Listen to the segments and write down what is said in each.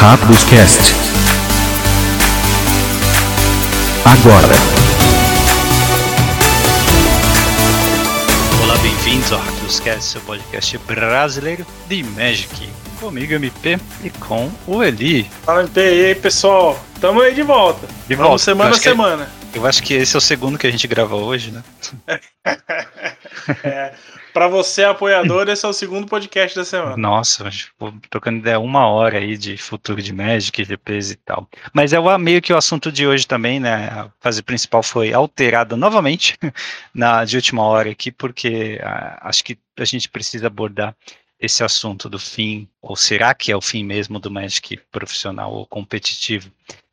Rápidos Cast. Agora. Olá, bem-vindos ao Rápidos Cast, seu podcast brasileiro de Magic. Comigo, MP, e com o Eli. Fala, MP, e aí, pessoal? Tamo aí de volta. De Vamos volta. semana Eu a acho que- semana. Eu acho que esse é o segundo que a gente grava hoje, né? É, pra você, apoiador, esse é o segundo podcast da semana. Nossa, a gente ficou trocando ideia uma hora aí de futuro de Magic, GPs e tal. Mas é o- meio que o assunto de hoje também, né? A fase principal foi alterada novamente na de última hora aqui, porque ah, acho que a gente precisa abordar esse assunto do fim, ou será que é o fim mesmo do Magic profissional ou competitivo?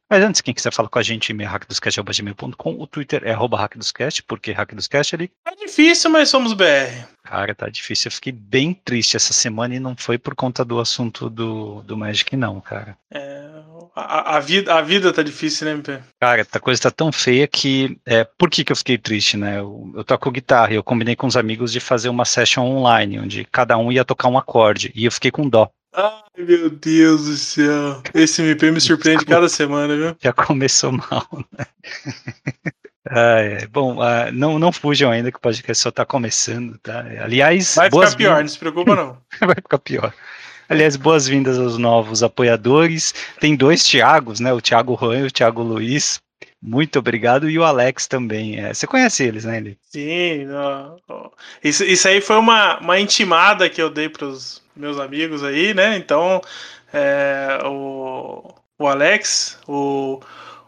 Mas antes, quem quiser falar com a gente, e-mail hackdoscast.gmail.com, o Twitter é arroba hackdoscast, porque hackdoscast ali É difícil, mas somos BR. Cara, tá difícil. Eu fiquei bem triste essa semana e não foi por conta do assunto do, do Magic, não, cara. É, a, a vida, a vida tá difícil, né, MP? Cara, a coisa tá tão feia que. É, por que, que eu fiquei triste, né? Eu, eu toco guitarra e eu combinei com os amigos de fazer uma session online, onde cada um ia tocar um acorde. E eu fiquei com dó. Ai, meu Deus do céu. Esse MP me surpreende cada semana, viu? Já começou mal, né? Ah, é. Bom, ah, não, não fujam ainda que o podcast só tá começando, tá? Aliás, Vai ficar pior, não se preocupa não. vai ficar pior. Aliás, boas-vindas aos novos apoiadores. Tem dois Thiagos, né? O Thiago Juan e o Thiago Luiz. Muito obrigado. E o Alex também. É, você conhece eles, né, Eli? Sim, ó. Isso, isso aí foi uma, uma intimada que eu dei pros meus amigos aí, né? Então, é, o, o Alex, o,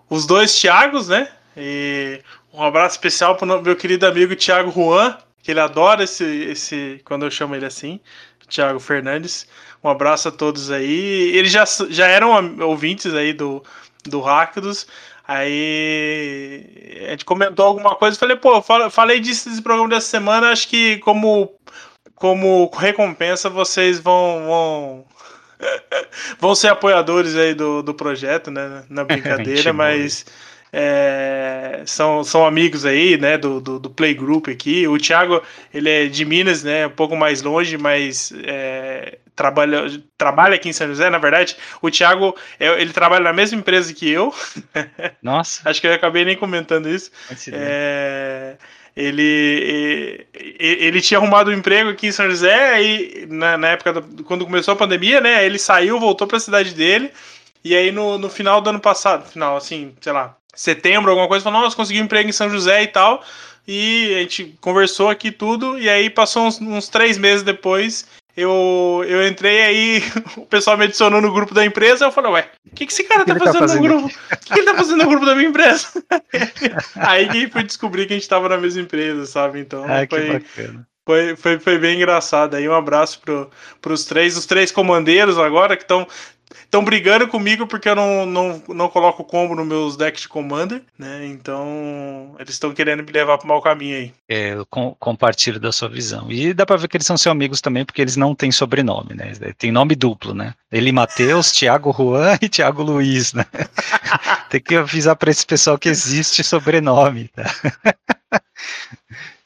os dois Thiagos, né? E um abraço especial pro no- meu querido amigo Thiago Juan, que ele adora esse, esse quando eu chamo ele assim, Thiago Fernandes. Um abraço a todos aí. Eles já, já eram am- ouvintes aí do, do Ráquidos. Aí a gente comentou alguma coisa e falei, pô, falei disso nesse programa dessa semana, acho que como, como recompensa vocês vão, vão, vão ser apoiadores aí do, do projeto, né? Na brincadeira, mas é, são, são amigos aí, né, do, do, do Playgroup aqui. O Thiago, ele é de Minas, né, um pouco mais longe, mas é, trabalha, trabalha aqui em São José, na verdade. O Thiago, é, ele trabalha na mesma empresa que eu, Nossa, acho que eu acabei nem comentando isso. É, ele, e- ele tinha arrumado um emprego aqui em São José, e na, na época, quando começou a pandemia, né, ele saiu, voltou para a cidade dele, e aí no, no final do ano passado, final, assim, sei lá, setembro, alguma coisa, falou, nossa, consegui um emprego em São José e tal, e a gente conversou aqui tudo, e aí passou uns, uns três meses depois, eu, eu entrei aí, o pessoal me adicionou no grupo da empresa, eu falei, ué, o que, que esse cara tá ele tá fazendo, fazendo no grupo? O que, que ele tá fazendo no grupo da minha empresa? aí que fui descobrir que a gente tava na mesma empresa, sabe? Então Ah, que foi, foi, foi, foi bem engraçado. Aí um abraço pro, pros três, os três comandeiros agora que estão estão brigando comigo porque eu não, não, não coloco combo nos meus decks de commander, né? Então eles estão querendo me levar pro mau caminho aí. É, eu com- compartilho da sua visão. E dá pra ver que eles são seus amigos também, porque eles não têm sobrenome, né? Tem nome duplo, né? Ele Matheus, Thiago Juan e Thiago Luiz, né? Tem que avisar pra esse pessoal que existe sobrenome, tá?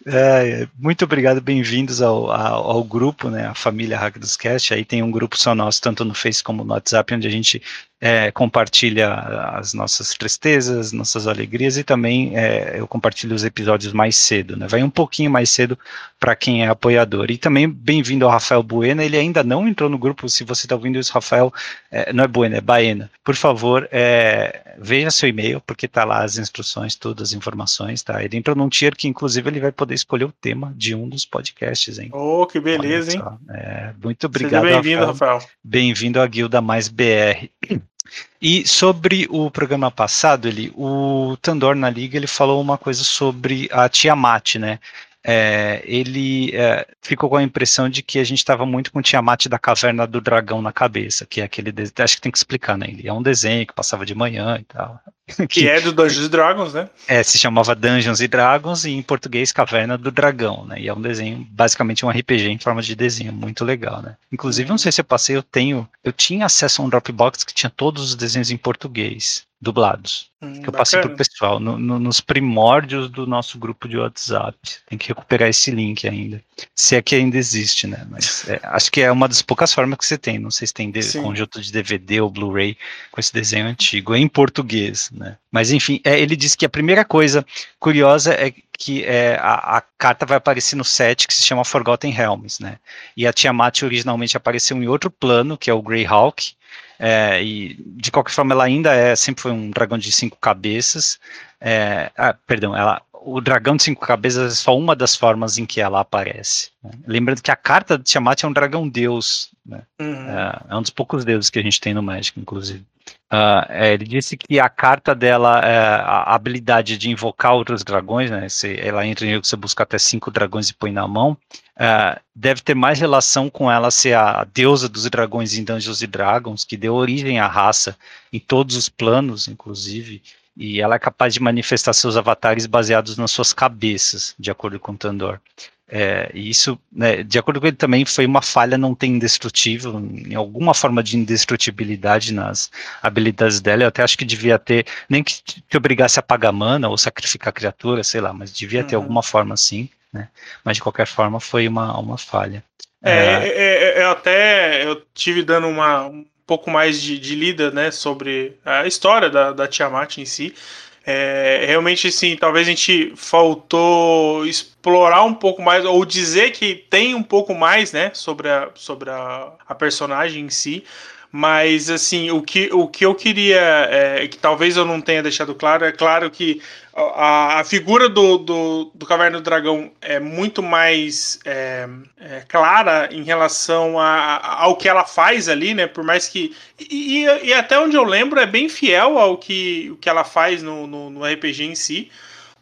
É, muito obrigado, bem-vindos ao, ao, ao grupo, né, a família Hack dos Cast. Aí tem um grupo só nosso, tanto no Face como no WhatsApp, onde a gente é, compartilha as nossas tristezas, nossas alegrias e também é, eu compartilho os episódios mais cedo, né? Vai um pouquinho mais cedo para quem é apoiador. E também bem-vindo ao Rafael Buena, ele ainda não entrou no grupo, se você está ouvindo isso, Rafael, é, não é Buena, é Baena. Por favor, é, veja seu e-mail, porque tá lá as instruções, todas as informações, tá? Ele entrou num tier que, inclusive, ele vai poder escolher o tema de um dos podcasts, hein? Oh, que beleza, hein? É, muito obrigado, Seja bem-vindo, Rafael. Rafael. Bem-vindo à Guilda Mais BR. E sobre o programa passado, ele, o Tandor na liga, ele falou uma coisa sobre a Tiamat, né? É, ele é, ficou com a impressão de que a gente estava muito com Tiamat da Caverna do Dragão na cabeça, que é aquele, acho que tem que explicar, né? Ele é um desenho que passava de manhã e tal. Que é do Dungeons Dragons, né? É, se chamava Dungeons e Dragons e em português Caverna do Dragão, né? E é um desenho, basicamente um RPG em forma de desenho, muito legal, né? Inclusive, não sei se eu passei, eu tenho, eu tinha acesso a um Dropbox que tinha todos os desenhos em português dublados. Hum, que eu passei pro pessoal, no, no, nos primórdios do nosso grupo de WhatsApp. Tem que recuperar esse link ainda. Se é que ainda existe, né? Mas é, acho que é uma das poucas formas que você tem. Não sei se tem de, conjunto de DVD ou Blu-ray com esse desenho antigo, em português, né? Mas enfim, é, ele disse que a primeira coisa curiosa é que é, a, a, carta vai aparecer no set que se chama Forgotten Realms, né? E a Tiamat originalmente apareceu em outro plano, que é o Greyhawk, é, e de qualquer forma ela ainda é sempre foi um dragão de cinco cabeças. É, ah, perdão, ela, o dragão de cinco cabeças é só uma das formas em que ela aparece. Né? Lembrando que a carta de Tiamat é um dragão deus, né? uhum. é, é, um dos poucos deuses que a gente tem no Magic, inclusive. Uh, é, ele disse que a carta dela, é, a habilidade de invocar outros dragões, né? Se ela entra em jogo, você busca até cinco dragões e põe na mão, uh, deve ter mais relação com ela ser a deusa dos dragões em Dungeons Dragons, que deu origem à raça em todos os planos, inclusive, e ela é capaz de manifestar seus avatares baseados nas suas cabeças, de acordo com Tandor. É, e isso, né, de acordo com ele, também foi uma falha não ter indestrutível, em alguma forma de indestrutibilidade nas habilidades dela. Eu até acho que devia ter, nem que te obrigasse a pagar mana ou sacrificar criatura, sei lá, mas devia uhum. ter alguma forma assim, né? Mas de qualquer forma foi uma, uma falha. É, é, é, é eu até eu tive dando uma, um pouco mais de, de lida, né, sobre a história da, da Tiamat em si. É, realmente, assim, talvez a gente faltou explorar um pouco mais, ou dizer que tem um pouco mais, né, sobre a, sobre a, a personagem em si. Mas, assim, o que, o que eu queria, é, que talvez eu não tenha deixado claro, é claro que a, a figura do, do, do Caverna do Dragão é muito mais é, é, clara em relação a, ao que ela faz ali, né? Por mais que. E, e, até onde eu lembro, é bem fiel ao que, o que ela faz no, no, no RPG em si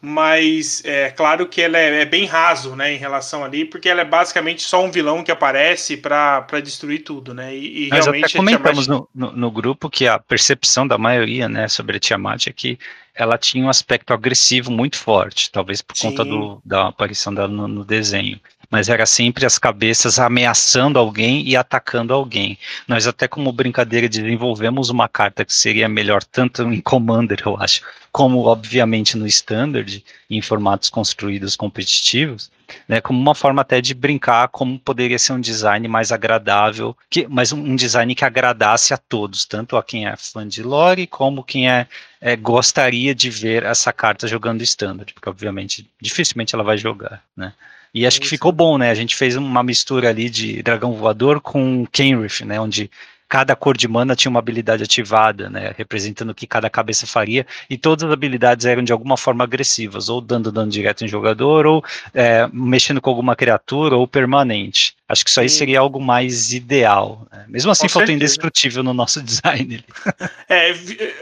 mas é claro que ela é, é, bem raso, né, em relação ali, porque ela é basicamente só um vilão que aparece para destruir tudo, né, e, e Nós realmente... até comentamos Tiamat... no, no, no, grupo que a percepção da maioria, né, sobre a Tiamat é que ela tinha um aspecto agressivo muito forte, talvez por Sim. conta do, da aparição dela no, no desenho mas era sempre as cabeças ameaçando alguém e atacando alguém. Nós até como brincadeira desenvolvemos uma carta que seria melhor tanto em Commander, eu acho, como obviamente no Standard, em formatos construídos competitivos, né, como uma forma até de brincar como poderia ser um design mais agradável, que, mas um, design que agradasse a todos, tanto a quem é fã de lore como quem é, é gostaria de ver essa carta jogando Standard, porque obviamente dificilmente ela vai jogar, né? E acho que ficou bom, né? A gente fez uma mistura ali de dragão voador com Kenrith, né? Onde cada cor de mana tinha uma habilidade ativada, né, representando o que cada cabeça faria, e todas as habilidades eram de alguma forma agressivas, ou dando dano direto em jogador, ou é, mexendo com alguma criatura, ou permanente. Acho que isso aí seria algo mais ideal. Né? Mesmo assim, faltou indestrutível no nosso design. É,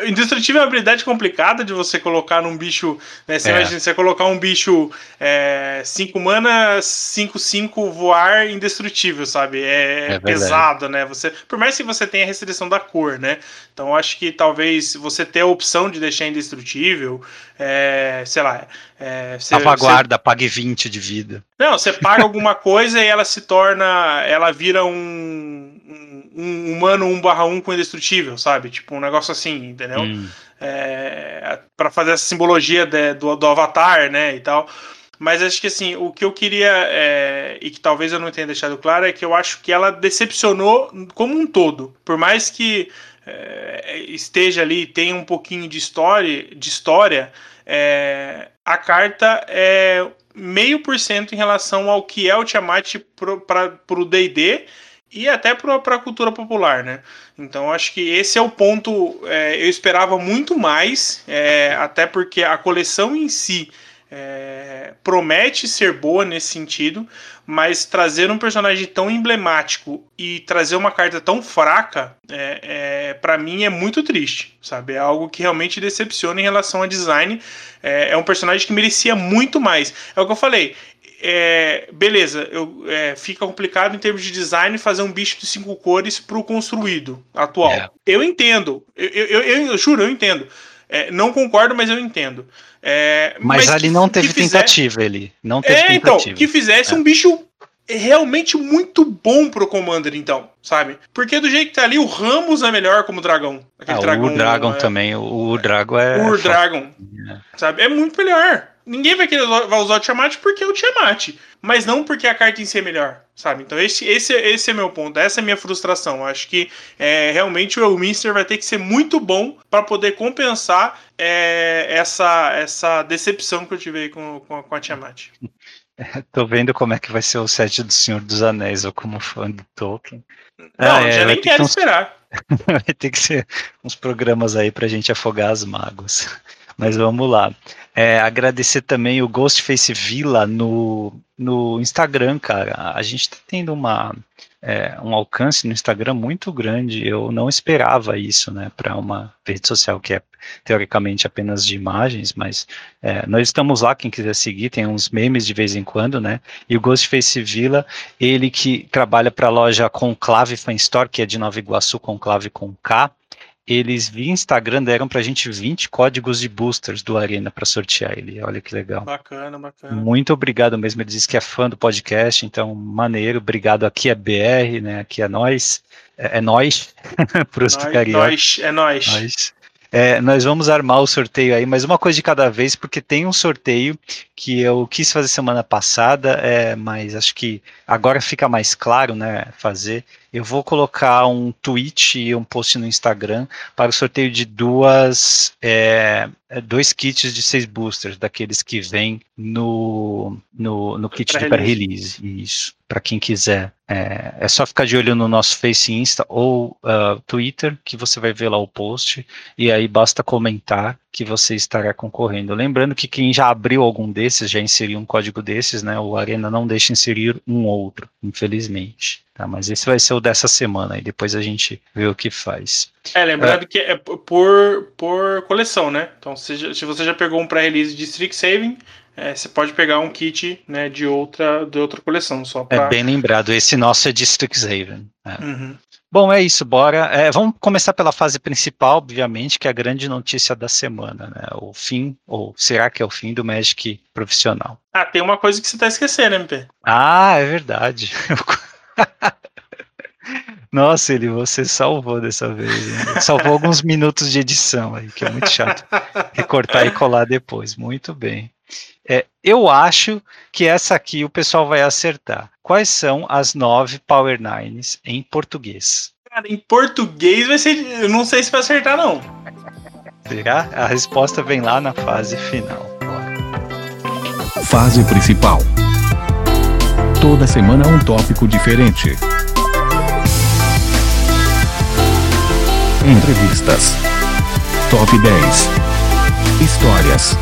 indestrutível é uma habilidade complicada de você colocar num bicho. Né? Você é. imagina você colocar um bicho 5 é, mana, 5, 5 voar indestrutível, sabe? É, é pesado, né? Você, por mais que você tenha a restrição da cor, né? Então acho que talvez você ter a opção de deixar indestrutível, é, sei lá. É, Salvaguarda, você... pague 20 de vida. Não, você paga alguma coisa e ela se torna. Ela vira um, um, um humano 1 barra 1 com indestrutível, sabe? Tipo, um negócio assim, entendeu? Hum. É, para fazer essa simbologia de, do, do avatar, né? E tal. Mas acho que assim, o que eu queria, é, e que talvez eu não tenha deixado claro, é que eu acho que ela decepcionou como um todo. Por mais que é, esteja ali, tenha um pouquinho de história, de história é, a carta é meio por cento em relação ao que é o Tiamat para o D&D e até para a cultura popular, né? Então acho que esse é o ponto. É, eu esperava muito mais, é, até porque a coleção em si é, promete ser boa nesse sentido, mas trazer um personagem tão emblemático e trazer uma carta tão fraca, é, é para mim é muito triste, sabe? É algo que realmente decepciona em relação a design. É, é um personagem que merecia muito mais. É o que eu falei. É, beleza, eu, é, fica complicado em termos de design fazer um bicho de cinco cores pro construído atual. É. Eu entendo, eu, eu, eu, eu, juro, eu entendo. Não concordo, mas eu entendo. É, mas, mas, ali não teve tentativa, fizer... ele. Não teve é, então, tentativa. então, que fizesse um bicho realmente muito bom pro Commander, então, sabe? Porque do jeito que tá ali, o Ramos é melhor como dragão. Aquele ah, dragão, o Dragon é... também, o, o Dragon é. O Dragon. É. Sabe? É muito melhor. Ninguém vai querer vai usar o Tiamat porque é o Tiamat. Mas não porque a carta em si é melhor, sabe? Então esse, esse, esse é meu ponto, essa é a minha frustração. Eu acho que é, realmente o Elminster vai ter que ser muito bom para poder compensar é, essa, essa decepção que eu tive aí com, com, com a Tiamat. Tô vendo como é que vai ser o set do Senhor dos Anéis, ou como fã do Tolkien. Não, ah, é, já nem quero uns... esperar. vai ter que ser uns programas aí pra gente afogar as mágoas. Mas vamos lá. É, agradecer também o Ghostface Villa no, no Instagram, cara. A gente tá tendo uma, é, um alcance no Instagram muito grande. Eu não esperava isso, né, para uma rede social que é teoricamente apenas de imagens, mas é, nós estamos lá, quem quiser seguir, tem uns memes de vez em quando, né? E o Ghostface Villa, ele que trabalha para a loja Conclave Fan Store, que é de Nova Iguaçu, Conclave com K, eles via Instagram deram pra gente 20 códigos de boosters do Arena para sortear ele. Olha que legal. Bacana, bacana. Muito obrigado mesmo. Ele disse que é fã do podcast, então maneiro. Obrigado. Aqui é BR, né? Aqui é nós. É, é nós. Pros é nós, é nós. nós. É, nós vamos armar o sorteio aí, mas uma coisa de cada vez, porque tem um sorteio que eu quis fazer semana passada, é, mas acho que agora fica mais claro, né, fazer. Eu vou colocar um tweet e um post no Instagram para o sorteio de duas, é, dois kits de seis boosters, daqueles que vem no, no, no kit de pré-release. Isso, para quem quiser. É, é, só ficar de olho no nosso Face Insta ou uh, Twitter, que você vai ver lá o post, e aí basta comentar que você estará concorrendo. Lembrando que quem já abriu algum desses, já inseriu um código desses, né? O Arena não deixa inserir um outro, infelizmente. Tá, mas esse vai ser o dessa semana e depois a gente vê o que faz. É, lembrando é, que é por, por coleção, né? Então, se, se você já pegou um pré-release de Strixhaven, é, você pode pegar um kit né, de, outra, de outra coleção. Só pra... É bem lembrado, esse nosso é de Strixhaven. É. Uhum. Bom, é isso, bora. É, vamos começar pela fase principal, obviamente, que é a grande notícia da semana, né? O fim, ou será que é o fim do Magic profissional? Ah, tem uma coisa que você está esquecendo, MP. Ah, é verdade. Nossa, ele você salvou dessa vez. Hein? Salvou alguns minutos de edição aí, que é muito chato. Recortar e colar depois. Muito bem. É, eu acho que essa aqui o pessoal vai acertar. Quais são as nove Power Nines em português? Cara, em português vai ser. Eu não sei se vai acertar, não. Será? A resposta vem lá na fase final. Fase principal. Toda semana um tópico diferente. Entrevistas. Top 10. Histórias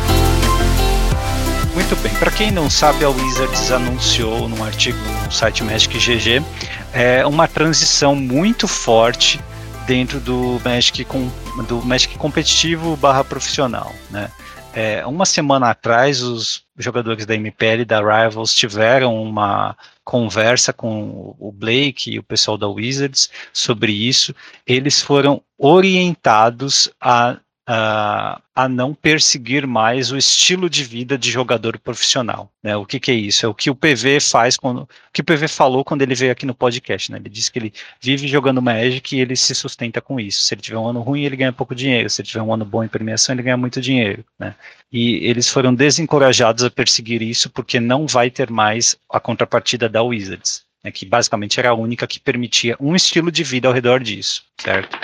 muito bem. Para quem não sabe, a Wizards anunciou num artigo no site Magic GG é, uma transição muito forte dentro do Magic, com, do Magic competitivo barra profissional, né? É, uma semana atrás, os jogadores da MPL e da Rivals tiveram uma conversa com o Blake e o pessoal da Wizards sobre isso. Eles foram orientados a uh, a não perseguir mais o estilo de vida de jogador profissional. Né? O que, que, é isso? É o que o PV faz quando. O que o PV falou quando ele veio aqui no podcast. Né? Ele disse que ele vive jogando Magic e ele se sustenta com isso. Se ele tiver um ano ruim, ele ganha pouco dinheiro. Se ele tiver um ano bom em premiação, ele ganha muito dinheiro. Né? E eles foram desencorajados a perseguir isso porque não vai ter mais a contrapartida da Wizards. Né? Que basicamente era a única que permitia um estilo de vida ao redor disso, certo?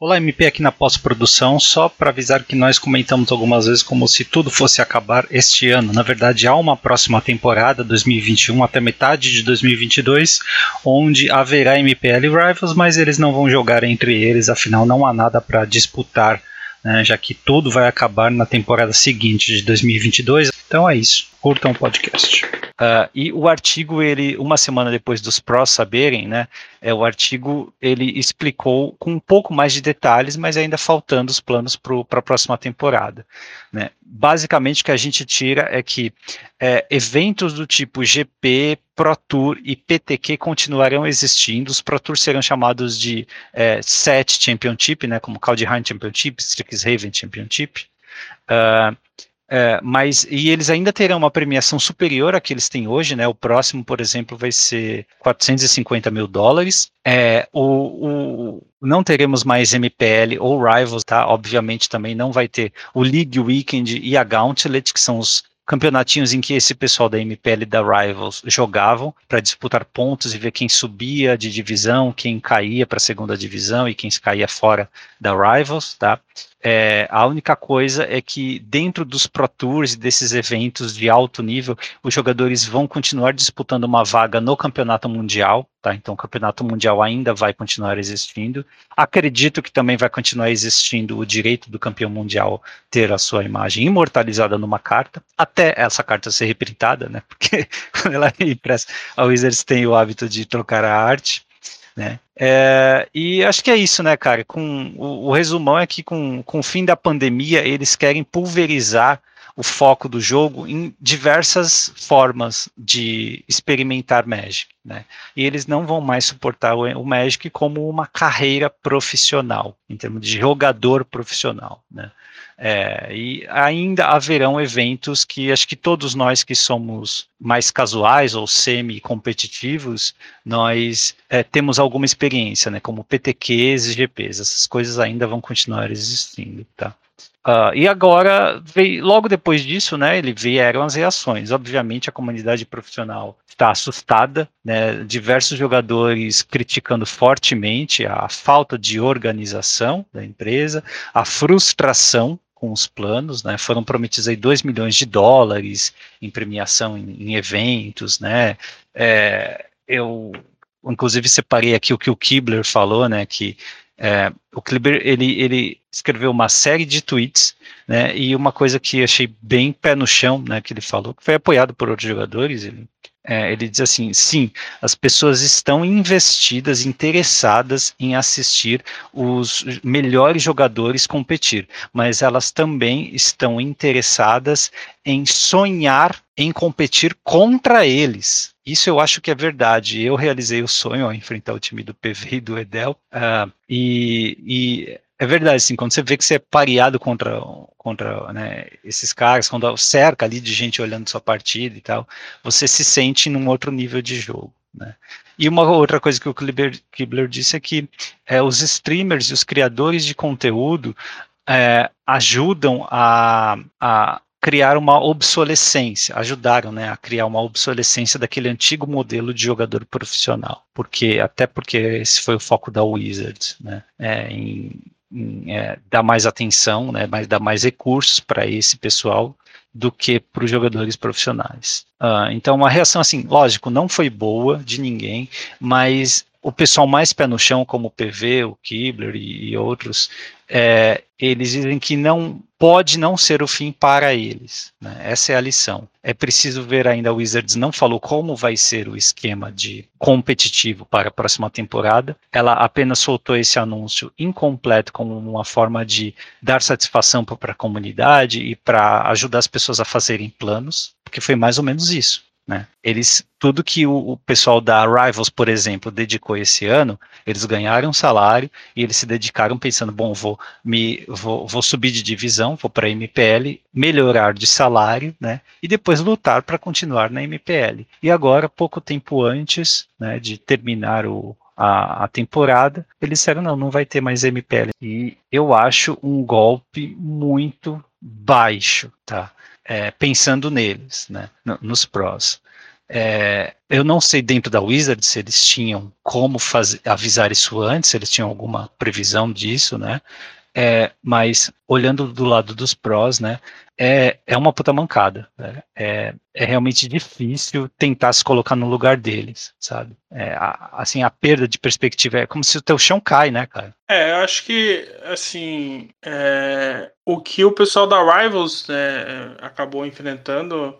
Olá, MP aqui na pós-produção, só para avisar que nós comentamos algumas vezes como se tudo fosse acabar este ano. Na verdade, há uma próxima temporada, 2021 até metade de 2022, onde haverá MPL Rivals, mas eles não vão jogar entre eles, afinal não há nada para disputar, né, já que tudo vai acabar na temporada seguinte de 2022 Então é isso. Curtam o podcast. Uh, e o artigo, ele, uma semana depois dos prós saberem, né, é, o artigo ele explicou com um pouco mais de detalhes, mas ainda faltando os planos para a próxima temporada. Né. Basicamente, o que a gente tira é que é, eventos do tipo GP, Pro Tour e PTQ continuarão existindo. Os Pro Tour serão chamados de é, SET Championship, né, como Kaldheim Championship, Strixhaven Championship. Uh, é, mas e eles ainda terão uma premiação superior à que eles têm hoje, né? O próximo, por exemplo, vai ser 450 mil dólares. É, o, o, não teremos mais MPL ou Rivals, tá? Obviamente também não vai ter o League Weekend e a Gauntlet, que são os campeonatinhos em que esse pessoal da MPL e da Rivals jogavam para disputar pontos e ver quem subia de divisão, quem caía para a segunda divisão e quem caía fora da Rivals, tá? É, a única coisa é que dentro dos Pro Tours e desses eventos de alto nível, os jogadores vão continuar disputando uma vaga no campeonato mundial, tá? Então o campeonato mundial ainda vai continuar existindo. Acredito que também vai continuar existindo o direito do campeão mundial ter a sua imagem imortalizada numa carta, até essa carta ser reprintada, né? Porque quando ela é impressa, a Wizards tem o hábito de trocar a arte. Né? É, e acho que é isso, né, cara? Com, o, o, resumão é que com, com o fim da pandemia, eles querem pulverizar o foco do jogo em diversas formas de experimentar Magic, né? E eles não vão mais suportar o, o Magic como uma carreira profissional, em termos de jogador profissional, né? É, e ainda haverão eventos que acho que todos nós que somos mais casuais ou semi-competitivos, nós é, temos alguma experiência, né, como PTQs e GPs, essas coisas ainda vão continuar existindo, tá? Uh, e agora, veio, logo depois disso, né, ele vieram as reações. Obviamente, a comunidade profissional está assustada, né, diversos jogadores criticando fortemente a falta de organização da empresa, a frustração com os planos, né? Foram prometidos aí 2 milhões de dólares em premiação em, em eventos, né? É, eu, inclusive, separei aqui o que o Kibler falou, né? Que é, o Kibler, ele, ele escreveu uma série de tweets, né? E uma coisa que achei bem pé no chão, né? Que ele falou, que foi apoiado por outros jogadores, ele é, ele diz assim: sim, as pessoas estão investidas, interessadas em assistir os melhores jogadores competir, mas elas também estão interessadas em sonhar em competir contra eles. Isso eu acho que é verdade. Eu realizei o sonho ao enfrentar o time do PV e do Edel, uh, e, e é verdade, assim, quando você vê que você é pareado contra, contra né, esses caras, quando cerca ali de gente olhando sua partida e tal, você se sente num outro nível de jogo. Né? E uma outra coisa que o Kibler, disse é que é, os streamers e os criadores de conteúdo é, ajudam a, a criar uma obsolescência, ajudaram né, a criar uma obsolescência daquele antigo modelo de jogador profissional, porque até porque esse foi o foco da Wizards, né, é, em em, é, dar mais atenção, né, mais, dar mais recursos para esse pessoal do que para os jogadores profissionais. Uh, então, a reação, assim, lógico, não foi boa de ninguém, mas o pessoal mais pé no chão, como o PV, o Kibler e, e outros, é, eles dizem que não pode não ser o fim para eles. Né? Essa é a lição. É preciso ver ainda, o Wizards não falou como vai ser o esquema de competitivo para a próxima temporada. Ela apenas soltou esse anúncio incompleto como uma forma de dar satisfação para a comunidade e para ajudar as pessoas a fazerem planos, porque foi mais ou menos isso. Né? Eles, tudo que o, o, pessoal da Rivals, por exemplo, dedicou esse ano, eles ganharam salário e eles se dedicaram pensando, bom, vou me vou, vou subir de divisão, vou para a MPL, melhorar de salário, né? E depois lutar para continuar na MPL. E agora, pouco tempo antes, né, de terminar o, a, a, temporada, eles disseram não, não vai ter mais MPL. E eu acho um golpe muito baixo, tá? É, pensando neles, né, nos prós. É, eu não sei dentro da Wizard se eles tinham como avisar isso antes, se eles tinham alguma previsão disso, né? É, mas olhando do lado dos prós, né, é, é uma puta mancada. Né? É, é realmente difícil tentar se colocar no lugar deles, sabe? É, a, assim, a perda de perspectiva é como se o teu chão cai, né, cara? É, eu acho que, assim, é, o que o pessoal da Rivals né, acabou enfrentando,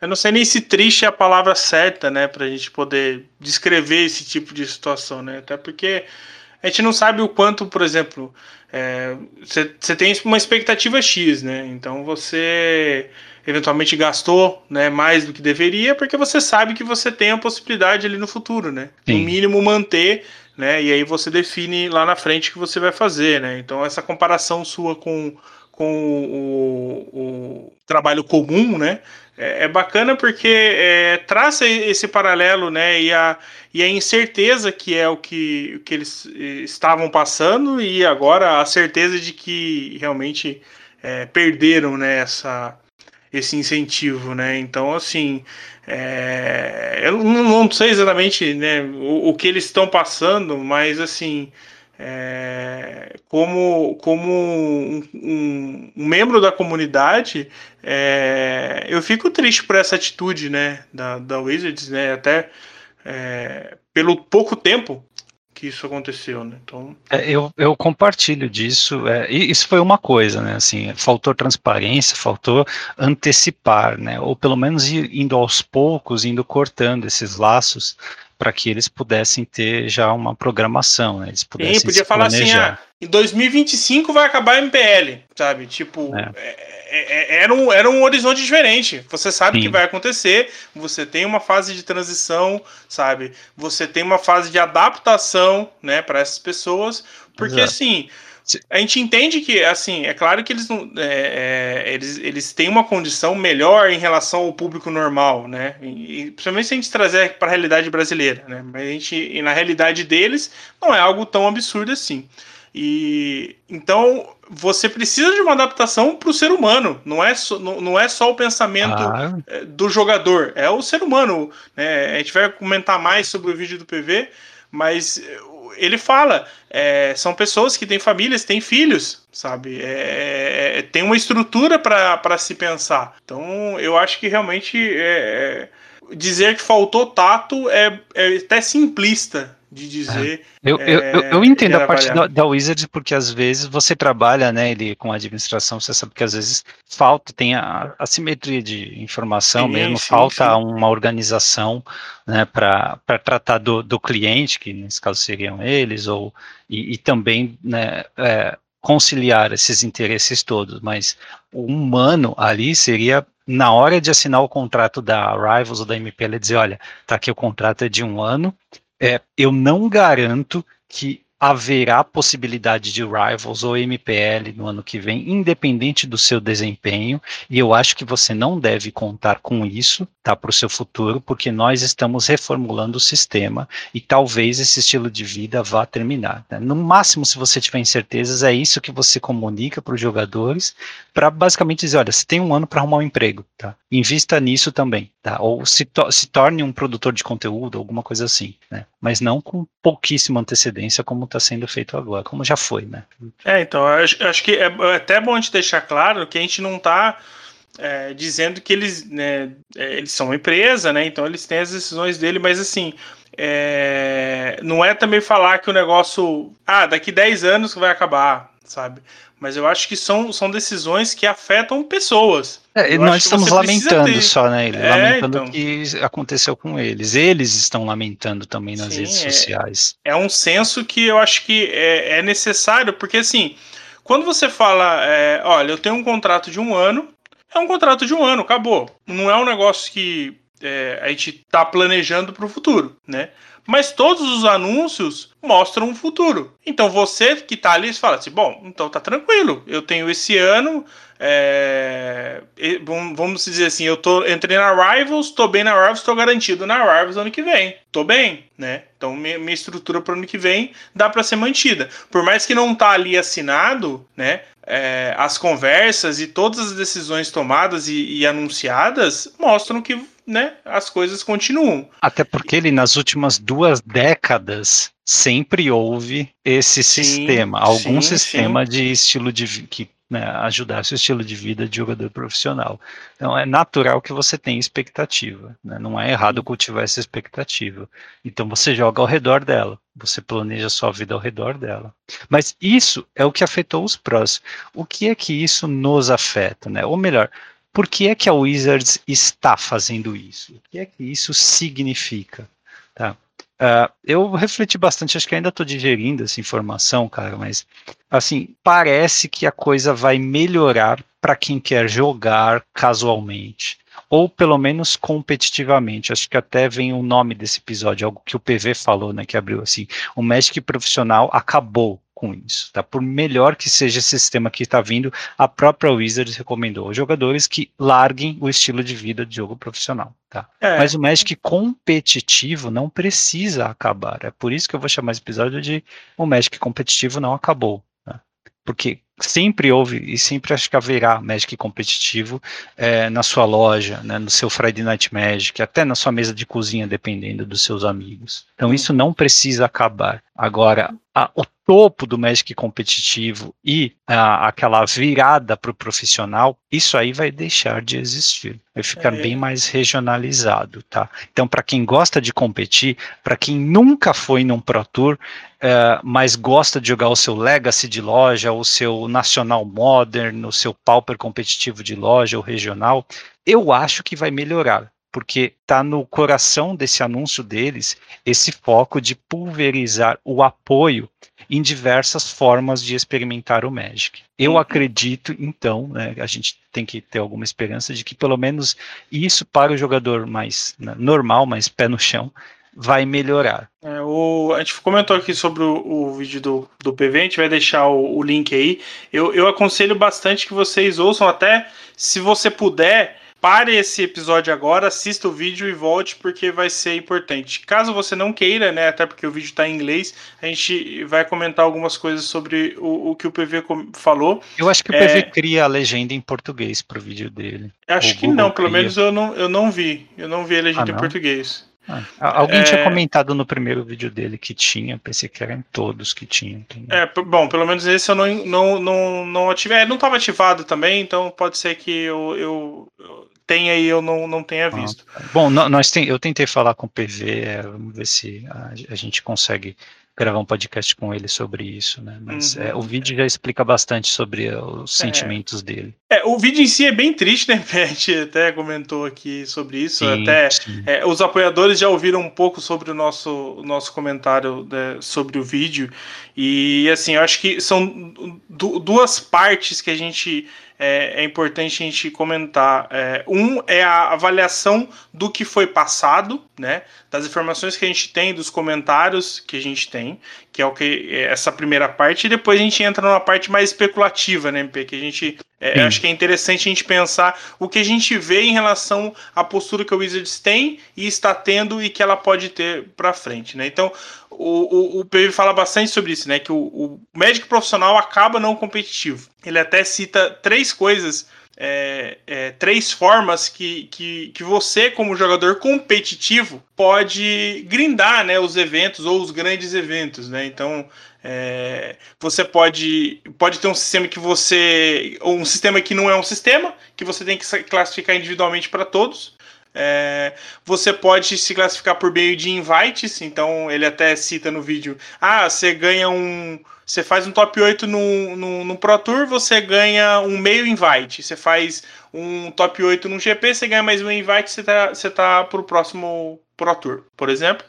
eu não sei nem se triste é a palavra certa, né, pra gente poder descrever esse tipo de situação, né? Até porque a gente não sabe o quanto, por exemplo, você é, tem uma expectativa X, né? Então você eventualmente gastou né, mais do que deveria, porque você sabe que você tem a possibilidade ali no futuro, né? Sim. No mínimo manter, né? E aí você define lá na frente o que você vai fazer, né? Então essa comparação sua com, com o, o trabalho comum, né? É, é bacana porque é, traça esse paralelo, né? E a, e a incerteza que é o que, que eles estavam passando e agora a certeza de que realmente é, perderam né, essa, esse incentivo, né? Então, assim, é, eu não, não, sei exatamente né, o, o que eles estão passando, mas assim é, como, como um, um, membro da comunidade, é, eu fico triste por essa atitude né, da, da Wizards, né, até é, pelo pouco tempo que isso aconteceu, né? Então é, eu, eu compartilho disso. É, isso foi uma coisa, né? Assim, faltou transparência, faltou antecipar, né? Ou pelo menos ir, indo aos poucos, indo cortando esses laços para que eles pudessem ter já uma programação, né? Eles pudessem Sim, podia falar assim, ah, em 2025 vai acabar a MPL, sabe? Tipo, é. É, é, é. era, um, era um horizonte diferente. Você sabe o que vai acontecer, você tem uma fase de transição, sabe? Você tem uma fase de adaptação, né, para essas pessoas, porque Exato. assim a gente entende que, assim, é claro que eles, não, é, é, eles, eles têm uma condição melhor em relação ao público normal, né? E, principalmente se a gente trazer para a realidade brasileira, né? Mas a gente, e na realidade deles, não é algo tão absurdo assim. E então você precisa de uma adaptação para o ser humano, não é, só, não, não é só o pensamento ah. do jogador, é o ser humano. Né? A gente vai comentar mais sobre o vídeo do PV, mas ele fala, é, são pessoas que têm famílias, têm filhos, sabe? É, é, tem uma estrutura para se pensar. Então, eu acho que realmente é, é, dizer que faltou tato é, é até simplista de dizer. É. Eu, eu, eu, eu, entendo a parte da, da Wizards porque às vezes você trabalha, né, ele com administração, você sabe que às vezes falta, tem a assimetria de informação sim, mesmo, sim, falta sim. uma organização, né, para tratar do, do cliente, que nesse caso seriam eles, ou e, e também, né, é, conciliar esses interesses todos, mas o humano ali seria na hora de assinar o contrato da Rivals ou da MPL dizer, olha, tá aqui o contrato é de um ano, é, eu não garanto que haverá possibilidade de Rivals ou MPL no ano que vem, independente do seu desempenho, e eu acho que você não deve contar com isso, tá, para o seu futuro, porque nós estamos reformulando o sistema e talvez esse estilo de vida vá terminar. Né? No máximo, se você tiver incertezas, é isso que você comunica para os jogadores, para basicamente dizer, olha, você tem um ano para arrumar um emprego, tá? Invista nisso também, tá? Ou se, to se torne um produtor de conteúdo, alguma coisa assim, né? Mas não com pouquíssima antecedência, como está sendo feito agora, como já foi, né? É, então, acho, acho que é, é até bom a gente deixar claro que a gente não está é, dizendo que eles, né, é, eles são uma empresa, né? Então eles têm as decisões dele, mas assim, é, não é também falar que o negócio, ah, daqui 10 anos vai acabar, sabe? Mas eu acho que são, são decisões que afetam pessoas. É, nós estamos lamentando só, né? É, lamentando então. o que aconteceu com eles. Eles estão lamentando também nas Sim, redes é, sociais. É um senso que eu acho que é, é necessário, porque assim, quando você fala, é, olha, eu tenho um contrato de um ano, é um contrato de um ano, acabou. Não é um negócio que é, a gente está planejando para o futuro, né? Mas todos os anúncios mostram o futuro. Então você que está ali fala assim: bom, então tá tranquilo. Eu tenho esse ano. É, vamos dizer assim, eu tô, entrei na Rivals, tô bem na Rivals, tô garantido na Rivals ano que vem. Tô bem, né? Então minha, minha estrutura para o ano que vem dá para ser mantida. Por mais que não tá ali assinado, né? É, as conversas e todas as decisões tomadas e, e anunciadas mostram que né, as coisas continuam. Até porque ele, nas últimas duas décadas, sempre houve esse sim, sistema, algum sim, sistema sim. de estilo de que né, ajudasse o estilo de vida de jogador profissional. Então é natural que você tenha expectativa, né, não é errado cultivar essa expectativa. Então você joga ao redor dela, você planeja sua vida ao redor dela. Mas isso é o que afetou os prós. O que é que isso nos afeta, né? Ou melhor, por que é que a Wizards está fazendo isso? O que é que isso significa? Tá? Uh, eu refleti bastante, acho que ainda estou digerindo essa informação, cara, mas assim, parece que a coisa vai melhorar para quem quer jogar casualmente, ou pelo menos competitivamente. Acho que até vem o nome desse episódio, algo que o PV falou, né, que abriu assim, o Magic profissional acabou com isso, tá? Por melhor que seja esse sistema que está vindo, a própria Wizards recomendou aos jogadores que larguem o estilo de vida de jogo profissional, tá? É. Mas o Magic competitivo não precisa acabar. É por isso que eu vou chamar esse episódio de o Magic competitivo não acabou, tá? Porque sempre houve e sempre acho que haverá Magic competitivo é, na sua loja, né, no seu Friday Night Magic, até na sua mesa de cozinha, dependendo dos seus amigos. Então isso não precisa acabar. Agora, a, o topo do Magic competitivo e a, aquela virada para o profissional, isso aí vai deixar de existir. Vai ficar é. bem mais regionalizado, tá? Então, para quem gosta de competir, para quem nunca foi num Pro Tour, é, mas gosta de jogar o seu Legacy de loja, o seu Nacional Modern, o seu Pauper competitivo de loja ou regional, eu acho que vai melhorar porque está no coração desse anúncio deles esse foco de pulverizar o apoio em diversas formas de experimentar o Magic. Eu uhum. acredito, então, né, a gente tem que ter alguma esperança de que pelo menos isso para o jogador mais né, normal, mais pé no chão, vai melhorar. É, o, a gente comentou aqui sobre o, o, vídeo do, do PV, a gente vai deixar o, o link aí. Eu, eu aconselho bastante que vocês ouçam, até se você puder pare esse episódio agora, assista o vídeo e volte porque vai ser importante. Caso você não queira, né, até porque o vídeo está em inglês, a gente vai comentar algumas coisas sobre o, o que o PV falou. Eu acho que o PV é... cria a legenda em português para o vídeo dele. Acho o que Google não, pelo cria. menos eu não, eu não vi. Eu não vi a legenda ah, em português. Ah, alguém é... tinha comentado no primeiro vídeo dele que tinha, pensei que eram todos que tinham. É, bom, pelo menos esse eu não, não, não, não ativei. É, não estava ativado também, então pode ser que eu, eu, eu tenha e eu não, não tenha ah, visto. Ah, bom, nós tem, eu tentei falar com o PV, é, vamos ver se a, a gente consegue gravar um podcast com ele sobre isso, né? Mas uhum. é, o vídeo já explica bastante sobre os é. sentimentos dele. É, o vídeo em si é bem triste, né? Gente até comentou aqui sobre isso. Sim, até sim. É, os apoiadores já ouviram um pouco sobre o nosso, o nosso comentário né, sobre o vídeo. E assim, eu acho que são duas partes que a gente é, é, importante a gente comentar. É, um é a avaliação do que foi passado, né? Das informações que a gente tem, dos comentários que a gente tem, que é o que é essa primeira parte, e depois a gente entra numa parte mais especulativa, né, MP? Que a gente é, acho que é interessante a gente pensar o que a gente vê em relação à postura que o Wizards tem e está tendo e que ela pode ter para frente, né? Então, o, o, o fala bastante sobre isso, né? Que o, o médico profissional acaba não competitivo. Ele até cita três coisas é, é, três formas que, que, que você, como jogador competitivo, pode grindar né, os eventos ou os grandes eventos. Né? Então, é, você pode, pode ter um sistema que você. ou um sistema que não é um sistema, que você tem que classificar individualmente para todos. É, você pode se classificar por meio de invites, então ele até cita no vídeo: ah, você ganha um você faz um top 8 no, no, no, Pro Tour, você ganha um meio invite. Você faz um top 8 no GP, você ganha mais um invite, você tá, você tá pro próximo Pro Tour, por exemplo.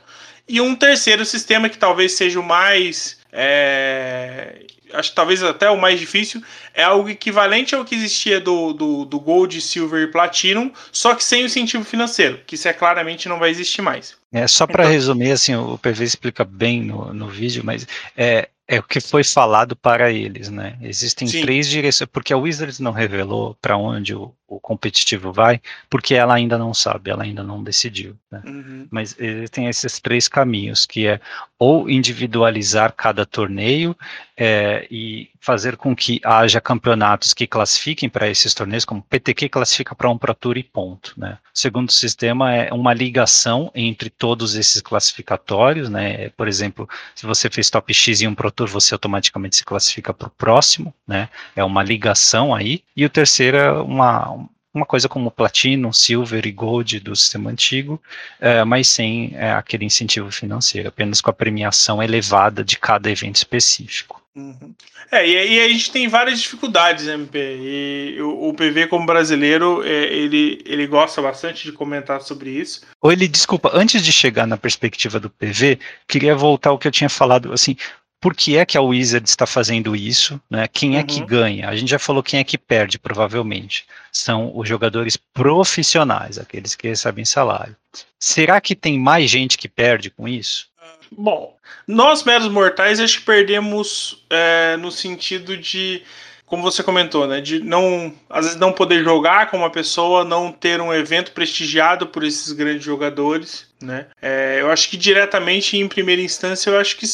E um terceiro sistema que talvez seja o mais. É, acho que talvez até o mais difícil, é algo equivalente ao que existia do, do, do Gold, Silver e Platinum, só que sem o incentivo financeiro, que isso é claramente não vai existir mais. É, só para então, resumir, assim, o PV explica bem no, no vídeo, mas é, é o que foi falado para eles, né? Existem Sim. três direções, porque a Wizards não revelou para onde o, o competitivo vai, porque ela ainda não sabe, ela ainda não decidiu. Né? Uhum. Mas tem esses três caminhos, que é ou individualizar cada torneio é, e fazer com que haja campeonatos que classifiquem para esses torneios, como PTQ classifica para um Pro Tour e ponto. Né? O segundo sistema é uma ligação entre todos esses classificatórios, né? por exemplo, se você fez top X em um Pro Tour, você automaticamente se classifica para o próximo, né? é uma ligação aí, e o terceiro é uma, uma coisa como Platinum, Silver e Gold do sistema antigo, é, mas sem é, aquele incentivo financeiro, apenas com a premiação elevada de cada evento específico. Uhum. É, e, e a gente tem várias dificuldades, MP. E o, o PV, como brasileiro, é, ele, ele gosta bastante de comentar sobre isso. Ou ele, desculpa, antes de chegar na perspectiva do PV, queria voltar ao que eu tinha falado, assim, por que é que a Wizard está fazendo isso, né? Quem é uhum. que ganha? A gente já falou quem é que perde, provavelmente. São os jogadores profissionais, aqueles que recebem salário. Será que tem mais gente que perde com isso? Bom, nós meros mortais acho que perdemos é, no sentido de, como você comentou, né, de não, às vezes não poder jogar com uma pessoa, não ter um evento prestigiado por esses grandes jogadores, né? É, eu acho que diretamente, em primeira instância, eu acho que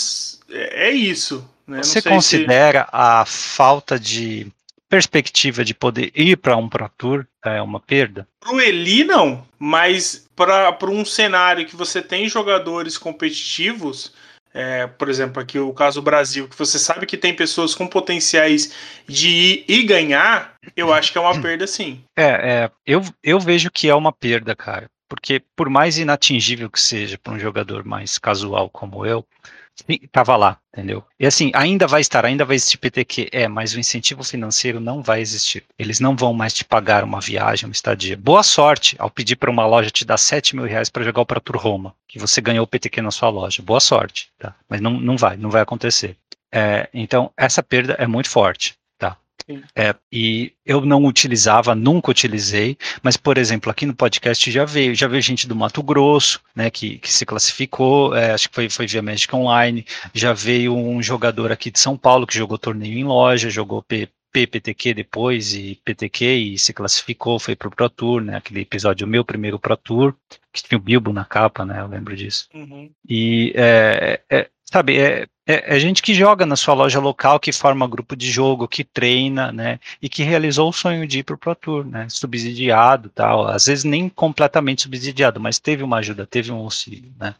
é, é isso. Né? Você considera se... a falta de perspectiva de poder ir para um Pro Tour é uma perda? Para o Eli, não. Mas para um cenário que você tem jogadores competitivos, é, por exemplo, aqui o caso do Brasil, que você sabe que tem pessoas com potenciais de ir e ganhar, eu acho que é uma perda sim. É, é eu, eu vejo que é uma perda, cara. Porque por mais inatingível que seja para um jogador mais casual como eu, Tava lá, entendeu? E assim, ainda vai estar, ainda vai existir PTQ, é, mas o incentivo financeiro não vai existir. Eles não vão mais te pagar uma viagem, uma estadia. Boa sorte ao pedir para uma loja te dar 7 mil reais para jogar o Pro Tour Roma, que você ganhou o PTQ na sua loja. Boa sorte, tá? Mas não, não vai, não vai acontecer. É, então, essa perda é muito forte. É, e eu não utilizava, nunca utilizei, mas, por exemplo, aqui no podcast já veio, já veio gente do Mato Grosso, né, que, que se classificou, é, acho que foi, foi via Magic Online, já veio um jogador aqui de São Paulo que jogou torneio em loja, jogou P, PTQ depois e PTQ e se classificou, foi pro Pro Tour, né? Aquele episódio, o meu primeiro Pro Tour, que tinha o Bilbo na capa, né? Eu lembro disso. Uhum. E é, é, sabe, é, é, é, gente que joga na sua loja local, que forma grupo de jogo, que treina, né, e que realizou o sonho de ir para o Pro Tour, né, subsidiado, tal, às vezes nem completamente subsidiado, mas teve uma ajuda, teve um auxílio, né.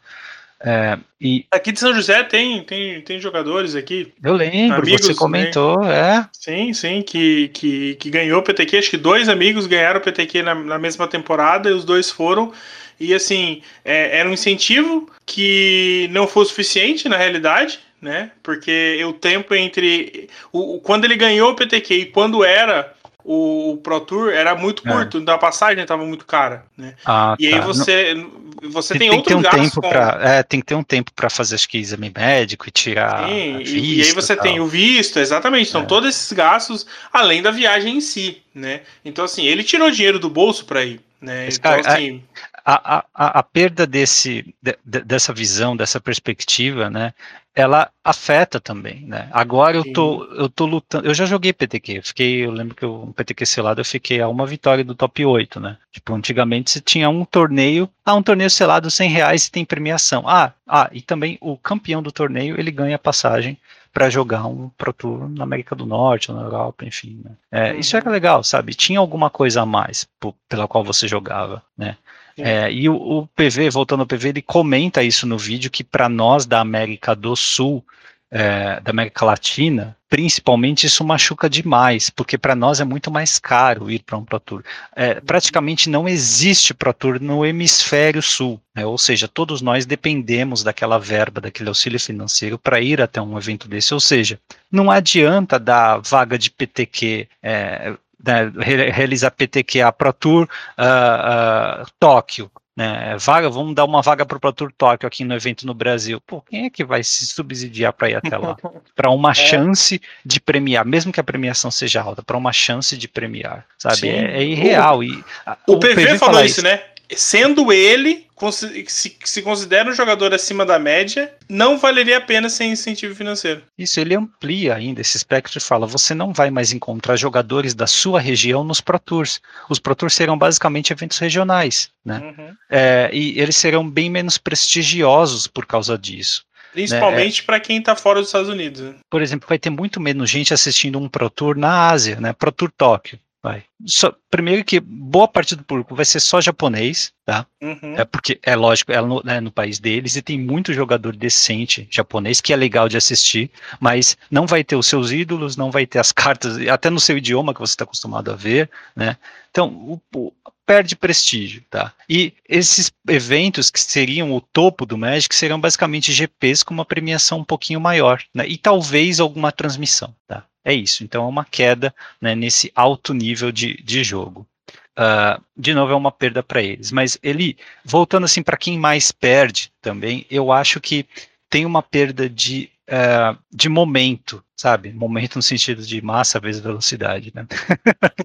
É, e aqui de São José tem, tem, tem jogadores aqui. Eu lembro, amigos, você comentou, né? é. Sim, sim, que, que, que ganhou o PTQ. Acho que dois amigos ganharam o PTQ na, na mesma temporada e os dois foram. E assim, é, era um incentivo que não foi suficiente na realidade, né? Porque o tempo entre. O, quando ele ganhou o PTQ e quando era o, Pro Tour era muito é. curto, é. da passagem estava muito cara, né? Ah, e tá. aí você não, você tem, tem, tem outros um tempo com... pra, é, tem que ter um tempo para fazer acho que exame médico e tirar Sim, vista, e, aí você tem o visto, exatamente, são é. todos esses gastos além da viagem em si, né? Então assim, ele tirou dinheiro do bolso para ir, né? Então cara, assim, a, a, a, perda desse, de, dessa visão, dessa perspectiva, né, ela afeta também, né? Agora eu tô, eu tô lutando, eu já joguei PTQ, eu fiquei, eu lembro que eu, um PTQ selado eu fiquei a uma vitória do top 8, né? Tipo, antigamente você tinha um torneio, ah, um torneio selado 100 reais e tem premiação. Ah, ah, e também o campeão do torneio, ele ganha passagem para jogar um Pro Tour na América do Norte ou na Europa, enfim. Né? É, uhum. Isso era legal, sabe? Tinha alguma coisa a mais pela qual você jogava, né? É, e o, o, PV, voltando ao PV, ele comenta isso no vídeo que para nós da América do Sul, é, da América Latina, principalmente isso machuca demais, porque para nós é muito mais caro ir para um Pro Tour. É, praticamente não existe Pro Tour no hemisfério sul, né? ou seja, todos nós dependemos daquela verba, daquele auxílio financeiro para ir até um evento desse, ou seja, não adianta dar vaga de PTQ é, né, realizar PTQA Pro Tour uh, uh, Tóquio, né, vaga, vamos dar uma vaga para o Pro Tour Tóquio aqui no evento no Brasil. Pô, quem é que vai se subsidiar para ir até lá? para uma é. chance de premiar, mesmo que a premiação seja alta, para uma chance de premiar, sabe? É, é, irreal. O, e, o, o PV, PV falou isso, né? Sendo ele, se, se considera um jogador acima da média, não valeria a pena sem incentivo financeiro. Isso, ele amplia ainda esse espectro e fala: você não vai mais encontrar jogadores da sua região nos Pro Tours. Os Pro Tours serão basicamente eventos regionais, né? Uhum. É, e eles serão bem menos prestigiosos por causa disso. Principalmente né? É, para quem está fora dos Estados Unidos. Né? Por exemplo, vai ter muito menos gente assistindo um Pro Tour na Ásia, né? Pro Tour Tóquio. Vai. Só, primeiro que boa parte do público vai ser só japonês, tá? Uhum. É porque é lógico, é no, é no, país deles e tem muito jogador decente japonês que é legal de assistir, mas não vai ter os seus ídolos, não vai ter as cartas, até no seu idioma que você está acostumado a ver, né? Então, o, o, perde prestígio, tá? E esses eventos que seriam o topo do Magic serão basicamente GPs com uma premiação um pouquinho maior, né? E talvez alguma transmissão, tá? É isso. Então é uma queda né, nesse alto nível de, de jogo. Uh, de novo, é uma perda para eles. Mas ele, voltando assim para quem mais perde também, eu acho que tem uma perda de, uh, de momento, sabe? Momento no sentido de massa vezes velocidade, né?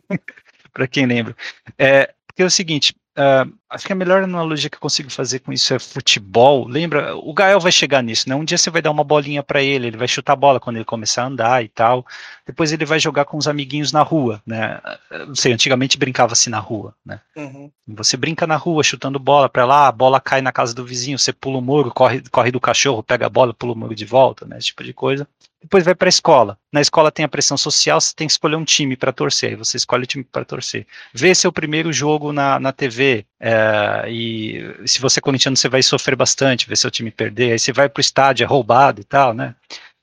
para quem lembra. É, porque é o seguinte, Uh, acho que a melhor analogia que eu consigo fazer com isso é futebol. Lembra? O Gael vai chegar nisso, né? Um dia você vai dar uma bolinha para ele, ele vai chutar a bola quando ele começar a andar e tal. Depois ele vai jogar com os amiguinhos na rua, né? Não sei, antigamente brincava-se na rua, né? Uhum. Você brinca na rua chutando bola para lá, a bola cai na casa do vizinho, você pula o muro, corre, corre do cachorro, pega a bola, pula o muro de volta, né? Esse tipo de coisa depois vai para a escola. Na escola tem a pressão social, você tem que escolher um time para torcer, aí você escolhe o time para torcer. Vê seu primeiro jogo na, na TV, é, e se você é corintiano, você vai sofrer bastante, ver seu time perder, aí você vai para o estádio, é roubado e tal, né?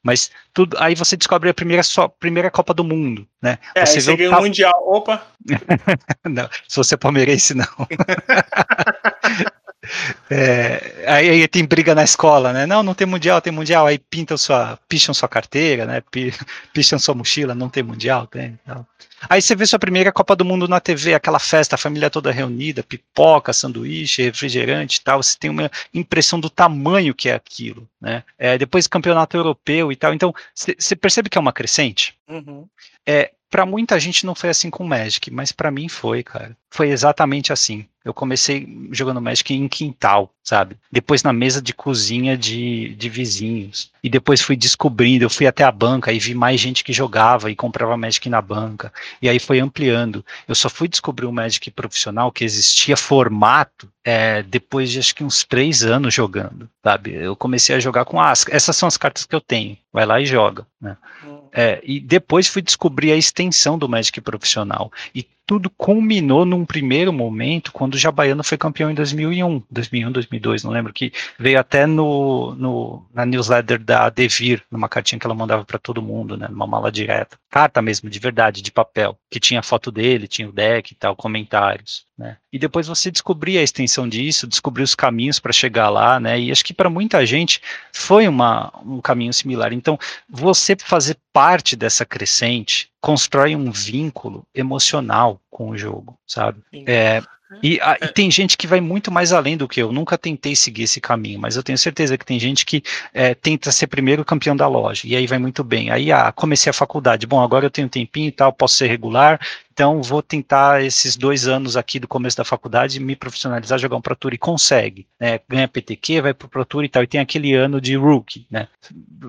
Mas tudo, aí você descobre a primeira, só, primeira Copa do Mundo, né? É, você, você ganha o Mundial, opa! não, se você é palmeirense, não. É, aí, aí, tem briga na escola, né? Não, não tem mundial, tem mundial. Aí pintam sua, picham sua carteira, né? Picham sua mochila, não tem mundial, tem. Não. Aí você vê sua primeira Copa do Mundo na TV, aquela festa, a família toda reunida, pipoca, sanduíche, refrigerante e tal. Você tem uma impressão do tamanho que é aquilo, né? É, depois campeonato europeu e tal. Então você percebe que é uma crescente. Uhum. É, para muita gente não foi assim com o Magic, mas para mim foi, cara. Foi exatamente assim. Eu comecei jogando Magic em quintal, sabe? Depois na mesa de cozinha de, de vizinhos. E depois fui descobrindo, eu fui até a banca e vi mais gente que jogava e comprava Magic na banca. E aí foi ampliando. Eu só fui descobrir o Magic profissional, que existia formato, é, depois de acho que uns três anos jogando, sabe? Eu comecei a jogar com as. Essas são as cartas que eu tenho. Vai lá e joga, né? Hum. É, e depois fui descobrir a extensão do Magic profissional. E tudo culminou num primeiro momento quando o Jabaiano foi campeão em 2001, 2001, 2002, não lembro, que veio até no, no na newsletter da Devir, numa cartinha que ela mandava para todo mundo, né, numa mala direta. Carta mesmo, de verdade, de papel, que tinha foto dele, tinha o deck e tal, comentários. Né? E depois você descobrir a extensão disso, descobrir os caminhos para chegar lá, né? E acho que para muita gente foi uma, um caminho similar. Então, você fazer parte dessa crescente constrói um vínculo emocional com o jogo, sabe? É, e, a, e, tem gente que vai muito mais além do que eu. Nunca tentei seguir esse caminho, mas eu tenho certeza que tem gente que é, tenta ser primeiro campeão da loja e aí vai muito bem. Aí ah, comecei a faculdade. Bom, agora eu tenho um tempinho e tal, posso ser regular, então, vou tentar esses dois anos aqui do começo da faculdade me profissionalizar, jogar um Pro Tour e consegue, né? Ganha PTQ, vai pro Pro Tour e tal, e tem aquele ano de rookie, né?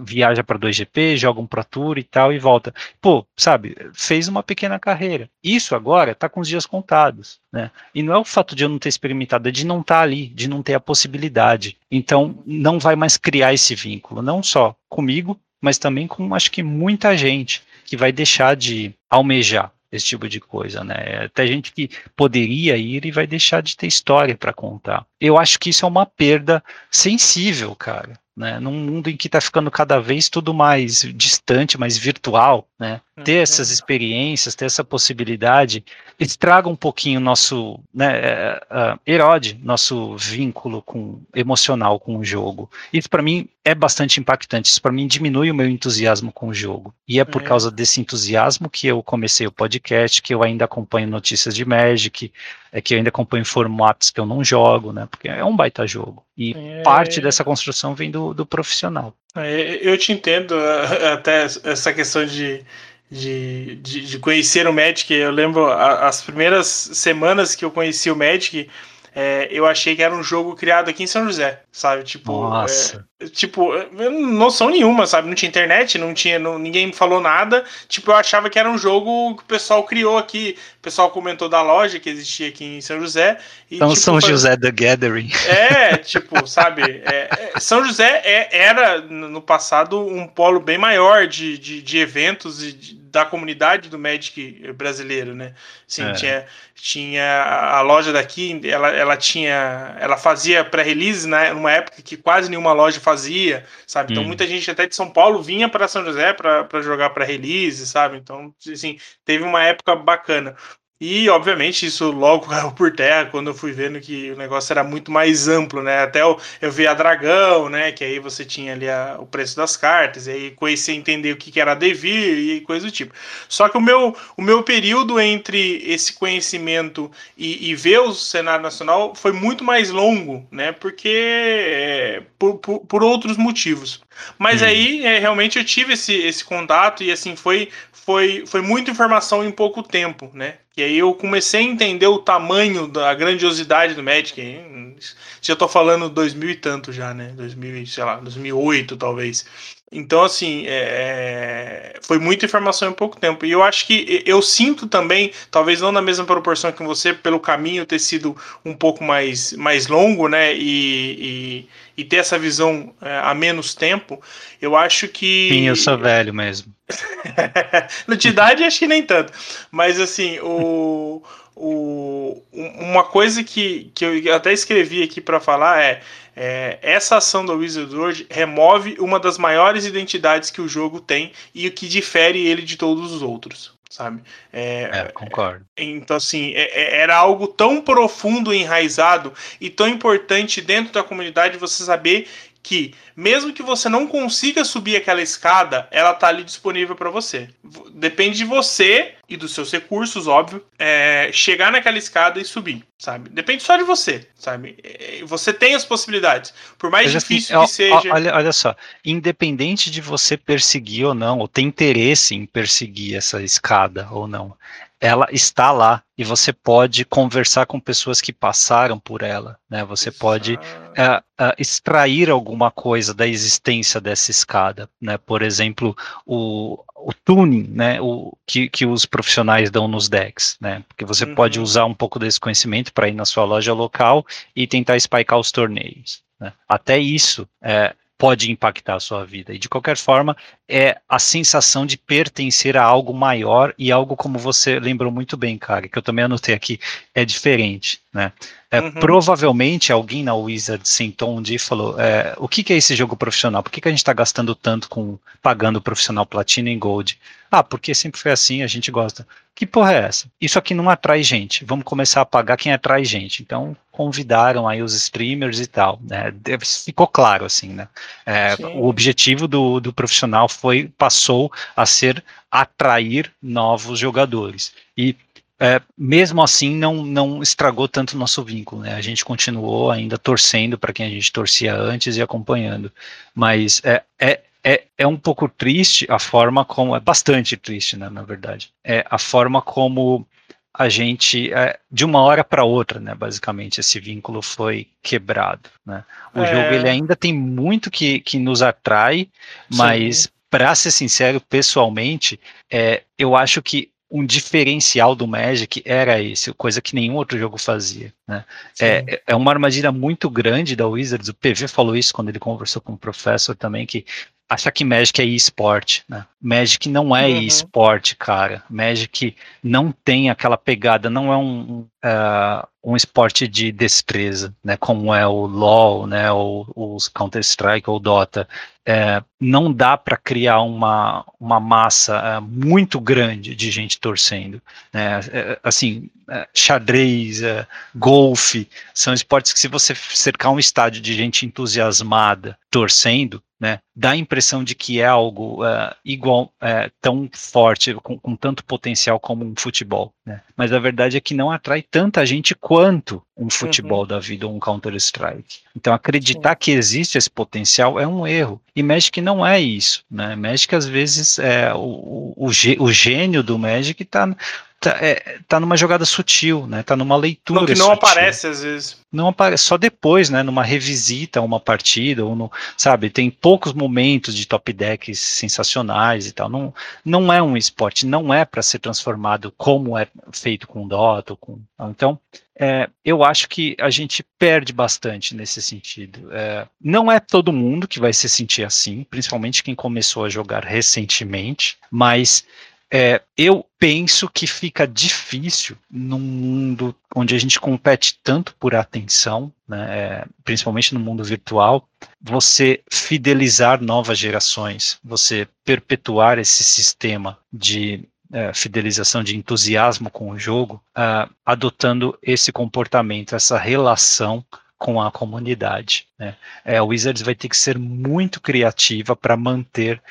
Viaja para 2GP, joga um Pro Tour e tal e volta. Pô, sabe, fez uma pequena carreira. Isso agora tá com os dias contados, né? E não é o fato de eu não ter experimentado, é de não estar tá ali, de não ter a possibilidade. Então, não vai mais criar esse vínculo, não só comigo, mas também com acho que muita gente que vai deixar de almejar esse tipo de coisa, né? Até gente que poderia ir e vai deixar de ter história para contar. Eu acho que isso é uma perda sensível, cara né? Num mundo em que está ficando cada vez tudo mais distante, mais virtual, né? Ter uhum. essas experiências, ter essa possibilidade, estraga um pouquinho o nosso, né? Uh, erode nosso vínculo com emocional com o jogo. Isso para mim é bastante impactante. Isso para mim diminui o meu entusiasmo com o jogo. E é por é. causa desse entusiasmo que eu comecei o podcast, que eu ainda acompanho notícias de Magic, é que eu ainda acompanho formatos que eu não jogo, né? Porque é um baita jogo. E é... parte dessa construção vem do, do profissional. É, eu te entendo até essa questão de, de, de, de, conhecer o Magic. Eu lembro as primeiras semanas que eu conheci o Magic, é, eu achei que era um jogo criado aqui em São José, sabe? Tipo, Nossa. É, tipo, noção nenhuma, sabe? Não tinha internet, não tinha, não, ninguém falou nada. Tipo, eu achava que era um jogo que o pessoal criou aqui. O pessoal comentou da loja que existia aqui em São José. E, então, tipo, São José The Gathering. É, tipo, sabe? É, é, São José é, era, no passado, um polo bem maior de, de, de eventos e de, da comunidade do Magic brasileiro, né? Sim, é. tinha, tinha a loja daqui, ela, ela tinha, ela fazia pré-release, né? Numa época que quase nenhuma loja fazia, sabe? Então hum. muita gente até de São Paulo vinha para São José para jogar pré-release, sabe? Então, assim, teve uma época bacana. E, obviamente, isso logo caiu por terra quando eu fui vendo que o negócio era muito mais amplo, né? Até eu, eu vi a Dragão, né? Que aí você tinha ali a, o preço das cartas, e aí conhecer entender o que, que era Devir e coisa do tipo. Só que o meu, o meu período entre esse conhecimento e, e ver o cenário nacional foi muito mais longo, né? Porque é, por, por, por, outros motivos. Mas hum. aí, é, realmente, eu tive esse, esse contato e, assim, foi, foi, foi muita informação em pouco tempo, né? E aí eu comecei a entender o tamanho da grandiosidade do Magic. Já tô falando 2000 e tanto já, né? 2000, sei lá, 2008 talvez. Então, assim, é, é... foi muita informação em pouco tempo. E eu acho que eu sinto também, talvez não na mesma proporção que você, pelo caminho ter sido um pouco mais, mais longo, né? E, e, e ter essa visão é, há menos tempo, eu acho que. Sim, eu sou velho mesmo. Na de idade, acho que nem tanto. Mas, assim, o, o, uma coisa que, que eu até escrevi aqui para falar é, é, essa ação do Wizard remove uma das maiores identidades que o jogo tem e o que difere ele de todos os outros sabe? É, é, concordo. Então, assim, é, é, era algo tão profundo, enraizado e tão importante dentro da comunidade você saber que mesmo que você não consiga subir aquela escada, ela tá ali disponível para você. Depende de você e dos seus recursos, óbvio, é, chegar naquela escada e subir, sabe? Depende só de você, sabe? É, você tem as possibilidades. Por mais Mas, difícil assim, que seja. Olha, olha só, independente de você perseguir ou não, ou ter interesse em perseguir essa escada ou não, ela está lá e você pode conversar com pessoas que passaram por ela, né? Você pode uh, uh, extrair alguma coisa da existência dessa escada, né? Por exemplo, o, o tuning, né? O que, que os profissionais dão nos decks, né? Porque você uhum. pode usar um pouco desse conhecimento para ir na sua loja local e tentar spikear os torneios. Né? Até isso é, pode impactar a sua vida. E de qualquer forma, é a sensação de pertencer a algo maior e algo como você lembrou muito bem, cara, que eu também anotei aqui, é diferente, né? É, uhum. Provavelmente alguém na Wizard sentou um dia e falou: é, o que, que, é esse jogo profissional? Por que, que a gente está gastando tanto com pagando profissional Platina e Gold? Ah, porque sempre foi assim, a gente gosta. Que porra é essa? Isso aqui não atrai gente. Vamos começar a pagar quem atrai gente. Então convidaram aí os streamers e tal. Né? Ficou claro assim, né? É, o objetivo do, do profissional foi passou a ser atrair novos jogadores. E é, mesmo assim não, não estragou tanto o nosso vínculo, né? A gente continuou ainda torcendo para quem a gente torcia antes e acompanhando. Mas é, é, é, é um pouco triste a forma como. É bastante triste, né, na verdade. É a forma como a gente, é, de uma hora para outra, né, basicamente, esse vínculo foi quebrado. Né? O é... jogo ele ainda tem muito que, que nos atrai, mas, para ser sincero, pessoalmente, é, eu acho que um diferencial do Magic era esse, coisa que nenhum outro jogo fazia. Né? É, é uma armadilha muito grande da Wizards. O PV falou isso quando ele conversou com o professor também, que acha que Magic é esporte, né? Magic não é uhum. esporte, cara. Magic não tem aquela pegada, não é um, uh, um esporte de destreza, né? Como é o LoL, né? Ou os Counter Strike ou Dota é, não dá para criar uma, uma massa é, muito grande de gente torcendo. Né? É, assim, é, xadrez, é, golfe, são esportes que se você cercar um estádio de gente entusiasmada torcendo, né, dá a impressão de que é algo igual, tão forte, com, com, tanto potencial como um futebol. Né? Mas a verdade é que não atrai tanta gente quanto um futebol uhum. da vida ou um Counter-Strike. Então acreditar Sim. que existe esse potencial é um erro. E Magic não é isso. Né? Magic às vezes é o, o, o gênio do Magic está tá, é, tá numa jogada sutil, né? Tá numa leitura. Não, que não sutil. aparece às vezes. Não aparece só depois, né? Numa revisita, uma partida, ou no, sabe? Tem poucos momentos de top decks sensacionais e tal. Não, não é um esporte, não é para ser transformado como é feito com Dota. Com, então, é, eu acho que a gente perde bastante nesse sentido. É, não é todo mundo que vai se sentir assim, principalmente quem começou a jogar recentemente, mas é, eu penso que fica difícil num mundo onde a gente compete tanto por atenção, né, é, principalmente no mundo virtual, você fidelizar novas gerações, você perpetuar esse sistema de é, fidelização, de entusiasmo com o jogo, uh, adotando esse comportamento, essa relação com a comunidade. Né? É, o Wizards vai ter que ser muito criativa para manter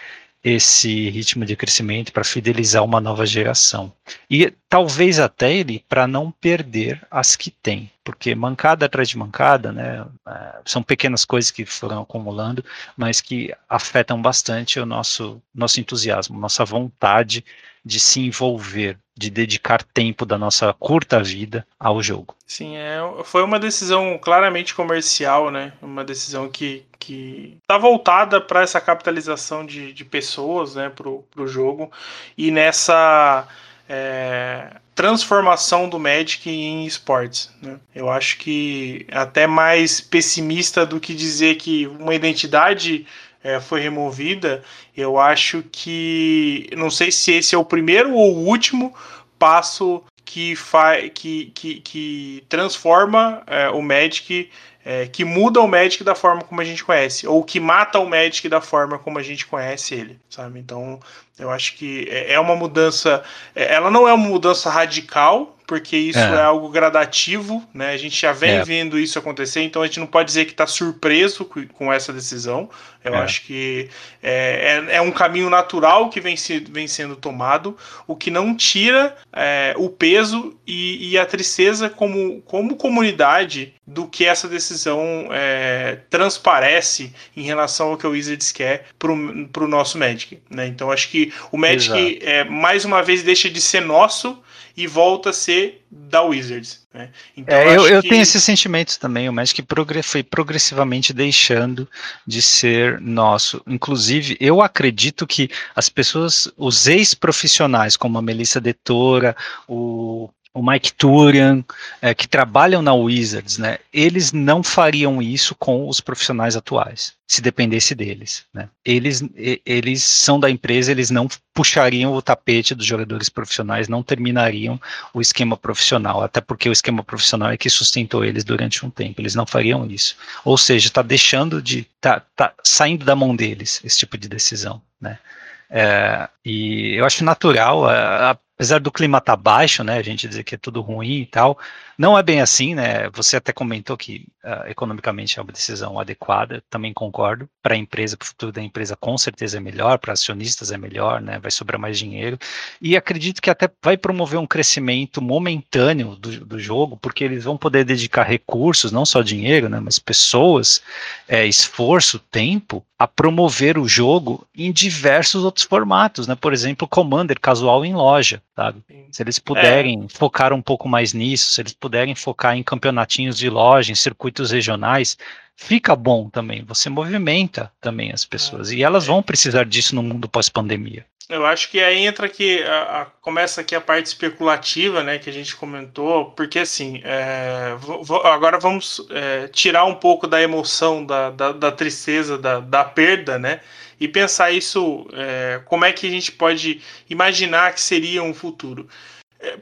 esse ritmo de crescimento para fidelizar uma nova geração. E talvez até ele para não perder as que tem, porque mancada atrás de mancada, né, é, são pequenas coisas que foram acumulando, mas que afetam bastante o nosso, nosso entusiasmo, nossa vontade de se envolver, de dedicar tempo da nossa curta vida ao jogo. Sim, é, foi uma decisão claramente comercial, né? Uma decisão que que está voltada para essa capitalização de, de pessoas, né, para o jogo e nessa é, transformação do Magic em esportes. Né? Eu acho que até mais pessimista do que dizer que uma identidade é, foi removida, eu acho que. Não sei se esse é o primeiro ou o último passo que, faz, que, que, que transforma é, o Magic é, que muda o Magic da forma como a gente conhece, ou que mata o Magic da forma como a gente conhece ele, sabe? Então, eu acho que é, é uma mudança. É, ela não é uma mudança radical, porque isso é. é, algo gradativo, né? A gente já vem é. vendo isso acontecer, então a gente não pode dizer que está surpreso com essa decisão. Eu é. acho que é, é, é, um caminho natural que vem, se, vem sendo tomado, o que não tira é, o peso e, e, a tristeza como, como comunidade do que essa decisão transparece em relação ao que o Wizards quer para o nosso Magic. Né? Então acho que o Magic, mais uma vez, deixa de ser nosso e volta a ser da Wizards. Né? Então, é, eu, eu que... tenho esses sentimentos também. O Magic foi progressivamente deixando de ser nosso. Inclusive, eu acredito que as pessoas, os ex-profissionais, como a Melissa Detora, o o Mike Turian, é, que trabalham na Wizards, né, eles não fariam isso com os profissionais atuais, se dependesse deles. Né. Eles, eles são da empresa, eles não puxariam o tapete dos jogadores profissionais, não terminariam o esquema profissional, até porque o esquema profissional é que sustentou eles durante um tempo, eles não fariam isso. Ou seja, está deixando de, tá, tá saindo da mão deles esse tipo de decisão. Né. É, e eu acho natural, a, a apesar do clima estar tá baixo, né, a gente dizer que é tudo ruim e tal, não é bem assim, né? Você até comentou que uh, economicamente é uma decisão adequada, também concordo. Para a empresa, para o futuro da empresa, com certeza é melhor, para acionistas é melhor, né? Vai sobrar mais dinheiro. E acredito que até vai promover um crescimento momentâneo do, do jogo, porque eles vão poder dedicar recursos, não só dinheiro, né? Mas pessoas, é, esforço, tempo, a promover o jogo em diversos outros formatos, né? Por exemplo, Commander casual em loja, sabe? Se eles puderem é. focar um pouco mais nisso, se eles puderem puderem focar em campeonatinhos de loja, em circuitos regionais, fica bom também. Você movimenta também as pessoas. É. E elas vão precisar disso no mundo pós-pandemia. Eu acho que aí entra que a, a, começa aqui a parte especulativa, né, que a gente comentou, porque assim, é, agora vamos é, tirar um pouco da emoção, da, da, da tristeza, da, da, perda, né, e pensar isso, é, como é que a gente pode imaginar que seria um futuro.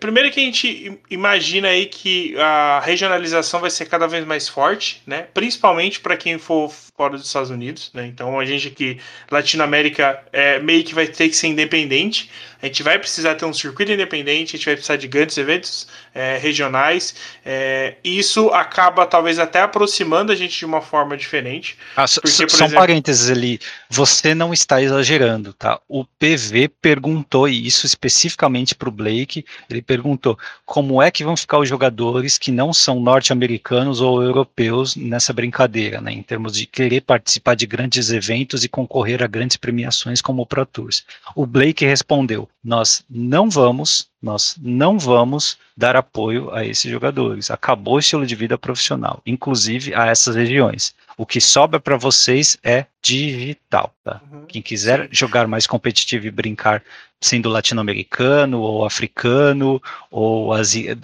Primeiro que a gente imagina aí que a regionalização vai ser cada vez mais forte, né? Principalmente para quem for fora dos Estados Unidos, né? Então a gente aqui, Latinoamérica, é, meio que vai ter que ser independente. A gente vai precisar ter um circuito independente, a gente vai precisar de grandes eventos é, regionais. É, isso acaba talvez até aproximando a gente de uma forma diferente. Ah, porque, só exemplo, parênteses ali, você não está exagerando, tá? O PV perguntou isso especificamente para o Blake. Ele perguntou como é que vão ficar os jogadores que não são norte-americanos ou europeus nessa brincadeira, né? Em termos de querer participar de grandes eventos e concorrer a grandes premiações como o Pro Tours. O Blake respondeu: nós não vamos, nós não vamos dar apoio a esses jogadores. Acabou o estilo de vida profissional, inclusive a essas regiões. O que sobra para vocês é digital. Tá? Uhum, Quem quiser jogar mais competitivo e brincar sendo latino-americano ou africano ou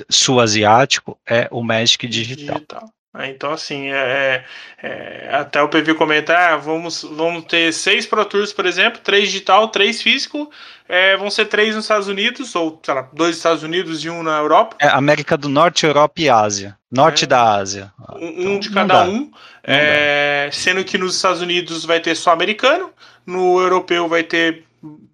sul-asiático é o Magic digital. digital. É, então, assim, é, é, é até o PV comentar, ah, vamos, vamos ter seis Pro Tours, por exemplo, três digital, três físico, é, vão ser três nos Estados Unidos, ou, sei lá, dois nos Estados Unidos e um na Europa. É, América do Norte, Europa e Ásia. Norte é. da Ásia. Um, então, de cada um, é, sendo que nos Estados Unidos vai ter só americano, no europeu vai ter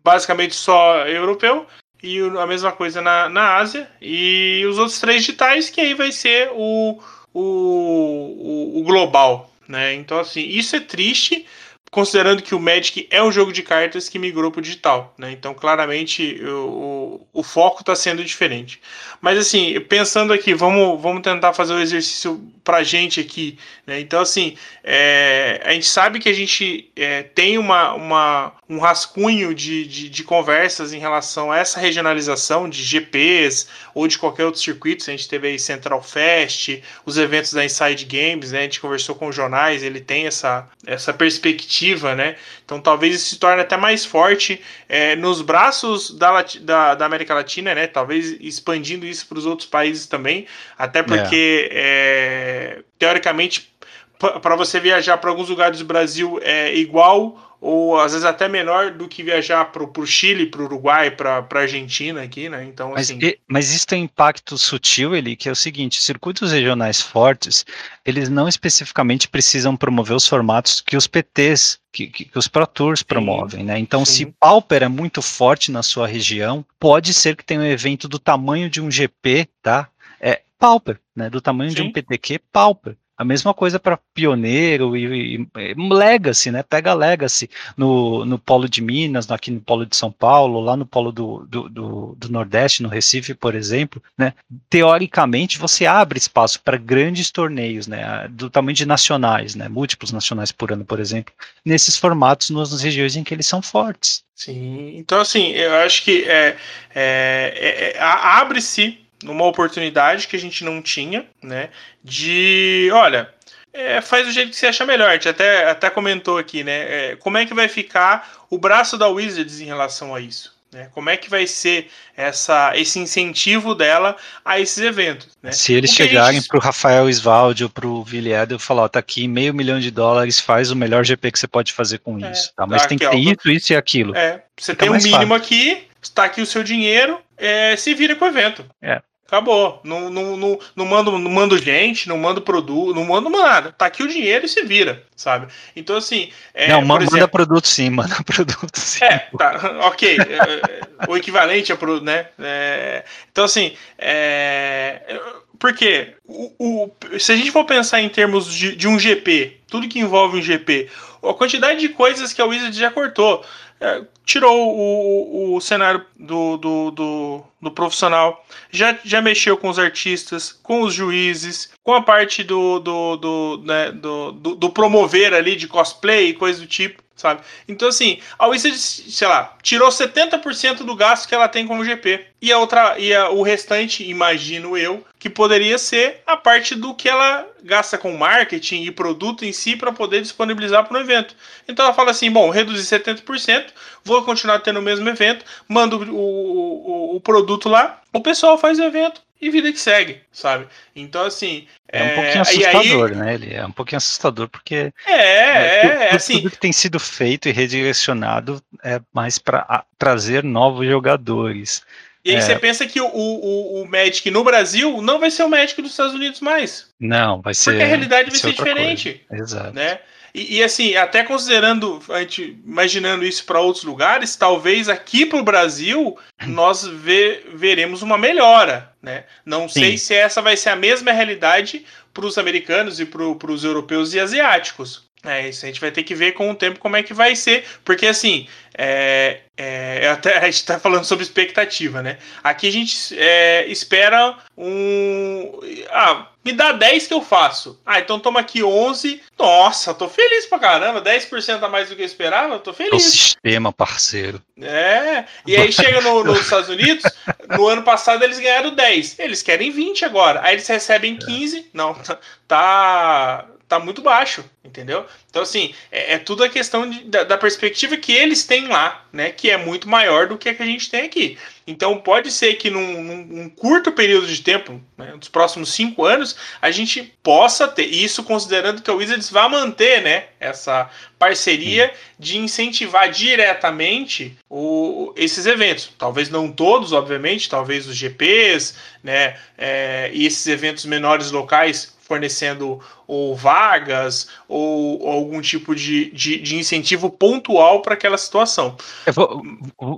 basicamente só europeu, e a mesma coisa na, na Ásia, e os outros três digitais, que aí vai ser o o, o, o global, né? Então, assim, isso é triste, considerando que o Magic é um jogo de cartas que migrou para o digital, né? Então, claramente, o, o, foco está sendo diferente. Mas, assim, pensando aqui, vamos, vamos tentar fazer o exercício para a gente aqui, né? Então, assim, é, a gente sabe que a gente é, tem uma, uma, um rascunho de, de, de, conversas em relação a essa regionalização de GPs ou de qualquer outro circuito. A gente teve aí Central Fest, os eventos da Inside Games, né? A gente conversou com os jornais, ele tem essa, essa perspectiva, né? Então talvez isso se torne até mais forte é, nos braços da, da, da, América Latina, né? Talvez expandindo isso para os outros países também, até porque é. teoricamente para você viajar para alguns lugares do Brasil é igual ou às vezes até menor do que viajar para o Chile, para o Uruguai, para a Argentina aqui, né? Então, mas, assim... e, mas isso tem impacto sutil, ele que é o seguinte: circuitos regionais fortes, eles não especificamente precisam promover os formatos que os PTs, que, que, que os Pro Tours promovem, sim, né? Então, sim. se Pauper é muito forte na sua região, pode ser que tenha um evento do tamanho de um GP, tá? É Pauper, né? Do tamanho sim. de um PTQ, Pauper. A mesma coisa para Pioneiro e, e, e, Legacy, né? Pega Legacy no, no polo de Minas, aqui no polo de São Paulo, lá no polo do, do, do, do Nordeste, no Recife, por exemplo, né? Teoricamente, você abre espaço para grandes torneios, né? Do tamanho de nacionais, né? Múltiplos nacionais por ano, por exemplo, nesses formatos nas regiões em que eles são fortes. Sim, então assim, eu acho que é, é, é, é abre-se numa oportunidade que a gente não tinha, né? De, olha, é, faz do jeito que você acha melhor. A gente até, até comentou aqui, né? É, como é que vai ficar o braço da Wizards em relação a isso? Né? Como é que vai ser essa, esse incentivo dela a esses eventos? Né? Se eles chegarem para o Rafael Isvaldi ou para o Villiers e falar, ó, tá aqui meio milhão de dólares, faz o melhor GP que você pode fazer com é, isso. Tá? Mas aqui, tem que ter ó, isso, isso e aquilo. É, você Fica tem um mínimo fácil. aqui, está aqui o seu dinheiro, é, se vira com o evento. É. Acabou. Não, não, não, não, mando, não mando gente, não mando produto, não mando nada. Tá aqui o dinheiro e se vira, sabe? Então, assim. É, não, manda exemplo, produto sim, manda produto sim. É, tá, ok. É, o equivalente a produto, né? É, então, assim. É, porque o, o, se a gente for pensar em termos de, de um GP, tudo que envolve um GP, a quantidade de coisas que a Wizard já cortou. É, tirou o, o cenário do, do, do, do, profissional, já, já mexeu com os artistas, com os juízes, com a parte do, do, do, né, do, do, do promover ali de cosplay e coisa do tipo sabe? Então, assim, a Wizard, sei lá, tirou 70% do gasto que ela tem com o GP. E a outra, e a, o restante, imagino eu, que poderia ser a parte do que ela gasta com marketing e produto em si para poder disponibilizar para o evento. Então ela fala assim: bom, reduzi 70%, vou continuar tendo o mesmo evento, mando o, o, o produto lá, o pessoal faz o evento, e vida que segue, sabe? Então, assim. É, um pouquinho assustador, aí... né? Ele é um pouquinho assustador, porque. É, é, é, é assim. Tudo que tem sido feito e redirecionado é mais para trazer novos jogadores. E aí é. você pensa que o, o, o Magic no Brasil não vai ser o Magic dos Estados Unidos mais. Não, vai ser. Porque a realidade vai ser, ser diferente. Coisa. Exato. Né? E, e, assim, até considerando, a gente, imaginando isso para outros lugares, talvez aqui para o Brasil nós ve, veremos uma melhora. Né? Não Sim. sei se essa vai ser a mesma realidade para os americanos e para os europeus e asiáticos. É, isso a gente vai ter que ver com o tempo como é que vai ser, porque assim, é, é, até, a gente está falando sobre expectativa, né? Aqui a gente é, espera um. Ah, me dá 10 que eu faço. Ah, então toma aqui 11. Nossa, tô feliz pra caramba. 10% a mais do que eu esperava, tô feliz. O sistema, parceiro. É, e aí chega no, nos Estados Unidos, no ano passado eles ganharam 10. Eles querem 20 agora. Aí eles recebem 15. Não, tá tá muito baixo, entendeu? Então, assim, é, é tudo a questão de, da, da, perspectiva que eles têm lá, né? Que é muito maior do que a que a gente tem aqui. Então, pode ser que num, num curto período de tempo, né, nos próximos cinco anos, a gente possa ter, isso considerando que a Wizards vai manter, né? Essa parceria de incentivar diretamente o, esses eventos. Talvez não todos, obviamente, talvez os GPs, né? É, e esses eventos menores locais fornecendo ou vagas ou, ou algum tipo de, de, de incentivo pontual para aquela situação.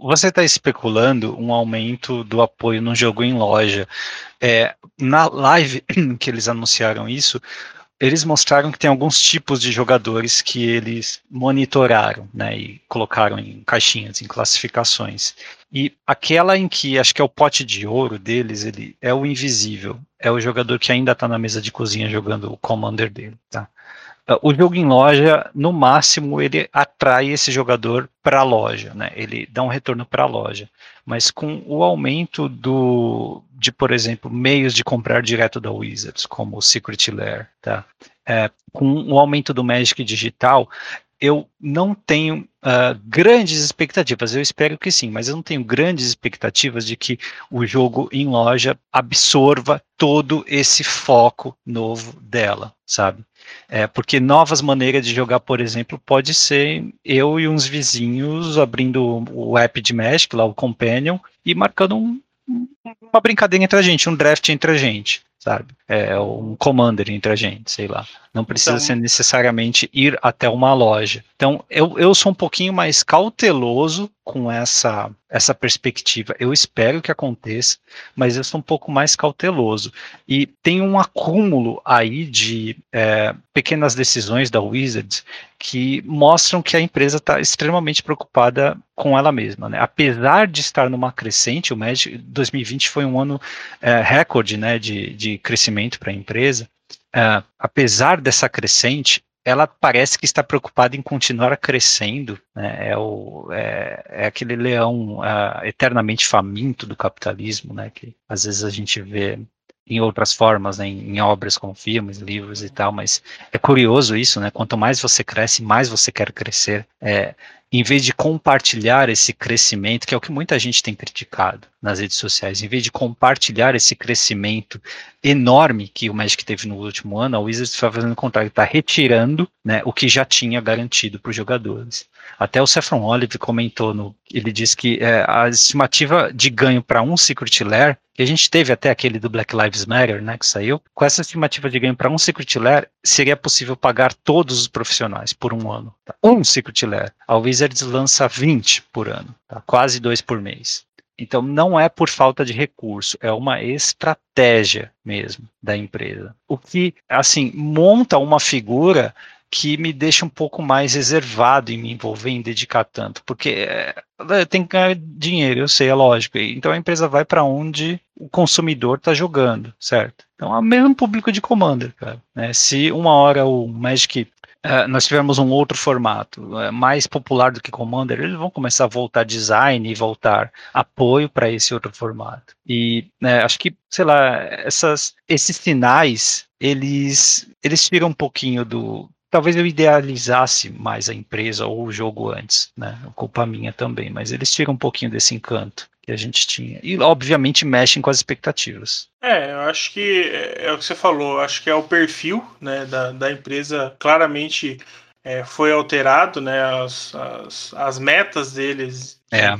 Você está especulando um aumento do apoio no jogo em loja. É, na live que eles anunciaram isso, eles mostraram que tem alguns tipos de jogadores que eles monitoraram, né, e colocaram em caixinhas, em classificações. E aquela em que acho que é o pote de ouro deles, ele é o invisível, é o jogador que ainda está na mesa de cozinha jogando o commander dele, tá? Ah, o jogo em loja, no máximo, ele atrai esse jogador para a loja, né? Ele dá um retorno para a loja. Mas com o aumento do, de, por exemplo, meios de comprar direto da Wizards, como o Secret Lair, tá? É, com o aumento do Magic digital, eu não tenho uh, grandes expectativas. Eu espero que sim, mas eu não tenho grandes expectativas de que o jogo em loja absorva todo esse foco novo dela, sabe? É, porque novas maneiras de jogar, por exemplo, pode ser eu e uns vizinhos abrindo o app de Magic, lá o Companion, e marcando um, uma brincadeira entre a gente, um draft entre a gente sabe? É um commander entre a gente, sei lá. Não precisa então, ser necessariamente ir até uma loja. Então, eu, eu sou um pouquinho mais cauteloso com essa, essa perspectiva. Eu espero que aconteça, mas eu sou um pouco mais cauteloso. E tem um acúmulo aí de é, pequenas decisões da Wizards que mostram que a empresa está extremamente preocupada com ela mesma. Né? Apesar de estar numa crescente, o Magic 2020 foi um ano é, recorde né, de, de crescimento para a empresa. É, apesar dessa crescente, ela parece que está preocupada em continuar crescendo, né? é, o, é, é aquele leão é, eternamente faminto do capitalismo, né? que às vezes a gente vê em outras formas, né? em, em, obras como filmes, livros e tal, mas é curioso isso, né? quanto mais você cresce, mais você quer crescer. É, em vez de compartilhar esse crescimento, que é o que muita gente tem criticado nas redes sociais, em vez de compartilhar esse crescimento enorme que o Magic teve no último ano, a Wizards está fazendo o contrário, está retirando né, o que já tinha garantido para os jogadores. Até o Saffron Olive comentou, no, ele disse que é, a estimativa de ganho para um Secret Lair, que a gente teve até aquele do Black Lives Matter, né, que saiu, com essa estimativa de ganho para um Secret Lair, seria possível pagar todos os profissionais por um ano. Tá? Um Secret. A Wizards lança 20 por ano, tá? quase dois por mês. Então não é por falta de recurso, é uma estratégia mesmo da empresa. O que, assim, monta uma figura que me deixa um pouco mais reservado em me envolver, em dedicar tanto, porque é, tem que ganhar dinheiro, eu sei, é lógico. Então a empresa vai para onde o consumidor está jogando, certo? Então é o mesmo público de Commander, cara. Né? Se uma hora o Magic Uh, nós tivemos um outro formato uh, mais popular do que Commander, eles vão começar a voltar design e voltar apoio para esse outro formato. E né, acho que, sei lá, essas, esses sinais, eles, eles tiram um pouquinho do, talvez eu idealizasse mais a empresa ou o jogo antes, né? Culpa minha também, mas eles tiram um pouquinho desse encanto que a gente tinha. E, obviamente, mexem com as expectativas. É, eu acho que é, é o que você falou, acho que é o perfil né, da, da empresa claramente é, foi alterado, né? As, as, as metas deles. É.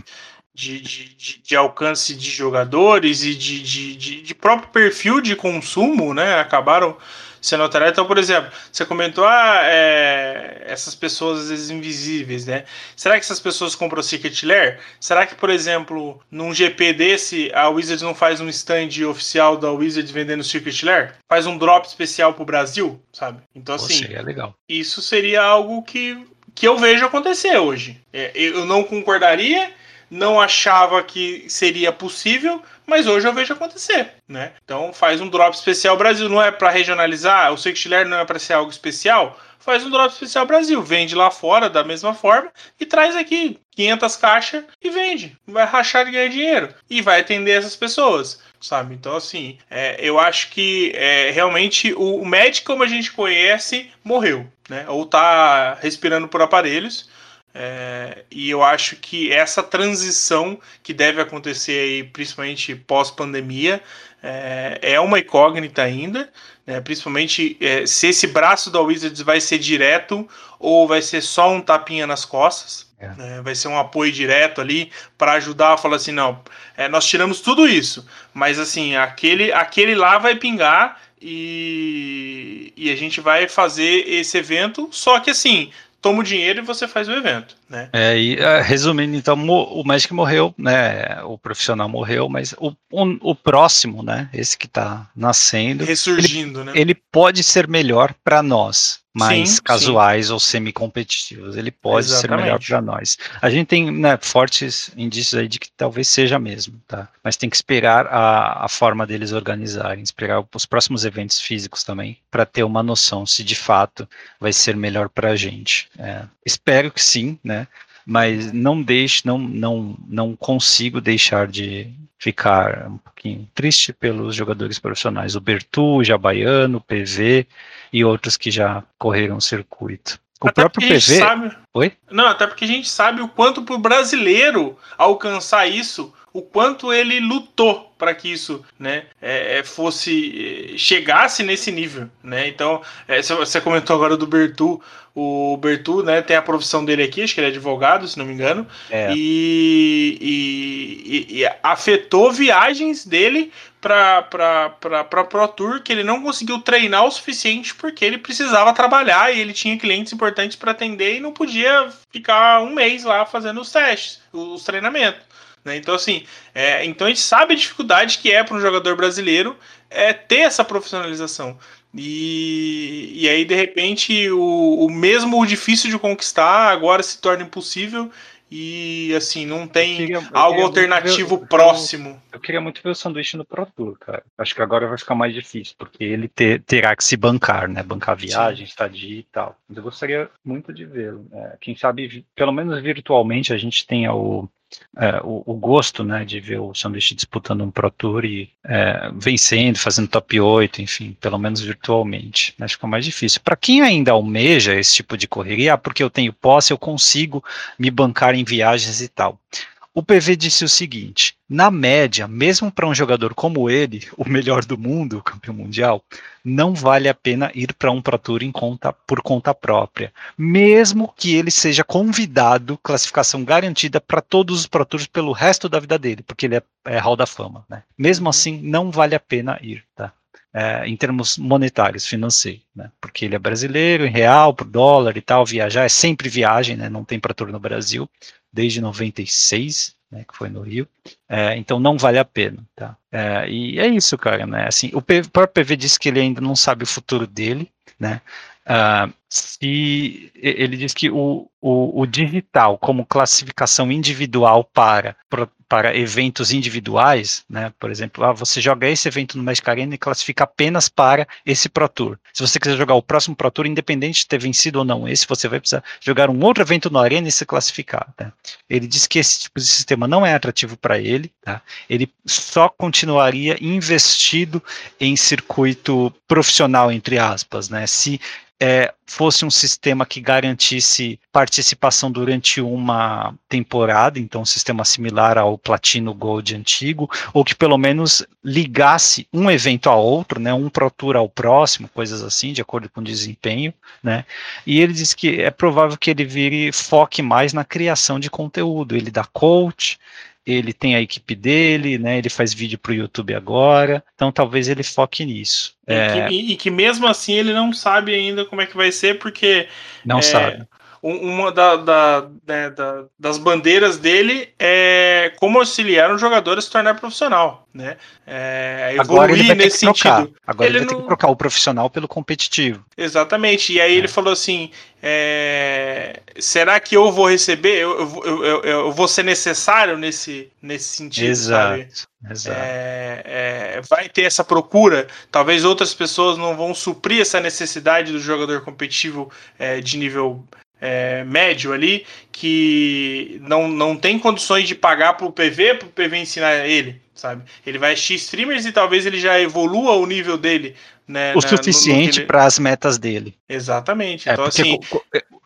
De, de, de, de, alcance de jogadores e de, de, de, de próprio perfil de consumo, né? Acabaram sendo alterado. Então, por exemplo, você comentou ah, é, essas pessoas às vezes invisíveis, né? Será que essas pessoas compram Secret Lair? Será que, por exemplo, num GP desse, a Wizards não faz um stand oficial da Wizards vendendo Secret Lair? Faz um drop especial pro Brasil, sabe? Então, assim, Pô, seria legal. isso seria algo que, que eu vejo acontecer hoje. É, eu não concordaria, não achava que seria possível, mas hoje eu vejo acontecer, né? Então faz um drop especial Brasil, não é para regionalizar, o Sextiler não é para ser algo especial, faz um drop especial Brasil, vende lá fora da mesma forma e traz aqui 500 caixas e vende, vai rachar e ganhar dinheiro e vai atender essas pessoas. Sabe? Então, assim, é, eu acho que é, realmente o, o Magic, como a gente conhece, morreu, né? Ou tá respirando por aparelhos. É, e eu acho que essa transição que deve acontecer aí, principalmente pós-pandemia, é, é, uma incógnita ainda, né, principalmente é, se esse braço da Wizards vai ser direto ou vai ser só um tapinha nas costas. É. Né, vai ser um apoio direto ali para ajudar a falar assim: não, é, nós tiramos tudo isso, mas assim, aquele, aquele lá vai pingar e, e a gente vai fazer esse evento, só que assim, toma o dinheiro e você faz o evento, né? É, e uh, resumindo, então, o Magic morreu, né? O profissional morreu, mas o, o, o próximo, né? Esse que está nascendo, ressurgindo, ele, né? Ele pode ser melhor para nós, mais sim, casuais sim. ou semi-competitivos. Ele pode Exatamente. ser melhor para nós. A gente tem né, fortes indícios aí de que talvez seja mesmo, tá? Mas tem que esperar a, a forma deles organizarem, esperar os próximos eventos físicos também, para ter uma noção se de fato vai ser melhor para a gente. É, espero que sim, né? Mas não deixe, não, não, não consigo deixar de ficar um pouquinho triste pelos jogadores profissionais. O Bertu, o Jabaiano, o PV, e outros que já correram o circuito. O até próprio PV. Sabe... Oi? Não, até porque a gente sabe o quanto para o brasileiro alcançar isso, o quanto ele lutou para que isso né, é, é fosse chegasse nesse nível. Né? Então, é, você comentou agora do Bertu. O Bertu né, tem a profissão dele aqui, acho que ele é advogado, se não me engano, é. e, e, e, afetou viagens dele para para Pro Tour que ele não conseguiu treinar o suficiente porque ele precisava trabalhar e ele tinha clientes importantes para atender e não podia ficar um mês lá fazendo os testes, os treinamentos. Né? Então, assim, é, então a gente sabe a dificuldade que é para um jogador brasileiro é ter essa profissionalização. E, e aí, de repente, o, o mesmo difícil de conquistar agora se torna impossível e assim, não tem queria, algo alternativo ver, próximo. Eu, eu, queria muito ver o sanduíche no Pro Tour, cara. Acho que agora vai ficar mais difícil, porque ele ter, terá que se bancar, né? Bancar viagem, Sim. estadia e tal. Mas eu gostaria muito de vê-lo. É, quem sabe, pelo menos virtualmente, a gente tenha o, é, o, o, gosto né, de ver o sanduíche disputando um Pro Tour e é, vencendo, fazendo top 8, enfim, pelo menos virtualmente. Que é mais difícil. Para quem ainda almeja esse tipo de correria, ah, porque eu tenho posse, eu consigo me bancar em viagens e tal. O PV disse o seguinte: na média, mesmo para um jogador como ele, o melhor do mundo, o campeão mundial, não vale a pena ir para um Pro Tour em conta, por conta própria, mesmo que ele seja convidado, classificação garantida para todos os Pro Tours pelo resto da vida dele, porque ele é, é Hall da Fama. Né? Mesmo uhum. assim, não vale a pena ir. Tá? É, em termos monetários, financeiros, né? porque ele é brasileiro, em real, por dólar e tal, viajar é sempre viagem, né? não tem para tour no Brasil, desde 96, né, que foi no Rio, é, então não vale a pena, tá? É, e é isso, cara, né? Assim, o próprio PV disse que ele ainda não sabe o futuro dele, né? Uh, ele diz que o, o, o, digital como classificação individual para, para eventos individuais, né, por exemplo, ah, você joga esse evento no Magic Arena e classifica apenas para esse Pro Tour. Se você quiser jogar o próximo Pro Tour, independente de ter vencido ou não esse, você vai precisar jogar um outro evento no Arena e se classificar. Tá? Ele diz que esse tipo de sistema não é atrativo para ele, tá? ele só continuaria investido em circuito profissional, entre aspas, né? Se é, fosse um sistema que garantisse participação durante uma temporada, então um sistema similar ao Platino Gold antigo, ou que pelo menos ligasse um evento a outro, né, um Pro Tour ao próximo, coisas assim, de acordo com o desempenho, né, e ele diz que é provável que ele vire foque mais na criação de conteúdo, ele dá coach, ele tem a equipe dele, né? Ele faz vídeo para o YouTube agora, então talvez ele foque nisso. E, é... que, e, que, mesmo assim ele não sabe ainda como é que vai ser, porque não é, sabe uma da, da, né, da, das bandeiras dele é como auxiliar um jogador a se tornar profissional, né? É, Agora ele vai nesse sentido. Agora ele, ele vai não... ter que trocar o profissional pelo competitivo. Exatamente. E aí é. ele falou assim: é, será que eu vou receber? Eu, eu, eu, eu, vou ser necessário nesse, nesse sentido? Exato. Sabe? Exato. É, é, vai ter essa procura. Talvez outras pessoas não vão suprir essa necessidade do jogador competitivo é, de nível é, médio ali que não, não tem condições de pagar pro PV pro PV ensinar ele, sabe? Ele vai assistir streamers e talvez ele já evolua o nível dele, né? O na, suficiente ele... para as metas dele. Exatamente. É, então, assim,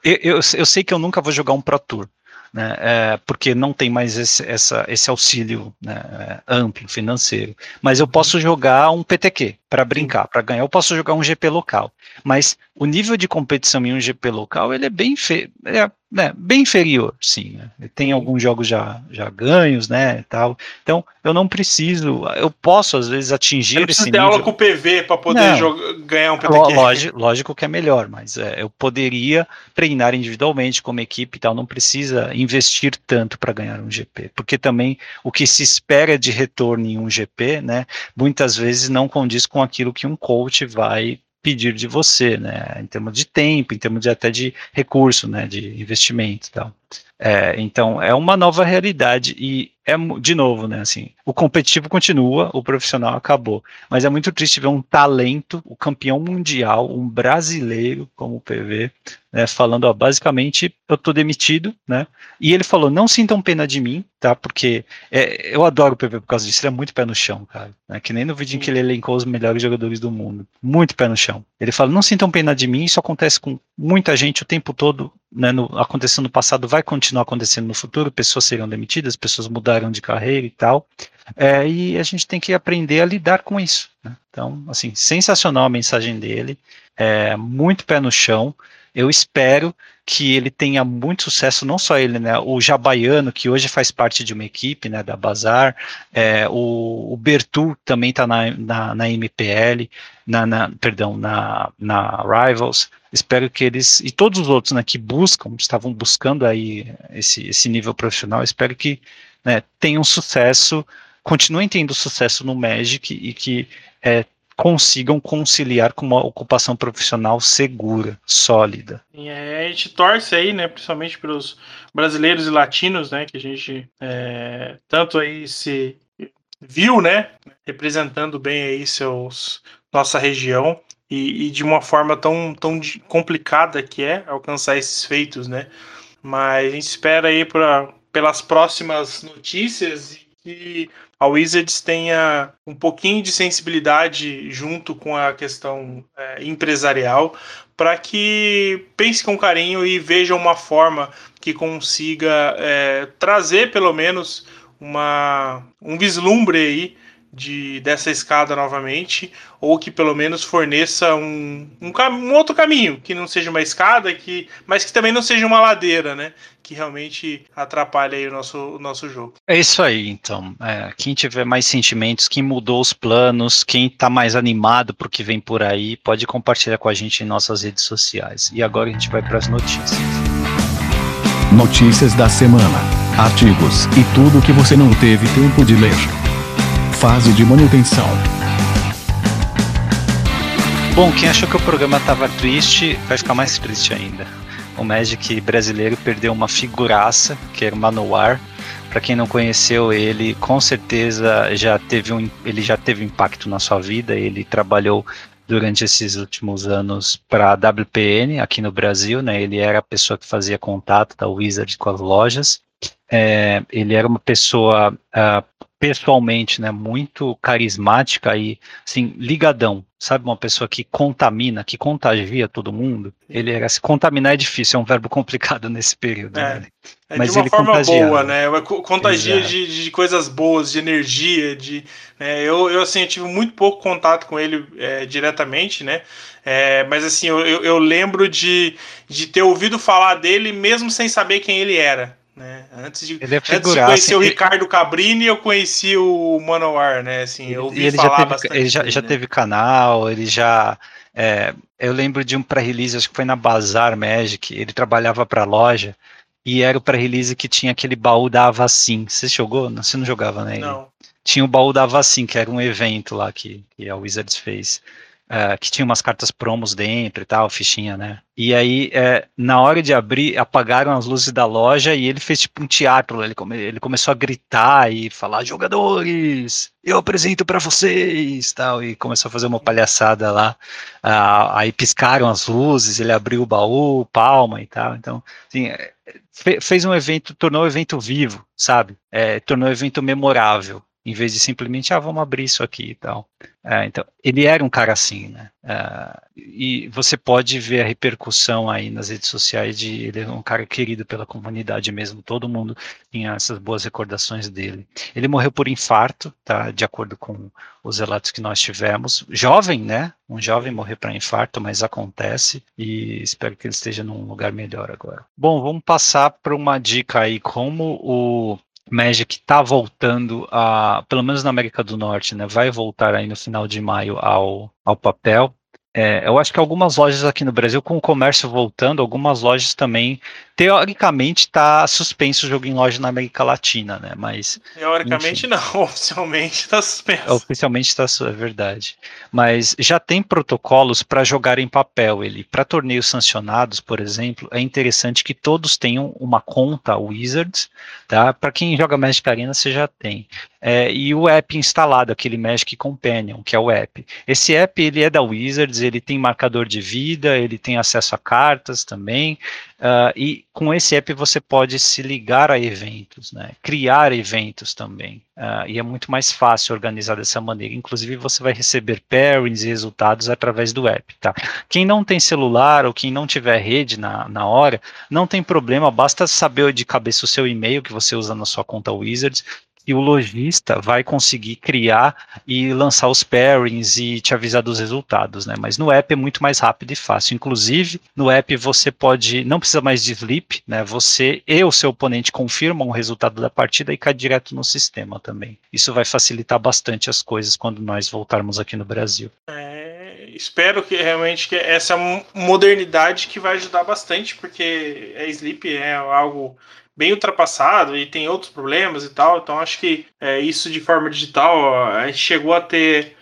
eu, eu, eu sei que eu nunca vou jogar um Pro Tour né, é, porque não tem mais esse, essa, esse auxílio né, é, amplo financeiro. Mas eu posso jogar um PTQ para brincar, para ganhar. Eu posso jogar um GP local, mas o nível de competição em um GP local ele é bem fe é, né, bem inferior, sim. Né? Tem alguns jogos já, já ganhos, né, tal. Então, eu não preciso, eu posso às vezes atingir eu esse nível. ter aula com o PV para poder jogar, ganhar um PTQ. Lógico, lógico que é melhor, mas é, eu poderia treinar individualmente como equipe e tal, não precisa investir tanto para ganhar um GP, porque também o que se espera de retorno em um GP, né, muitas vezes não condiz com aquilo que um coach vai pedir de você, né, em termos de tempo, em termos de, até de recurso, né, de investimento e tal. É, então, é uma nova realidade e é, de novo, né, assim, o competitivo continua, o profissional acabou, mas é muito triste ver um talento, o campeão mundial, um brasileiro como o PV, né, falando, ó, basicamente, eu tô demitido, né, e ele falou, não sintam pena de mim, tá, porque é, eu adoro o PV por causa disso, ele é muito pé no chão, cara, né, que nem no vídeo em que ele elencou os melhores jogadores do mundo, muito pé no chão. Ele fala, não sintam pena de mim, isso acontece com muita gente o tempo todo, né, no, acontecendo no passado, vai continuar acontecendo no futuro, pessoas serão demitidas, pessoas mudaram de carreira e tal, é, e a gente tem que aprender a lidar com isso. Né? Então, assim, sensacional a mensagem dele, é, muito pé no chão, eu espero que ele tenha muito sucesso, não só ele, né, o Jabaiano, que hoje faz parte de uma equipe, né, da Bazar, é, o, o Bertu também está na, na, na, MPL, na, na, perdão, na, na Rivals, espero que eles, e todos os outros, né, que buscam, estavam buscando aí esse, esse nível profissional, espero que né, tenham sucesso, continuem tendo sucesso no Magic e que é, consigam conciliar com uma ocupação profissional segura, sólida. E a gente torce aí, né, principalmente pelos brasileiros e latinos, né, que a gente é, tanto aí se viu, né, representando bem aí seus nossa região e, e, de uma forma tão, tão complicada que é alcançar esses feitos, né? Mas a gente espera aí pra, pelas próximas notícias que a Wizards tenha um pouquinho de sensibilidade junto com a questão é, empresarial para que pense com carinho e veja uma forma que consiga é, trazer pelo menos uma, um vislumbre aí de, dessa escada novamente, ou que pelo menos forneça um, um, um, outro caminho, que não seja uma escada, que, mas que também não seja uma ladeira, né? Que realmente atrapalha aí o nosso, o nosso jogo. É isso aí, então. É, quem tiver mais sentimentos, quem mudou os planos, quem está mais animado para o que vem por aí, pode compartilhar com a gente em nossas redes sociais. E agora a gente vai para as notícias. Notícias da semana, artigos e tudo que você não teve tempo de ler fase de manutenção. Bom, quem achou que o programa estava triste, vai ficar mais triste ainda. O Magic brasileiro perdeu uma figuraça, que era o Manowar. Para quem não conheceu ele, com certeza já teve um, ele já teve impacto na sua vida. Ele trabalhou durante esses últimos anos para a WPN aqui no Brasil, né? Ele era a pessoa que fazia contato da Wizard com as lojas. É, ele era uma pessoa uh, pessoalmente, né, muito carismática e, assim, ligadão, sabe, uma pessoa que contamina, que contagia todo mundo. Ele era, se contaminar é difícil, é um verbo complicado nesse período. É, né? é. Mas de uma forma boa, né, contagia de, de, coisas boas, de energia, de, né, eu, eu, assim, eu tive muito pouco contato com ele é, diretamente, né, é, mas assim, eu, eu, eu lembro de, de ter ouvido falar dele mesmo sem saber quem ele era, né? Antes de, Ele é antes de conhecer o ele- Ricardo Cabrini, eu conheci o Manowar, né? Assim, eu ouvi ele já falar teve, bastante. ele já, dele, já né? teve canal, ele já. é, eu lembro de um pré-release, acho que foi na Bazar Magic, ele trabalhava para loja e era o pré-release que tinha aquele baú da Avacin. Você jogou? Não, Você não jogava, né? Não. Tinha o baú da Avacin, que era um evento lá que, que a Wizards fez. É, que tinha umas cartas promos dentro e tal, fichinha, né? E aí, é, na hora de abrir, apagaram as luzes da loja e ele fez tipo um teatro. Ele, come- ele começou a gritar e falar: jogadores, eu apresento pra vocês, tal. E começou a fazer uma palhaçada lá. Ah, aí piscaram as luzes, ele abriu o baú, palma e tal. Então, assim, fe- fez um evento, tornou o evento vivo, sabe? É, tornou o evento memorável. Em vez de simplesmente, ah, vamos abrir isso aqui e tal. É, então, ele era um cara assim, né? É, e você pode ver a repercussão aí nas redes sociais de ele é um cara querido pela comunidade mesmo. Todo mundo tinha essas boas recordações dele. Ele morreu por infarto, tá? De acordo com os relatos que nós tivemos. Jovem, né? Um jovem morrer para infarto, mas acontece. E espero que ele esteja num lugar melhor agora. Bom, vamos passar para uma dica aí, como o Magic está voltando a, pelo menos na América do Norte, né? Vai voltar aí no final de maio ao, ao papel. É, eu acho que algumas lojas aqui no Brasil, com o comércio voltando, algumas lojas também, teoricamente, está suspenso o jogo em loja na América Latina, né? Mas Teoricamente não, oficialmente tá suspenso. Oficialmente está é verdade. Mas já tem protocolos para jogar em papel. Ele para torneios sancionados, por exemplo, é interessante que todos tenham uma conta Wizards, tá? Para quem joga Magic Arena, você já tem. É, e o app instalado, aquele Magic Companion, que é o app. Esse app ele é da Wizards, ele tem marcador de vida, ele tem acesso a cartas também. Uh, e com esse app você pode se ligar a eventos, né? criar eventos também. Uh, e é muito mais fácil organizar dessa maneira. Inclusive, você vai receber pairings e resultados através do app. Tá? Quem não tem celular ou quem não tiver rede na, na hora, não tem problema, basta saber de cabeça o seu e-mail que você usa na sua conta Wizards e o lojista vai conseguir criar e lançar os pairings e te avisar dos resultados, né? Mas no app é muito mais rápido e fácil. Inclusive, no app você pode, não precisa mais de sleep, né? Você e o seu oponente confirmam o resultado da partida e cai direto no sistema também. Isso vai facilitar bastante as coisas quando nós voltarmos aqui no Brasil. É, espero que realmente que essa é modernidade que vai ajudar bastante, porque a Sleep é algo bem ultrapassado e tem outros problemas e tal. Então acho que é, isso de forma digital a gente chegou a ter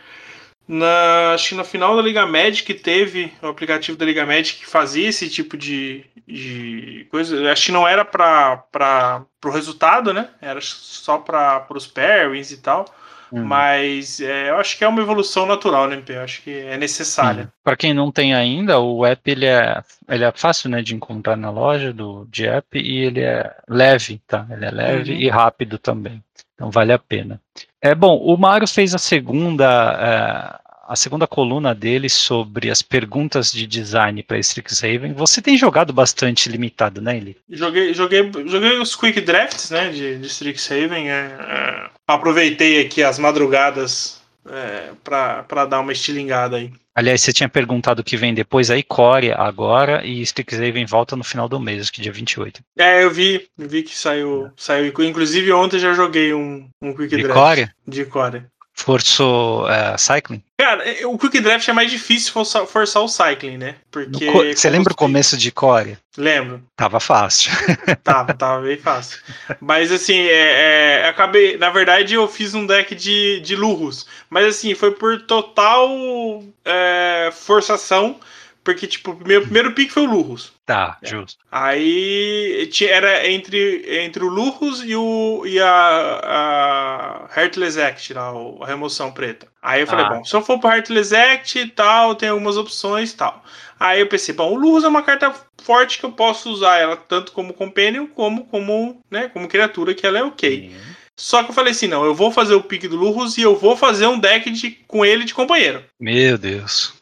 na, acho que no final da Liga Magic teve o aplicativo da Liga Magic que fazia esse tipo de, de coisa. Acho que não era para o resultado, né? Era só para os pairings e tal. Uhum. Mas é, eu acho que é uma evolução natural, né, MP? Eu acho que é necessária. Para quem não tem ainda, o app ele é, ele é fácil né, de encontrar na loja do, de app e ele é leve, tá? Ele é leve uhum. e rápido também. Então vale a pena. É bom, o Mário fez a segunda, é, a segunda coluna dele sobre as perguntas de design para Strixhaven. Você tem jogado bastante limitado, né, Eli? Joguei, joguei, joguei os quick drafts, né, de, de Strixhaven. É, é, aproveitei aqui as madrugadas é, para dar uma estilingada aí. Aliás, você tinha perguntado o que vem depois aí, Core agora e Strixhaven volta no final do mês, acho que dia 28. É, eu vi, vi que saiu, saiu. Inclusive ontem já joguei um, um Quick de Draft. Core? De Core. Forçou uh, Cycling? Cara, o Quick Draft é mais difícil forçar, forçar o Cycling, né? Porque. Você lembra o começo de Core? Lembro. Tava fácil. tava, tava bem fácil. Mas assim, é, é, acabei. Na verdade, eu fiz um deck de, de Lurros. Mas assim, foi por total é, forçação. Porque, tipo, meu primeiro pick foi o Lurros. Tá, é. justo. Aí era entre, entre o Lurros e, o, e a, a Heartless Act, lá, a remoção preta. Aí eu falei, ah. bom, se eu for pro Heartless Act e tal, tem algumas opções e tal. Aí eu pensei, bom, o Lurros é uma carta forte que eu posso usar ela tanto como Companion como como, né, como criatura, que ela é ok. Só que eu falei assim, não, eu vou fazer o pique do Lurros e eu vou fazer um deck de, com ele de companheiro. Meu Deus.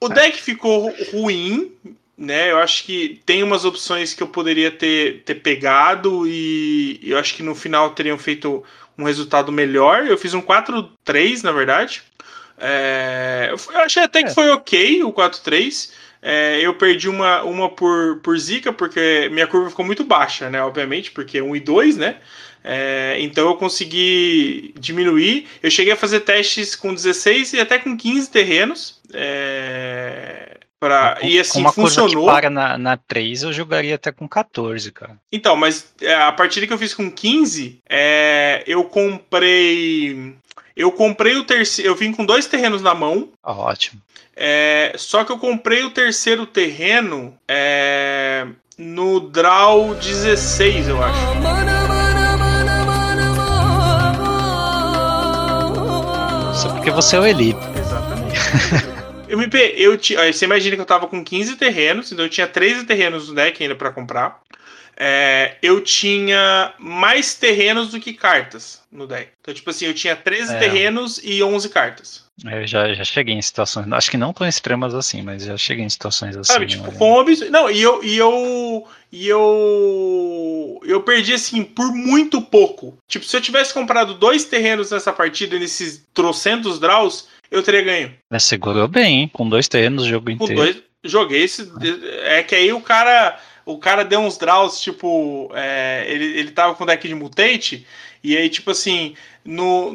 O deck ficou ruim, né? Eu acho que tem umas opções que eu poderia ter, ter pegado e eu acho que no final teriam feito um resultado melhor. Eu fiz um 4-3, na verdade. É, eu achei até que foi ok o 4-3. É, eu perdi uma, uma por, por zica, porque minha curva ficou muito baixa, né? Obviamente, porque 1 e 2, né? É, então eu consegui diminuir. Eu cheguei a fazer testes com 16 e até com 15 terrenos. É, pra, com, e assim, uma funcionou. para na, na 3, eu jogaria até com 14, cara. Então, mas é, a partida que eu fiz com 15, é, eu comprei. Eu comprei o terceiro. Eu vim com dois terrenos na mão. Ótimo. É, só que eu comprei o terceiro terreno é, no draw 16, eu acho. Só porque você é o Elite. Exatamente. eu me pe... eu t... Você imagina que eu tava com 15 terrenos, então eu tinha 13 terrenos no deck ainda para comprar. É, eu tinha mais terrenos do que cartas no deck. Então, tipo assim, eu tinha 13 É. terrenos e 11 cartas. Eu já, já cheguei em situações, acho que não tão extremas assim, mas já cheguei em situações assim. Sabe, tipo, né? foi um absurdo. Não, e eu. E eu. E eu. Eu perdi, assim, por muito pouco. Tipo, se eu tivesse comprado dois terrenos nessa partida, nesses trocentos draws, eu teria ganho. Mas segurou bem, hein? com dois terrenos o jogo Com inteiro. dois. Joguei esse. É que aí o cara. O cara deu uns draws, tipo. é, ele, ele tava com deck de mutante. E aí, tipo assim. No,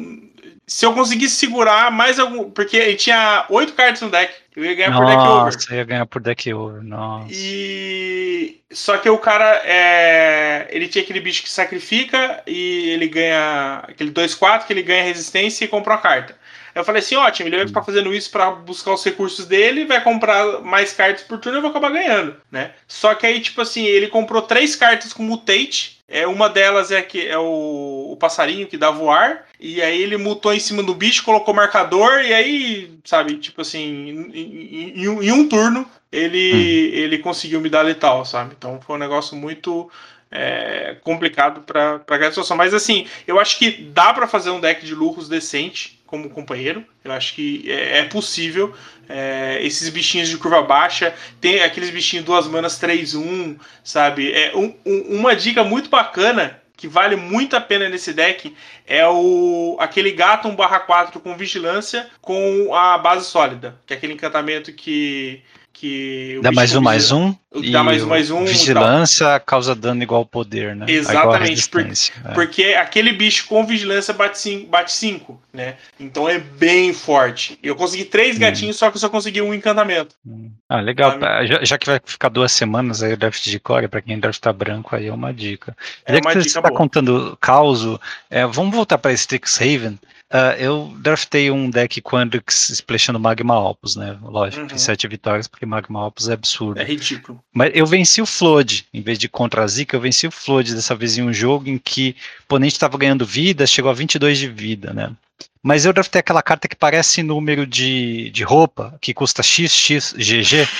se eu conseguisse segurar mais algum. Porque ele tinha oito cartas no deck. Eu ia ganhar por deck over. Nossa, ia ganhar por deck over. Nossa. E só que o cara é... ele tinha aquele bicho que sacrifica e ele ganha aquele 2-4 que ele ganha resistência e compra uma carta. Eu falei assim, ótimo, ele vai ficar fazendo isso para buscar os recursos dele, vai comprar mais cartas por turno e eu vou acabar ganhando, né? Só que aí tipo assim, ele comprou três cartas com mutate é, uma delas é, que, é o, o passarinho que dá voar. E aí ele mutou em cima do bicho, colocou marcador. E aí, sabe, tipo assim, em, em- em um- em um turno ele, ele conseguiu me dar letal, sabe? Então foi um negócio muito é, complicado pra pra aquela situação. Mas assim, eu acho que dá pra fazer um deck de lurros decente como companheiro. Eu acho que é, é possível. É, esses bichinhos de curva baixa, tem aqueles bichinhos duas manas 3-1, sabe? É um- um- uma dica muito bacana que vale muito a pena nesse deck é o aquele gato 1/4 com vigilância com a base sólida, que é aquele encantamento que que Dá mais um, mais um. Dá mais um, mais um Vigilância causa dano igual ao poder, né? Exatamente, resistência, é. Porque aquele bicho com vigilância bate 5, bate cinco, né? Então é bem forte. Eu consegui três Hum. gatinhos, só que eu só consegui um encantamento. Ah, legal. Sabe? Já, já que vai ficar duas semanas aí o draft de core, pra quem draftar branco, aí é uma dica. É uma que você dica está boa. contando causo, é, vamos voltar para Strixhaven. Ah, eu draftei um deck Quandrix splashando Magma Opus, né? Lógico, Uhum. fiz sete vitórias, porque Magma Opus é absurdo. É ridículo. Mas eu venci o Flood, em vez de contra a Zika, eu venci o Flood dessa vez em um jogo em que o oponente estava ganhando vida, chegou a 22 de vida, né? Mas eu draftei aquela carta que parece número de, de roupa, que custa XXGG,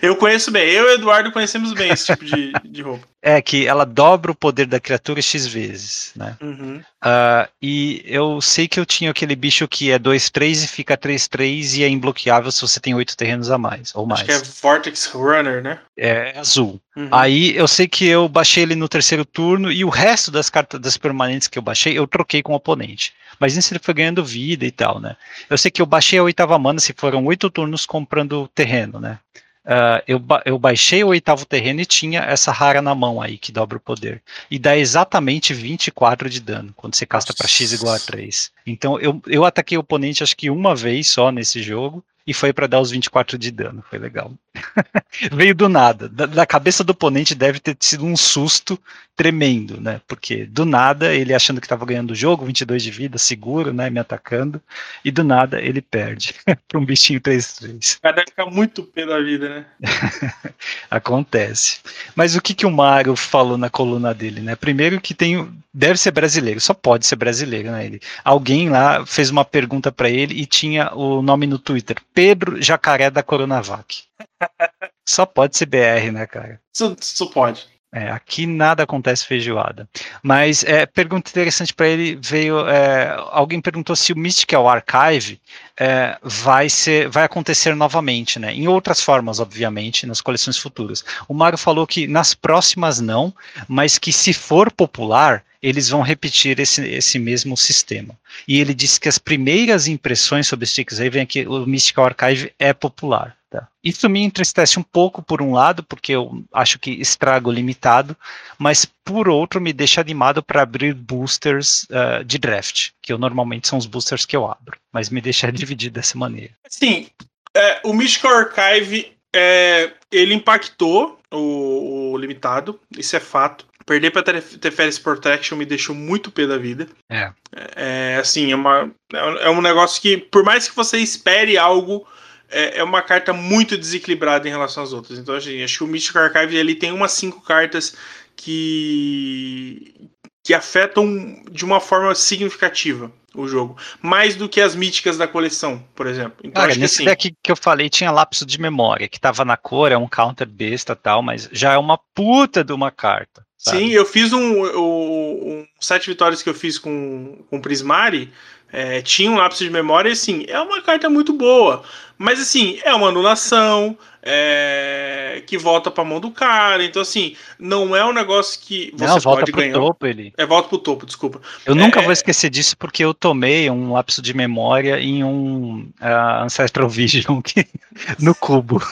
Eu conheço bem, eu e o Eduardo conhecemos bem esse tipo de, de roupa. É que ela dobra o poder da criatura X vezes, né? Uhum. Ah, e eu sei que eu tinha aquele bicho que é 2-3 e fica 3-3 e é imbloqueável se você tem 8 terrenos a mais, ou mais. Acho que é Vortex Runner, né? é azul. Uhum. Aí eu sei que eu baixei ele no terceiro turno e o resto das cartas das permanentes que eu baixei eu troquei com o oponente. Mas nisso ele foi ganhando vida e tal, né? Eu sei que eu baixei a oitava mana se foram oito turnos comprando terreno, né? Ah, eu, ba- eu baixei o oitavo terreno e tinha essa rara na mão aí que dobra o poder. E dá exatamente 24 de dano quando você casta para X igual a 3. Então eu, eu ataquei o oponente acho que uma vez só nesse jogo e foi para dar os 24 de dano. Foi legal. Veio do nada. Da, da cabeça do oponente deve ter sido um susto tremendo, né? Porque do nada ele achando que estava ganhando o jogo, 22 de vida, seguro, né? Me atacando, e do nada ele perde para um bichinho 3-3. O cara deve ficar muito pé da vida, né? Acontece. Mas o que, que o Mário falou na coluna dele, né? Primeiro que tem. Deve ser brasileiro, só pode ser brasileiro, né? Ele, alguém lá fez uma pergunta para ele e tinha o nome no Twitter: Pedro Jacaré da Coronavac. Só pode ser BR, né, cara? Isso, isso pode. É, aqui nada acontece feijoada. Mas é, pergunta interessante para ele veio. é, alguém perguntou se o Mystical Archive é, vai ser, vai acontecer novamente, né? Em outras formas, obviamente, nas coleções futuras. O Mário falou que nas próximas não, mas que se for popular, eles vão repetir esse, esse mesmo sistema. E ele disse que as primeiras impressões sobre Strixhaven é que o Mystical Archive é popular. Tá? Isso me entristece um pouco por um lado, porque eu acho que estrago limitado, mas por outro me deixa animado para abrir boosters uh, de draft, que eu normalmente são os boosters que eu abro, mas me deixa dividido dessa maneira. Sim, é, o Mystical Archive é, ele impactou o, o, limitado, isso é fato. Perder para Teferis Protection me deixou muito pé da vida. É. é. assim, é, uma, é um negócio que, por mais que você espere algo, é, é uma carta muito desequilibrada em relação às outras. Então, assim, acho que o Mystic Archive ali tem umas cinco cartas que, que afetam de uma forma significativa o jogo. Mais do que as míticas da coleção, por exemplo. Então, Cara, nesse que, assim, deck que eu falei tinha lapso de memória, que tava na cor, é um counter besta tal, mas já é uma puta de uma carta. Sabe? Sim, eu fiz um, um, um, sete vitórias que eu fiz com, com Prismari, é, tinha um lapso de memória e assim, é uma carta muito boa. Mas assim, é uma anulação, é, que volta para a mão do cara. Então, assim, não é um negócio que você não, volta pode pro ganhar. Topo, ele. É, volta pro topo, desculpa. Eu é, nunca vou esquecer disso porque eu tomei um lapso de memória em um uh, Ancestral Vision que, no cubo.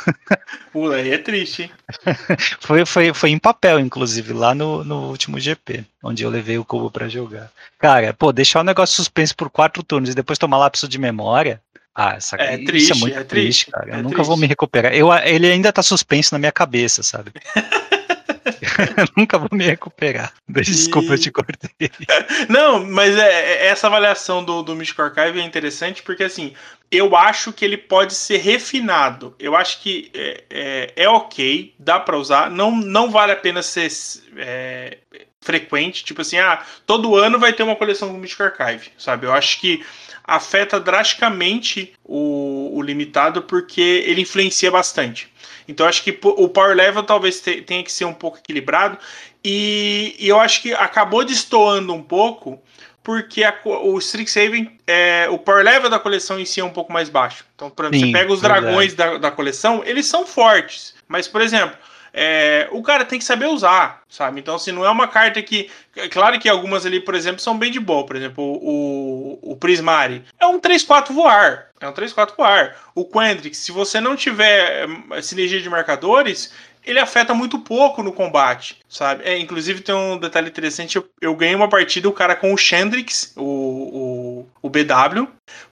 Pula, aí é triste, hein? foi, foi, foi em papel, inclusive, lá no, no último GP, onde eu levei o cubo para jogar. Cara, pô, deixar o negócio suspenso por quatro turnos e depois tomar lapso de memória. Ah, essa, é isso triste, é muito é triste, triste, cara. Eu é nunca triste. vou me recuperar. Eu, ele ainda tá suspenso na minha cabeça, sabe? eu nunca vou me recuperar. Desculpa, e... eu te cortei. Não, mas é, é, essa avaliação do, do Mystical Archive é interessante porque, assim, eu acho que ele pode ser refinado. Eu acho que é, é, é ok, dá para usar. Não, não vale a pena ser é, frequente. Tipo assim, ah, todo ano vai ter uma coleção do Mystical Archive, sabe? Eu acho que afeta drasticamente o, o limitado porque ele influencia bastante. Então acho que o power level talvez tenha que ser um pouco equilibrado e, e eu acho que acabou destoando um pouco porque a, o Strixhaven, é, o power level da coleção em si é um pouco mais baixo. Então, por exemplo, Sim, você pega os dragões da, da coleção, eles são fortes. Mas, por exemplo, é, o cara tem que saber usar, sabe? Então, assim, não é uma carta que. É claro que algumas ali, por exemplo, são bem de boa. Por exemplo, o, o Prismari é um 3-4 voar. É um 3-4 voar. O Quendrix, se você não tiver é, sinergia de marcadores, ele afeta muito pouco no combate, sabe? É, inclusive tem um detalhe interessante, eu, eu ganhei uma partida, o cara com o Shendrix, o, o, o BW,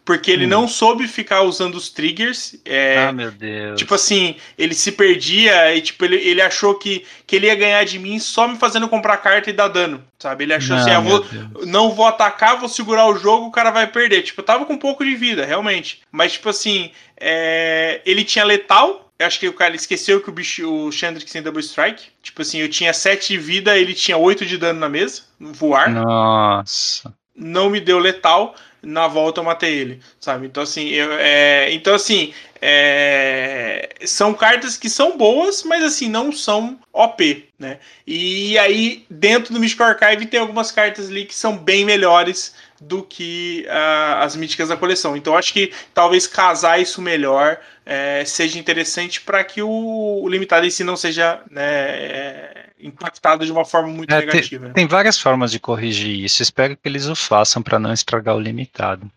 porque ele hum. não soube ficar usando os triggers. É, ah, meu Deus. Tipo assim, ele se perdia e tipo, ele, ele achou que, que ele ia ganhar de mim só me fazendo comprar carta e dar dano, sabe? Ele achou não, assim, ah, vou, não vou atacar, vou segurar o jogo, o cara vai perder. Tipo, eu tava com um pouco de vida, realmente. Mas tipo assim, é, ele tinha letal, eu acho que o cara esqueceu que o bicho, o Chandrix tem double strike. Tipo assim, eu tinha 7 de vida, ele tinha 8 de dano na mesa, no voar. Nossa. Não me deu letal, na volta eu matei ele, sabe? Então assim, eu, é, então assim, é, são cartas que são boas, mas assim não são OP, né? E aí dentro do Mystical Archive tem algumas cartas ali que são bem melhores do que uh, as míticas da coleção. Então acho que talvez casar isso melhor é, seja interessante para que o, o, limitado em si não seja né, é, impactado de uma forma muito é, negativa. Tem, tem, várias formas de corrigir isso. Espero que eles o façam para não estragar o limitado.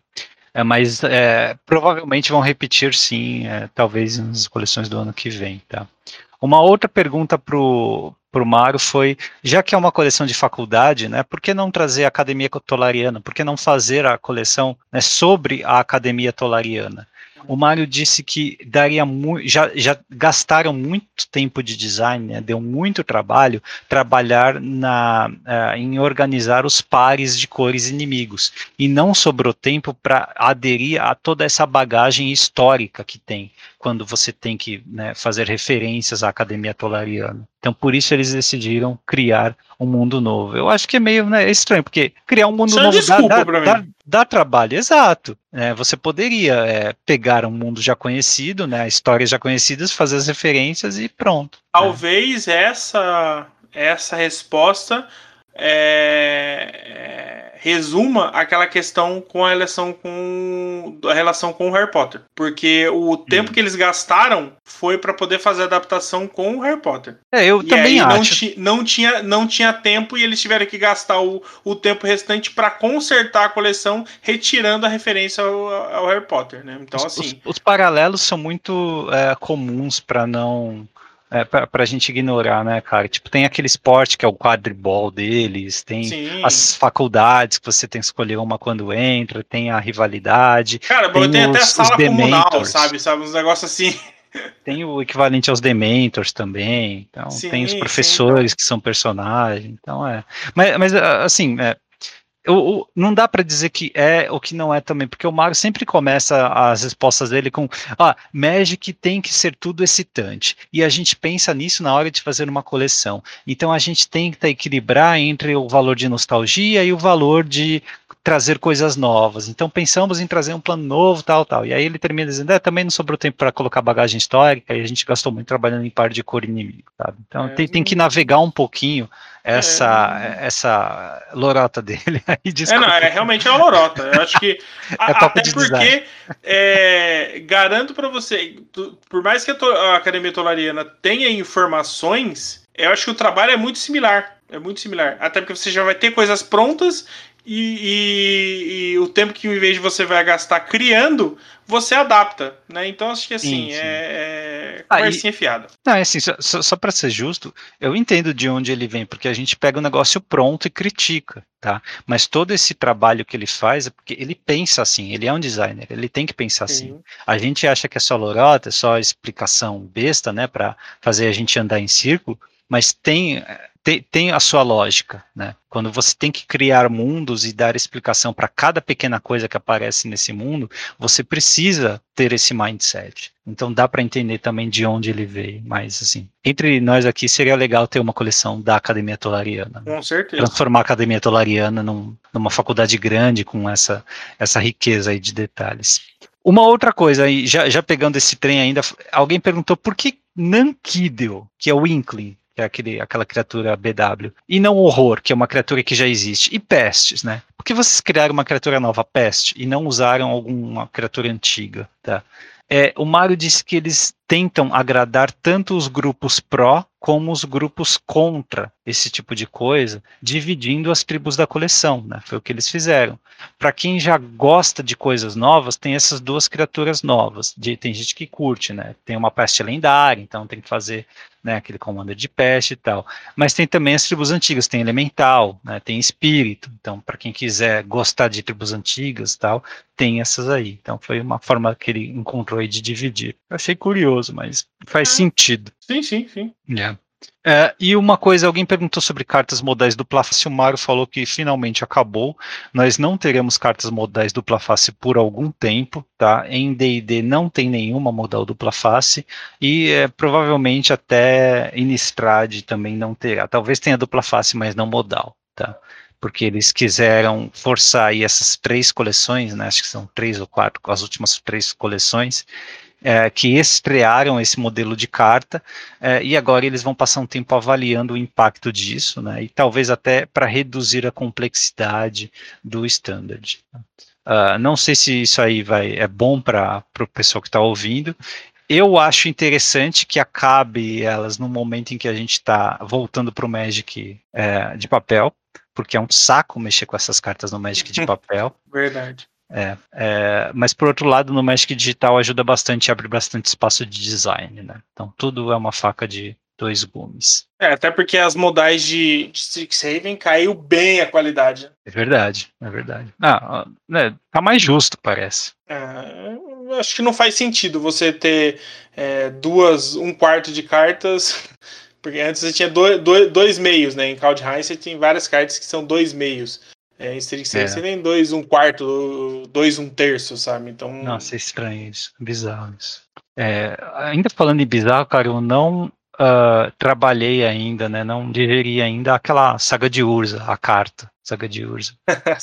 É, mas é, provavelmente vão repetir sim, é, talvez nas coleções do ano que vem, tá? Uma outra pergunta para o Mário foi, já que é uma coleção de faculdade, né, por que não trazer a Academia Tolariana? Por que não fazer a coleção né, sobre a Academia Tolariana? O Mário disse que daria já, já gastaram muito tempo de design, né, deu muito trabalho trabalhar na, uh, em organizar os pares de cores inimigos. E não sobrou tempo para aderir a toda essa bagagem histórica que tem quando você tem que né, fazer referências à Academia Tolariana. Então, por isso eles decidiram criar um mundo novo. Eu acho que é meio né, estranho, porque criar um mundo Isso é novo é dá, dá, dá, trabalho, exato. É, você poderia é, pegar um mundo já conhecido, né, histórias já conhecidas, fazer as referências e pronto. Talvez essa essa resposta é, é, resuma aquela questão com a relação com a relação com o Harry Potter, porque o tempo hum. que eles gastaram foi para poder fazer a adaptação com o Harry Potter. É, eu e também acho. Não, não, tinha, não tinha tempo e eles tiveram que gastar o, o tempo restante para consertar a coleção, retirando a referência ao, ao Harry Potter, né? Então, os, assim. Os, os paralelos são muito é, comuns para não é, pra, pra gente ignorar, né, cara? Tipo, tem aquele esporte que é o quadribol deles, tem Sim. as faculdades que você tem que escolher uma quando entra, tem a rivalidade. Cara, tem, tem os, até a sala comunal, sabe? Sabe, uns negócios assim. Tem o equivalente aos Dementors também. Então, sim, tem os professores sim. que são personagens. Então, é. Mas, mas assim, é, eu, não dá para dizer que é ou que não é também, porque o Mario sempre começa as respostas dele com ah, Magic tem que ser tudo excitante. E a gente pensa nisso na hora de fazer uma coleção. Então a gente tenta equilibrar entre o valor de nostalgia e o valor de trazer coisas novas. Então pensamos em trazer um plano novo, tal, tal. E aí ele termina dizendo, é, também não sobrou tempo para colocar bagagem histórica, e a gente gastou muito trabalhando em par de cor inimigo, sabe? Então é, tem, tem que navegar um pouquinho essa é, essa lorota dele aí. É, não, é realmente é uma lorota. Eu acho que é até porque é, garanto para você, por mais que a, a Academia Tolariana tenha informações, eu acho que o trabalho é muito similar. É muito similar. Até porque você já vai ter coisas prontas e, e, e, o tempo que em vez de você vai gastar criando, você adapta, né? Então acho que assim, sim, sim. é, é conversinha ah, fiada. Não, é assim, só, só para ser justo, eu entendo de onde ele vem, porque a gente pega o negócio pronto e critica, tá? Mas todo esse trabalho que ele faz é porque ele pensa assim, ele é um designer, ele tem que pensar sim. assim. A gente acha que é só lorota, é só explicação besta, né, para fazer a gente andar em círculo, mas tem tem, tem a sua lógica, né? Quando você tem que criar mundos e dar explicação para cada pequena coisa que aparece nesse mundo, você precisa ter esse mindset. Então dá para entender também de onde ele veio. Mas assim, entre nós aqui seria legal ter uma coleção da Academia Tolariana. Né? Com certeza. Transformar a Academia Tolariana num, numa faculdade grande com essa, essa riqueza aí de detalhes. Uma outra coisa já, já pegando esse trem ainda, alguém perguntou por que Nankidel, que é o Inkling, que é aquele, aquela criatura BW, e não horror, que é uma criatura que já existe, e pestes, né? Por que vocês criaram uma criatura nova, peste, e não usaram alguma criatura antiga, tá? É, o Mário disse que eles tentam agradar tanto os grupos pró como os grupos contra esse tipo de coisa, dividindo as tribos da coleção, né? Foi o que eles fizeram. Para quem já gosta de coisas novas, tem essas duas criaturas novas. De, tem gente que curte, né? Tem uma peste lendária, então tem que fazer né, aquele comando de peste e tal. Mas tem também as tribos antigas, tem elemental, né, tem espírito. Então, para quem quiser gostar de tribos antigas tal, tem essas aí. Então, foi uma forma que ele encontrou de dividir. Eu achei curioso, mas faz é. sentido. Sim, sim, sim. Yeah. É, e uma coisa, alguém perguntou sobre cartas modais dupla face, o Mário falou que finalmente acabou. Nós não teremos cartas modais dupla face por algum tempo, tá? Em D&D não tem nenhuma modal dupla face e é, provavelmente até Innistrad também não terá. Talvez tenha dupla face, mas não modal, tá? Porque eles quiseram forçar aí essas três coleções, né? Acho que são três ou quatro, as últimas três coleções, é, que estrearam esse modelo de carta é, e agora eles vão passar um tempo avaliando o impacto disso, né, e talvez até para reduzir a complexidade do standard. Uh, não sei se isso aí vai é bom para o pessoal que está ouvindo. Eu acho interessante que acabe elas no momento em que a gente está voltando para o Magic é, de papel, porque é um saco mexer com essas cartas no Magic de papel. Verdade. É, é, mas por outro lado, no Magic Digital ajuda bastante, abre bastante espaço de design, né? Então tudo é uma faca de dois gumes. É, até porque as modais de, de Strixhaven caiu bem a qualidade. É verdade, é verdade. Ah, né, tá mais justo, parece. É, acho que não faz sentido você ter é, duas, um quarto de cartas. Porque antes você tinha dois, dois, dois meios, né? Em Kaldheim você tem várias cartas que são dois meios. É, isso teria que ser, é. nem dois, um quarto, dois, um terço, sabe? Então. Nossa, é estranho isso. Bizarro isso. É, ainda falando em bizarro, cara, eu não uh, trabalhei ainda, né? Não digeri ainda aquela saga de Urza, a carta. Saga de Urza.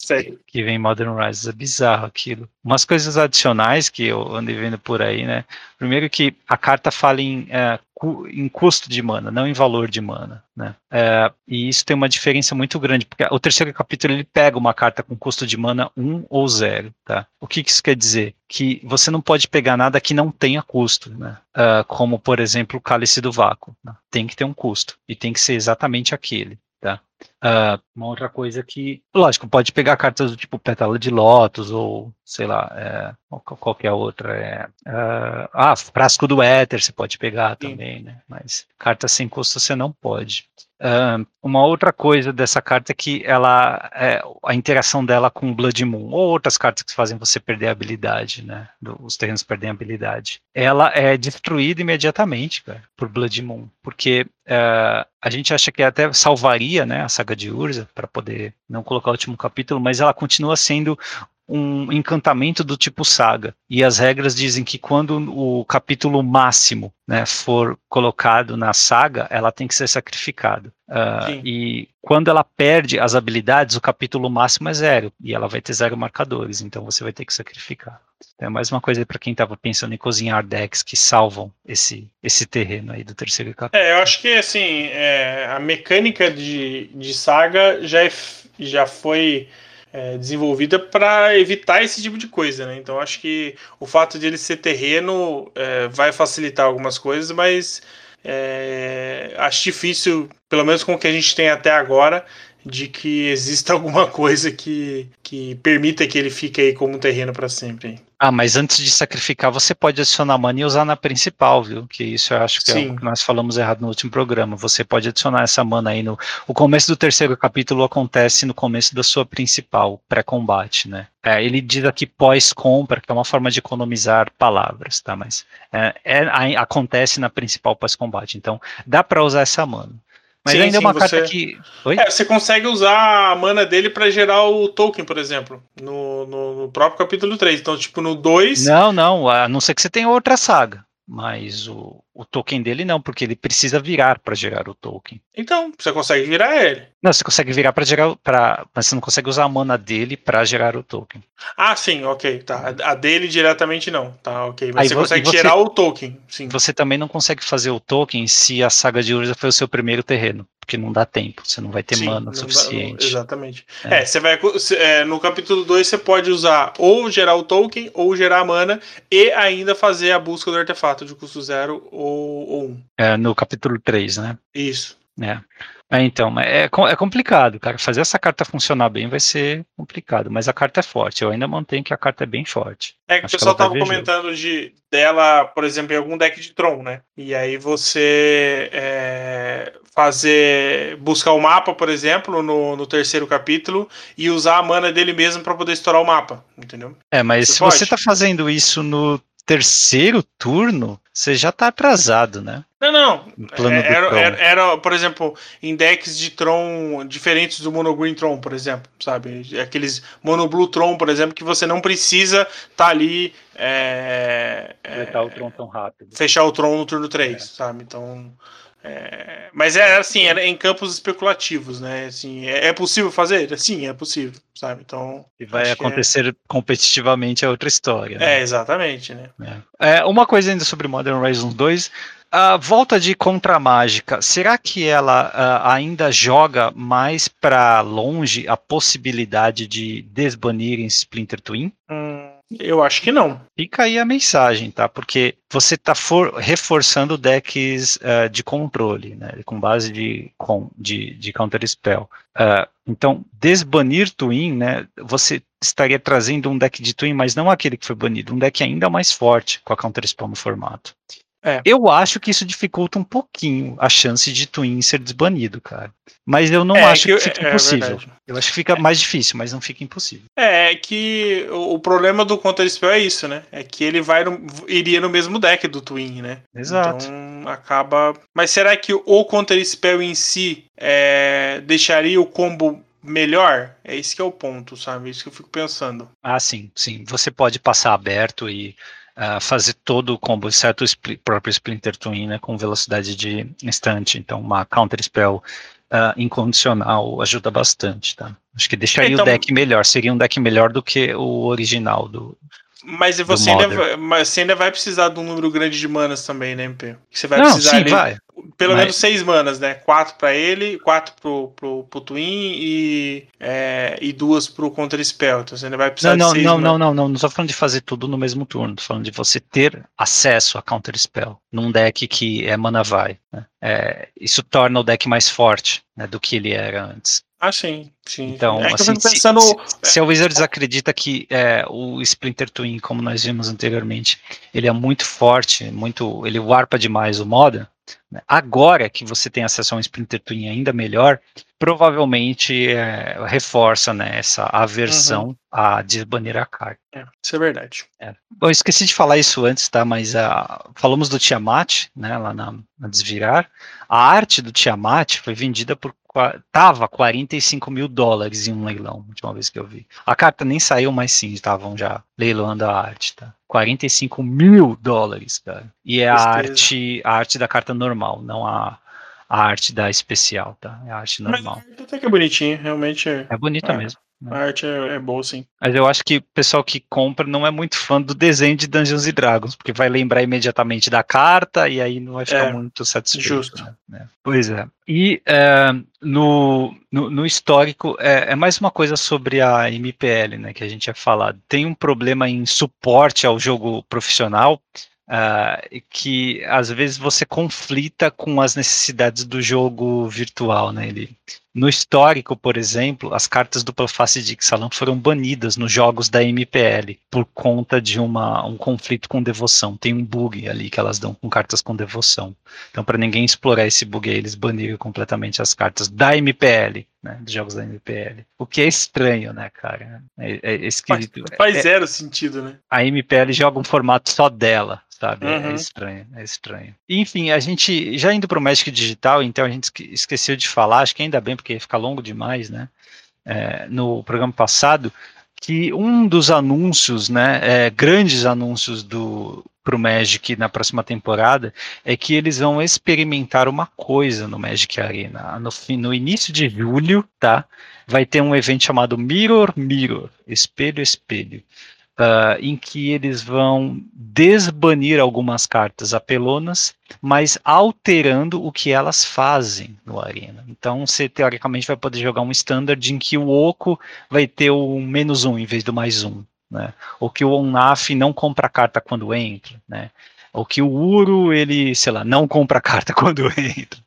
Que vem em Modern Rises. É bizarro aquilo. Umas coisas adicionais que eu andei vendo por aí, né? Primeiro que a carta fala em, é, cu- em custo de mana, não em valor de mana, né? É, e isso tem uma diferença muito grande, porque o terceiro capítulo ele pega uma carta com custo de mana 1 ou 0, tá? O que, que isso quer dizer? Que você não pode pegar nada que não tenha custo, né? Ah, como, por exemplo, o Cálice do Vácuo. né? Tem que ter um custo, e tem que ser exatamente aquele, tá? Ah, uma outra coisa que, lógico, pode pegar cartas do tipo Pétala de Lótus ou, sei lá, é, qual- qualquer outra. É, ah, ah, Frasco do Éter você pode pegar Sim. também, né? Mas carta sem custo você não pode. Ah, uma outra coisa dessa carta é que ela, é, a interação dela com Blood Moon, ou outras cartas que fazem você perder a habilidade, né? do- os terrenos perdem a habilidade. Ela é destruída imediatamente, cara, por Blood Moon, porque é, a gente acha que até salvaria, né, saga de Urza para poder não colocar o último capítulo, mas ela continua sendo um encantamento do tipo saga. E as regras dizem que quando o capítulo máximo né, for colocado na saga, ela tem que ser sacrificada. Sim. e quando ela perde as habilidades, o capítulo máximo é zero. E ela vai ter zero marcadores. Então você vai ter que sacrificar. Então é mais uma coisa para quem estava pensando em cozinhar decks que salvam esse, esse terreno aí do terceiro capítulo. É, eu acho que assim, é, a mecânica de, de saga já, é já foi é, desenvolvida para evitar esse tipo de coisa, né? Então acho que o fato de ele ser terreno é, vai facilitar algumas coisas, mas é, acho difícil, pelo menos com o que a gente tem até agora, de que exista alguma coisa que, que permita que ele fique aí como um terreno para sempre. Ah, mas antes de sacrificar, você pode adicionar mana e usar na principal, viu? Que isso eu acho que é Sim. o que nós falamos errado no último programa. Você pode adicionar essa mana aí no. O começo do terceiro capítulo acontece no começo da sua principal, pré-combate, né? É, ele diz aqui pós-compra, que é uma forma de economizar palavras, tá? Mas é, é- a- acontece na principal pós-combate. Então, dá pra usar essa mana. Mas Sim, ainda é sim, uma você- carta que. É, você consegue usar a mana dele pra gerar o token, por exemplo, no, no, no próprio capítulo 3. Então, tipo, no 2. Não, não, a não ser que você tenha outra saga. Mas o, o token dele não, porque ele precisa virar para gerar o token. Então, você consegue virar ele. Não, você consegue virar para gerar, pra, mas você não consegue usar a mana dele para gerar o token. Ah, sim, ok. Tá. A dele diretamente não. Tá, ok. Mas Aí você vo- consegue você- gerar o token. Sim. Você também não consegue fazer o token se a saga de Urza foi o seu primeiro terreno, porque não dá tempo, você não vai ter Sim, mana não dá- suficiente. exatamente. É. É, você vai. é, no capítulo 2 você pode usar ou gerar o token, ou gerar a mana, e ainda fazer a busca do artefato de custo zero ou, ou um. É, no capítulo 3, né? Isso. É. É, então, é, é complicado, cara. Fazer essa carta funcionar bem vai ser complicado, mas a carta é forte. Eu ainda mantenho que a carta é bem forte. É que o Acho que pessoal vai tava comentando de, dela, por exemplo, em algum deck de Tron, né? E aí você é, fazer. buscar o mapa, por exemplo, no, no terceiro capítulo, e usar a mana dele mesmo pra poder estourar o mapa, entendeu? É, mas Você se você pode? tá fazendo isso no terceiro turno, você já tá atrasado, né? Não, não. É, do era, Tron. era, era, por exemplo, em decks de Tron diferentes do Mono Green Tron, por exemplo, sabe? Aqueles Mono Blue Tron, por exemplo, que você não precisa tá ali. é, é, tão rápido. fechar o Tron no turno 3, É. sabe? Então. É, Mas é assim, era em campos especulativos, né? Assim, é, é possível fazer? Sim, é possível, sabe? Então. E vai que acontecer competitivamente é outra história. É, né? é, exatamente, né? É, uma coisa ainda sobre Modern Horizons 2. A volta de contra-mágica, será que ela ah, ainda joga mais para longe a possibilidade de desbanirem Splinter Twin? Hum, eu acho que não. Fica aí a mensagem, tá? Porque você está reforçando decks uh, de controle, né? Com base de, com, de, de Counter Spell. Uh, então, desbanir Twin, né? Você estaria trazendo um deck de Twin, mas não aquele que foi banido, um deck ainda mais forte com a Counter Spell no formato. É. Eu acho que isso dificulta um pouquinho a chance de Twin ser desbanido, cara. Mas eu não É, acho que, que- fique é impossível. eu acho que fica mais difícil, mas não fica impossível. É, é que o, o problema do Counter Spell é isso, né? É que ele vai no- iria no mesmo deck do Twin, né? Exato. Então acaba. Mas será que o Counter Spell em si é, deixaria o combo melhor? É isso que é o ponto, sabe? É isso que eu fico pensando. Ah, sim, sim. Você pode passar aberto e uh, fazer todo o combo, exceto o spli próprio Splinter Twin, né, com velocidade de instante. Então, uma Counter Spell uh, incondicional ajuda bastante, tá? Acho que deixaria Então- o deck melhor, seria um deck melhor do que o original do. Mas você ainda, mas você ainda vai precisar de um número grande de manas também, né, MP? Você vai Não, precisar sim, ali, vai. pelo Mas- menos seis manas, né? Quatro pra ele, quatro pro, pro, pro Twin e, é, e duas pro Counter Spell. Então você ainda vai precisar Não, não, de seis não, manas. não, não, não, não tô falando de fazer tudo no mesmo turno, tô falando de você ter acesso a Counter Spell num deck que é mana vai. né? É, isso torna o deck mais forte né, do que ele era antes. Ah, sim, sim. Então, é assim, eu fico se- pensando. se, se a Wizards acredita que é, o Splinter Twin, como nós vimos anteriormente, ele é muito forte, muito, ele warpa demais o Modern, né, agora que você tem acesso a um Splinter Twin ainda melhor, provavelmente é, reforça né, essa aversão a desbanir a carta. É, isso é verdade. Bom, eu esqueci de falar isso antes, tá? Mas ah, falamos do Tiamat, né? Lá na, na Desvirar. A arte do Tiamat foi vendida por. Tava 45 mil dólares em um leilão, a última vez que eu vi. A carta nem saiu, mas sim, estavam já leiloando a arte, tá? 45 mil dólares, cara. E é a arte, a arte da carta normal, não a, a arte da especial, tá? É a arte Mas normal. até que é bonitinho, realmente é, É bonita É. mesmo. A arte é, é boa, sim. Mas eu acho que o pessoal que compra não é muito fã do desenho de Dungeons and Dragons, porque vai lembrar imediatamente da carta e aí não vai ficar É, muito satisfeito. justo. né? Né? Pois é. E é, no, no, no histórico, é, é mais uma coisa sobre a MPL, né, que a gente ia falar. Tem um problema em suporte ao jogo profissional, ah, que às vezes você conflita com as necessidades do jogo virtual, né? Ele, no histórico, por exemplo, as cartas dupla face de Ixalan foram banidas nos jogos da MPL por conta de uma, um conflito com devoção. Tem um bug ali que elas dão com cartas com devoção. Então, para ninguém explorar esse bug aí, eles baniram completamente as cartas da MPL, né? Dos jogos da MPL. O que é estranho, né, cara? É, é esquisito. Faz É- zero sentido, né? a MPL joga um formato só dela, sabe? É- É Uhum. estranho, é estranho. Enfim, a gente, já indo para o Magic Digital, então a gente esque- esqueceu de falar, acho que ainda bem, porque ficar longo demais, né? É, no programa passado, que um dos anúncios, né, é, grandes anúncios do pro Magic na próxima temporada é que eles vão experimentar uma coisa no Magic Arena. No, no início de julho, tá? Vai ter um evento chamado Mirror Mirror, Espelho Espelho ah, em que eles vão desbanir algumas cartas apelonas, mas alterando o que elas fazem no Arena. Então você teoricamente vai poder jogar um standard em que o Oco vai ter o menos um em vez do mais um. Né? Ou que o Onaf não compra carta quando entra. Né? Ou que o Uro, ele, sei lá, não compra carta quando entra.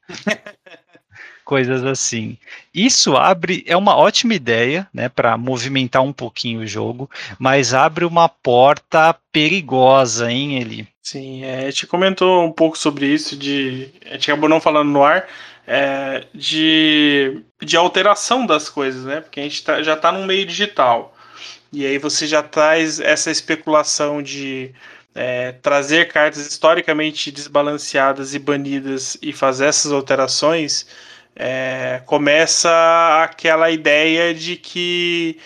Coisas assim. Isso abre, é uma ótima ideia, né, para movimentar um pouquinho o jogo, mas abre uma porta perigosa, hein, Eli? Sim, é, a gente comentou um pouco sobre isso, de, a gente acabou não falando no ar, é, de, de alteração das coisas, né? Porque a gente tá- já está num meio digital. E aí você já traz essa especulação de é, trazer cartas historicamente desbalanceadas e banidas e fazer essas alterações. É, começa aquela ideia de que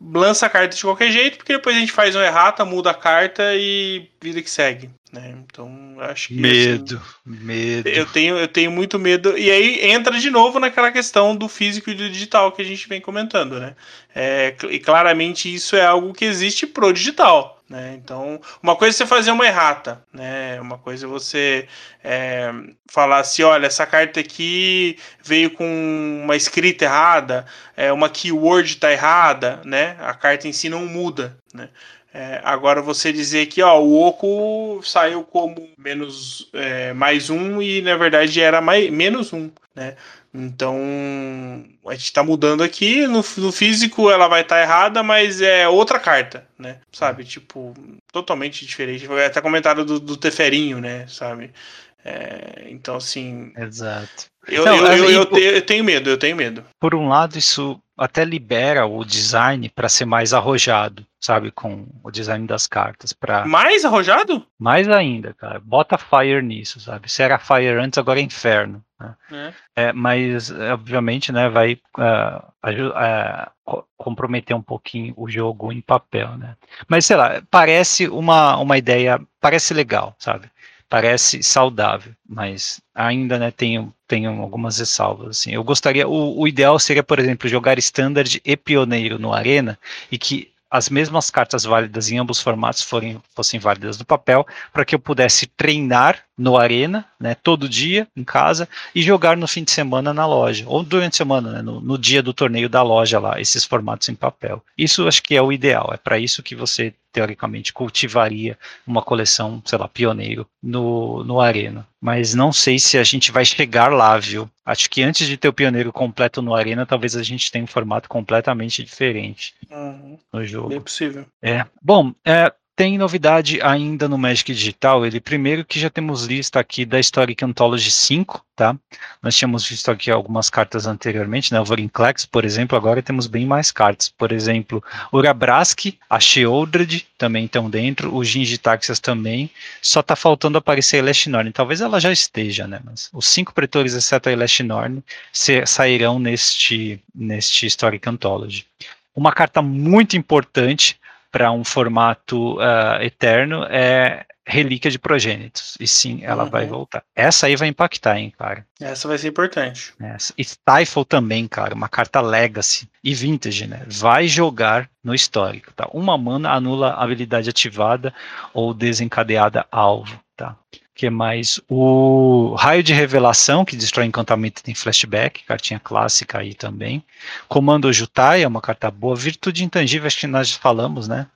lança a carta de qualquer jeito, porque depois a gente faz uma errata, muda a carta e vida que segue. Né? Então, acho que. assim, Medo, medo. eu tenho, eu tenho muito medo. E aí entra de novo naquela questão do físico e do digital que a gente vem comentando, né? É, e claramente isso é algo que existe pro digital. Né? Então, uma coisa é você fazer uma errata, né? Uma coisa é você é, falar assim, olha, essa carta aqui veio com uma escrita errada, é, uma keyword tá errada, né? A carta em si não muda, né? É, agora você dizer que ó, o Oco saiu como menos é, mais um e na verdade era mais, menos um, né? Então a gente está mudando aqui. No, no físico ela vai estar tá errada, mas é outra carta, né? Sabe? Tipo, totalmente diferente. Foi até comentário do, do Teferinho, né? Sabe? É, então, assim. Exato. Eu, Não, eu, eu, e- eu te- eu tenho medo, eu tenho medo. Por um lado, isso até libera o design para ser mais arrojado, sabe, com o design das cartas, para Mais arrojado? mais ainda, cara. Bota Fire nisso, sabe? Se era Fire antes, agora é Inferno. Né? É. É, mas, obviamente, né, vai ah, co- comprometer um pouquinho o jogo em papel, né? Mas, sei lá, parece uma, uma ideia, parece legal, sabe? parece saudável, mas ainda né, tenho, tenho algumas ressalvas. Assim. Eu gostaria, o, o ideal seria, por exemplo, jogar Standard e Pioneiro no Arena e que as mesmas cartas válidas em ambos formatos forem, fossem válidas no papel, para que eu pudesse treinar no Arena, né, todo dia em casa, e jogar no fim de semana na loja, ou durante a semana, né, no, no, dia do torneio da loja lá, esses formatos em papel. Isso acho que é o ideal, é para isso que você, teoricamente, cultivaria uma coleção, sei lá, pioneiro no, no Arena. Mas não sei se a gente vai chegar lá, viu? Acho que antes de ter o pioneiro completo no Arena, talvez a gente tenha um formato completamente diferente uhum. no jogo. Bem possível. É. Bom, é, tem novidade ainda no Magic Digital. Ele primeiro que já temos lista aqui da Historic Anthology 5, tá? Nós tínhamos visto aqui algumas cartas anteriormente, né? O Vorinclex, por exemplo, agora temos bem mais cartas. Por exemplo, Urabraski, a Sheoldred também estão dentro, o Gingitaxias também. Só tá faltando aparecer a Elashnorn. Talvez ela já esteja, né? Mas os cinco pretores, exceto a Elashnorn, sairão neste, neste Historic Anthology. Uma carta muito importante para um formato uh, eterno é relíquia de progênitos. E sim, ela uhum. vai voltar. Essa aí vai impactar, hein, cara. Essa vai ser importante. Essa. E Stifle também, cara, uma carta Legacy e Vintage, né? Vai jogar no histórico, tá? Uma mana anula a habilidade ativada ou desencadeada alvo, tá? Que mais? O Raio de Revelação, que destrói encantamento e tem flashback, cartinha clássica aí também. Comando Jutai, é uma carta boa. Virtude Intangível, acho que nós falamos, né?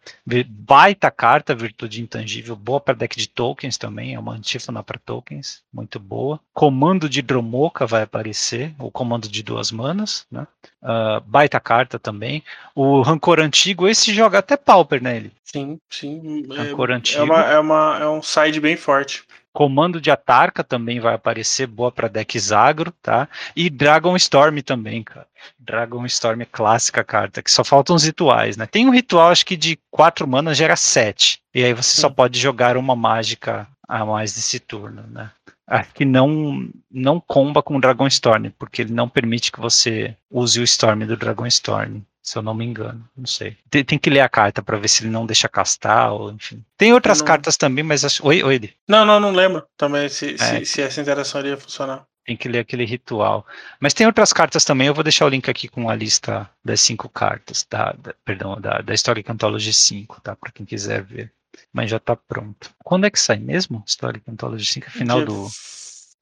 Baita carta, Virtude Intangível, boa para deck de tokens também, é uma antífona para tokens, muito boa. Comando de Dromoka vai aparecer, o comando de duas manas, né? Uh, baita carta também. O Rancor Antigo, esse joga até Pauper nele. Né, sim, sim. Rancor é, Antigo. É, uma, é, uma, é um side bem forte. Comando de Atarca também vai aparecer, boa para decks agro, tá? E Dragon Storm também, cara. Dragon Storm é clássica carta, que só faltam os rituais, né? Tem um ritual, acho que de quatro manas gera sete. E aí você só pode jogar uma mágica a mais nesse turno, né? Acho que não, não comba com o Dragon Storm, porque ele não permite que você use o Storm do Dragon Storm se eu não me engano. Não sei. Tem, tem que ler a carta para ver se ele não deixa castar, ou enfim. Tem outras não... cartas também, mas acho. Oi, oi. Não, não, não lembro também se, é. se, se, essa interação iria funcionar. Tem que ler aquele ritual. Mas tem outras cartas também, eu vou deixar o link aqui com a lista das cinco cartas, da, da perdão, da, da Historic Anthology 5, tá? Para quem quiser ver. Mas já tá pronto. Quando é que sai mesmo? Historic Anthology 5? Final Dia... do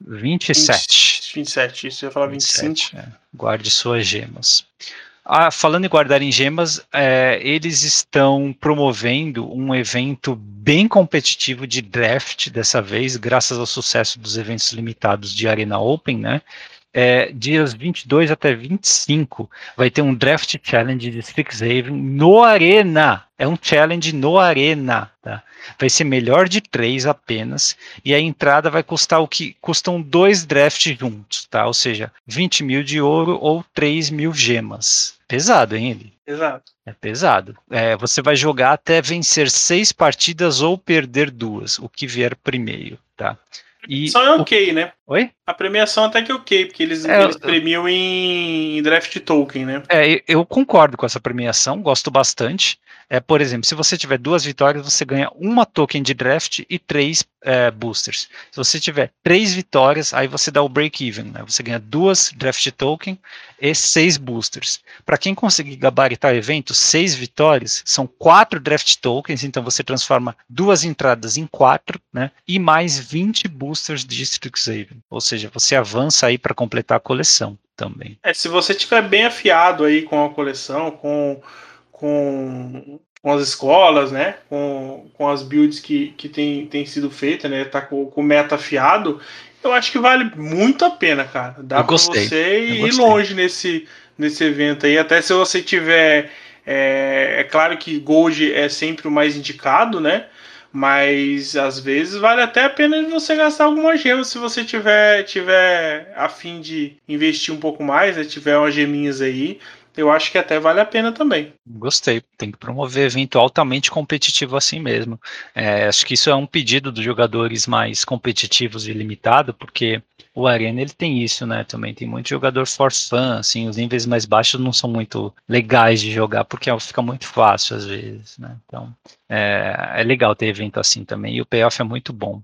27. 20, 27, isso eu ia falar 25. 27, é. Guarde suas gemas. Ah, falando em guardar em gemas, é, eles estão promovendo um evento bem competitivo de draft dessa vez, graças ao sucesso dos eventos limitados de Arena Open, né? É, dias 22 até 25 vai ter um draft challenge de Strixhaven no Arena. É um challenge no Arena, tá? Vai ser melhor de três apenas, e a entrada vai custar o que custam dois drafts juntos, tá? Ou seja, 20 mil de ouro ou 3 mil gemas. Pesado, hein, ele? Pesado. É pesado. É, você vai jogar até vencer seis partidas ou perder duas, o que vier primeiro, tá? E Só é ok, o... né? Oi? A premiação até que é ok, porque eles, é, eles premiam em draft token, né? É, eu concordo com essa premiação, gosto bastante. É, por exemplo, se você tiver duas vitórias, você ganha uma token de draft e três é, boosters. Se você tiver três vitórias, aí você dá o break-even. Né? Você ganha duas draft token e seis boosters. Para quem conseguir gabaritar o evento, seis vitórias são quatro draft tokens, então você transforma duas entradas em quatro, né? E mais 20 boosters de Strixhaven. Ou seja, você avança aí para completar a coleção também. É, se você tiver bem afiado aí com a coleção, com com, com as escolas, né? Com, com as builds que, que tem, tem sido feita, né? Tá com, com meta afiado. Eu acho que vale muito a pena, cara. Dá para você ir longe nesse, nesse evento aí. Até se você tiver. É, é claro que Gold é sempre o mais indicado, né? Mas às vezes vale até a pena você gastar alguma gema se você tiver, tiver a fim de investir um pouco mais, né? Tiver umas geminhas aí eu acho que até vale a pena também. Gostei, tem que promover evento altamente competitivo assim mesmo. É, acho que isso é um pedido dos jogadores mais competitivos e limitado, porque o Arena ele tem isso, né? Também tem muito jogador force fan, assim, os níveis mais baixos não são muito legais de jogar, porque fica muito fácil às vezes, né? Então é, é legal ter evento assim também, e o payoff é muito bom.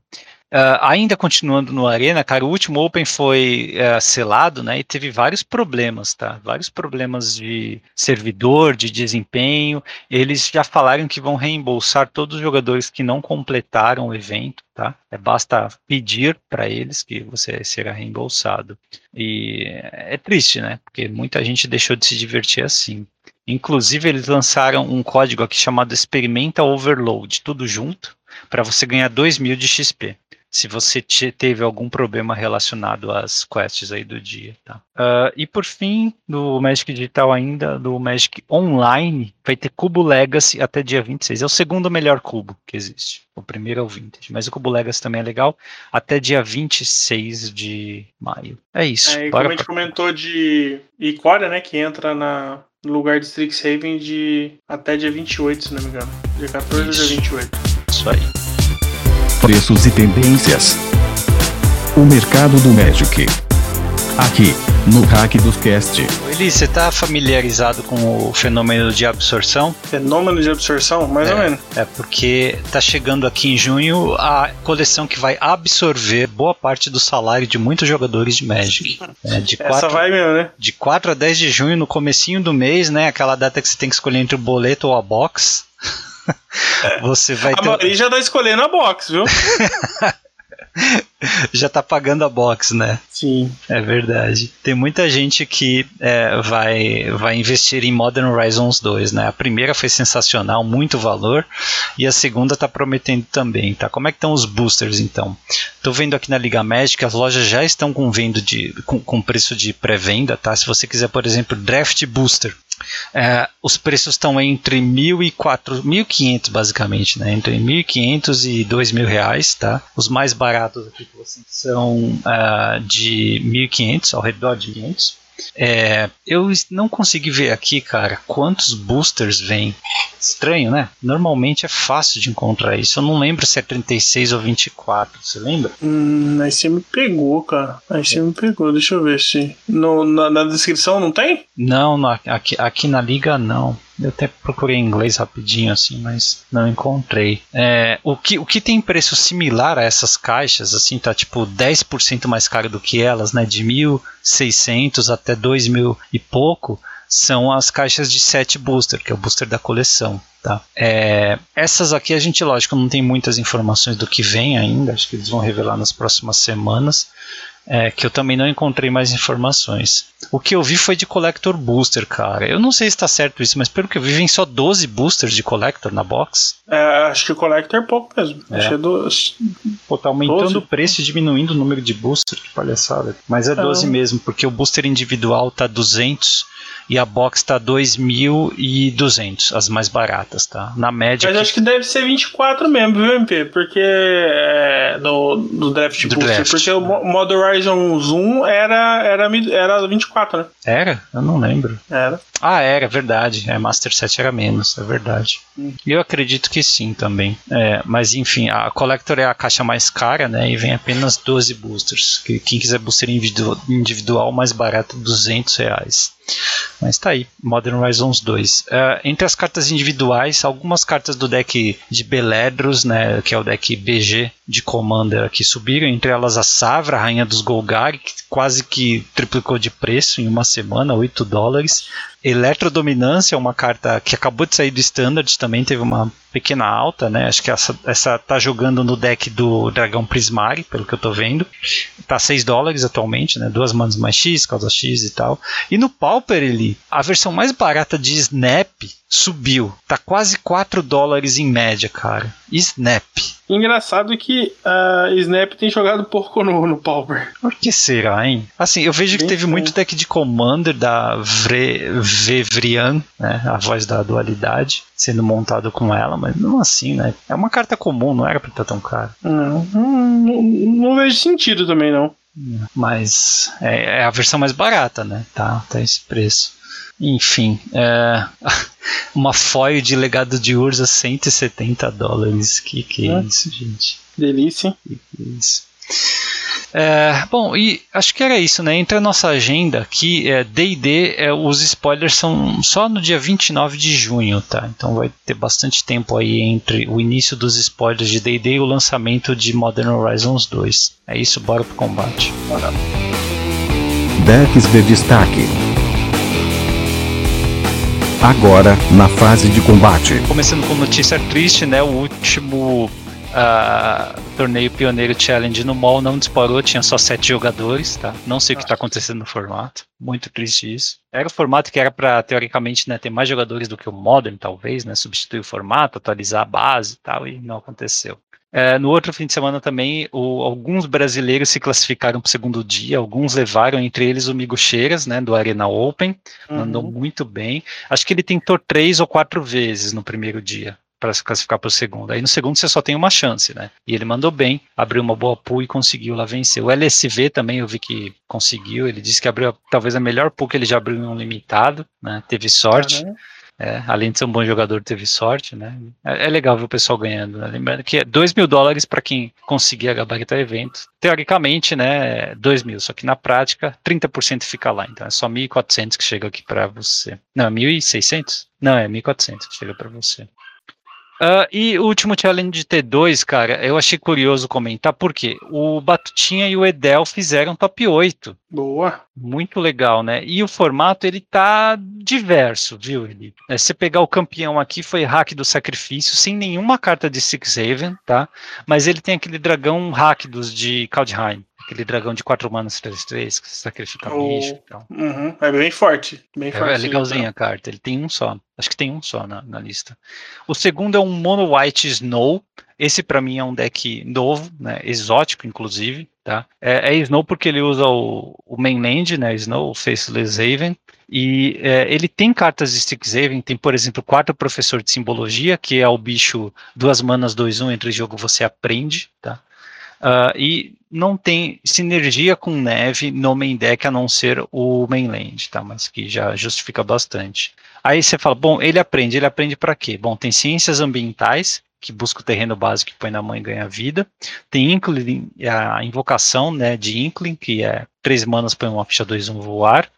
Uh, ainda continuando no Arena, cara, o último Open foi uh, selado, né? E teve vários problemas, tá? Vários problemas de servidor, de desempenho. Eles já falaram que vão reembolsar todos os jogadores que não completaram o evento, tá? É, basta pedir para eles que você será reembolsado. E é triste, né? Porque muita gente deixou de se divertir assim. Inclusive, eles lançaram um código aqui chamado Experimenta Overload, tudo junto, para você ganhar 2 mil de XP. Se você teve algum problema relacionado às quests aí do dia, tá? Uh, e por fim, do Magic Digital ainda, do Magic Online, vai ter Cubo Legacy até dia 26. É o segundo melhor cubo que existe. O primeiro é o Vintage, mas o Cubo Legacy também é legal, até dia 26 de maio. É isso. É, como a gente pra... comentou de Icória, né, que entra na, no lugar de Strixhaven de até dia 28, se não me engano. Dia 14 Isso. ou dia 28. Isso aí. Preços e tendências. O mercado do Magic. Aqui, no Hack dos Cast. Eli, você está familiarizado com o fenômeno de absorção? Fenômeno de absorção? Mais é, ou menos. É porque está chegando aqui em junho a coleção que vai absorver boa parte do salário de muitos jogadores de Magic. É, de Essa vai mesmo, né? De 4 a 10 de junho, no comecinho do mês, né? Aquela data que você tem que escolher entre o boleto ou a box. É. Você vai a ter... já tá escolhendo a box, viu? já tá pagando a box, né? Sim. É verdade. Tem muita gente que é, vai, vai investir em Modern Horizons 2, né? A primeira foi sensacional, muito valor, e a segunda tá prometendo também, tá? Como é que estão os boosters, então? Tô vendo aqui na Liga Magic, as lojas já estão com, vendo de, com, com preço de pré-venda, tá? Se você quiser, por exemplo, Draft Booster, é, os preços estão entre 1.500 basicamente, né? Entre 1.500 e 2.000 reais, tá? Os mais baratos aqui são uh, de 1.500, ao redor de 500. É, eu não consegui ver aqui, cara, quantos boosters vem. Estranho, né? Normalmente é fácil de encontrar isso. Eu não lembro se é 36 ou 24. Você lembra? Hum, aí você me pegou, cara. Aí você é. me pegou. Deixa eu ver se. No, na, na descrição não tem? Não, aqui, aqui na liga não. Eu até procurei em inglês rapidinho assim, mas não encontrei. É, o, que, o que tem preço similar a essas caixas, assim, tá tipo 10% mais caro do que elas, né? De 1.600 até 2.000 e pouco, são as caixas de 7 booster, que é o booster da coleção. Tá? É, essas aqui a gente, lógico, não tem muitas informações do que vem ainda, acho que eles vão revelar nas próximas semanas é, que eu também não encontrei mais informações. O que eu vi foi de Collector Booster, cara. Eu não sei se está certo isso, mas pelo que eu vi, vem só 12 boosters de Collector na box. É, acho que o Collector é pouco mesmo. É. Acho que é do... Pô, tá aumentando 12. o preço e diminuindo o número de boosters, que palhaçada. Mas é 12 é. mesmo, porque o booster individual tá 200 e a box tá 2.200, as mais baratas, tá? Na média. Mas acho que deve ser 24 mesmo, viu, MP? Porque é, no, no draft do booster, draft. porque o Modern Horizon Zoom era, era, era 24, né? Era? Eu não lembro. Era. Ah, era, verdade. É, Master 7 era menos, é verdade. Hum. Eu acredito que sim também. É, mas enfim, a Collector é a caixa mais cara, né? E vem apenas 12 boosters. Quem quiser booster individual, mais barato, 200 reais. Mas tá aí, Modern Horizons 2. Uh, é, entre as cartas individuais, algumas cartas do deck de Beledros, né, que é o deck BG de Commander que subiram, entre elas a Savra, a Rainha dos Golgari, que quase que triplicou de preço em uma semana, 8 dólares. Eletrodominância, uma carta que acabou de sair do Standard, também teve uma pequena alta, né? Acho que essa, essa tá jogando no deck do Dragão Prismari, pelo que eu tô vendo. Tá 6 dólares atualmente, né? Duas manas mais X, causa X e tal. E no Pauper, ele, a versão mais barata de Snap subiu. Tá quase 4 dólares em média, cara. Snap. Engraçado que a uh, Snap tem jogado pouco no, no Pauper. Por que será, hein? Assim, eu vejo Bem que teve bem. muito deck de Commander da Vre, Vevrian, né? A voz da dualidade, sendo montado com ela, mas não assim, né? É uma carta comum, não era pra estar tão. Não, não, não, não vejo sentido também, não. Mas é, é, a versão mais barata, né? Tá, tá esse preço. Enfim, é, uma foil de legado de Urza 170 dólares. Que que é, é isso, gente? Delícia. Que que é isso? É, bom, e acho que era isso, né? Entre a nossa agenda aqui, D&D, é, é, os spoilers são só no dia 29 de junho, tá? Então vai ter bastante tempo aí entre o início dos spoilers de D&D e o lançamento de Modern Horizons 2. É isso, bora pro combate. Bora. Decks de destaque. Agora, na fase de combate. Começando com notícia triste, né? O último uh, torneio Pioneiro Challenge no mall não disparou, tinha só sete jogadores, tá? Não sei o que está acontecendo no formato. Muito triste isso. Era o formato que era para, teoricamente, né, ter mais jogadores do que o Modern, talvez, né? Substituir o formato, atualizar a base e tal, e não aconteceu. É, no outro fim de semana também, o, alguns brasileiros se classificaram para o segundo dia, alguns levaram, entre eles o Migo Cheiras, né, do Arena Open, uhum. mandou muito bem. Acho que ele tentou três ou quatro vezes no primeiro dia para se classificar para o segundo. Aí no segundo você só tem uma chance, né? E ele mandou bem, abriu uma boa pool e conseguiu lá vencer. O LSV também eu vi que conseguiu, ele disse que abriu talvez a melhor pool que ele já abriu em um limitado, né? Teve sorte. Uhum. É, além de ser um bom jogador, teve sorte, né? É, é legal ver o pessoal ganhando. Né? Lembrando que é 2 mil dólares para quem conseguir gabaritar evento. Teoricamente, né? 2 mil, só que na prática, 30% fica lá. Então é só 1.400 que chega aqui para você. Não, 1.600? Não, é 1.400 que chega para você. Uh, e o último challenge de T2, cara, eu achei curioso comentar, porque o Batutinha e o Edel fizeram top 8. Boa. Muito legal, né? E o formato, ele tá diverso, viu, Ele? É, você pegar o campeão aqui, foi hack do sacrifício, sem nenhuma carta de Six Haven, tá? Mas ele tem aquele dragão hack dos de Kaldheim aquele dragão de 4 manas 3-3 que você sacrifica o... bicho e tal. Uhum, é bem forte. Bem é, forte, é legalzinha então. a carta. Ele tem um só. Acho que tem um só na, na lista. O segundo é um Mono White Snow. Esse para mim é um deck novo, né, exótico inclusive, tá? É, é Snow porque ele usa o, o mainland, né, Snow, o Faceless Haven, e é, ele tem cartas de Strixhaven, tem, por exemplo, quatro professor de simbologia, que é o bicho duas manas, dois um, entre jogo você aprende, tá? Uh, e não tem sinergia com neve no main deck a não ser o mainland, tá? Mas que já justifica bastante. Aí você fala, bom, ele aprende, ele aprende para quê? Bom, tem ciências ambientais, que busca o terreno básico que põe na mão e ganha vida. Tem Inkling, a invocação né, de Inkling, que é três manas põe uma ficha 2 um voar.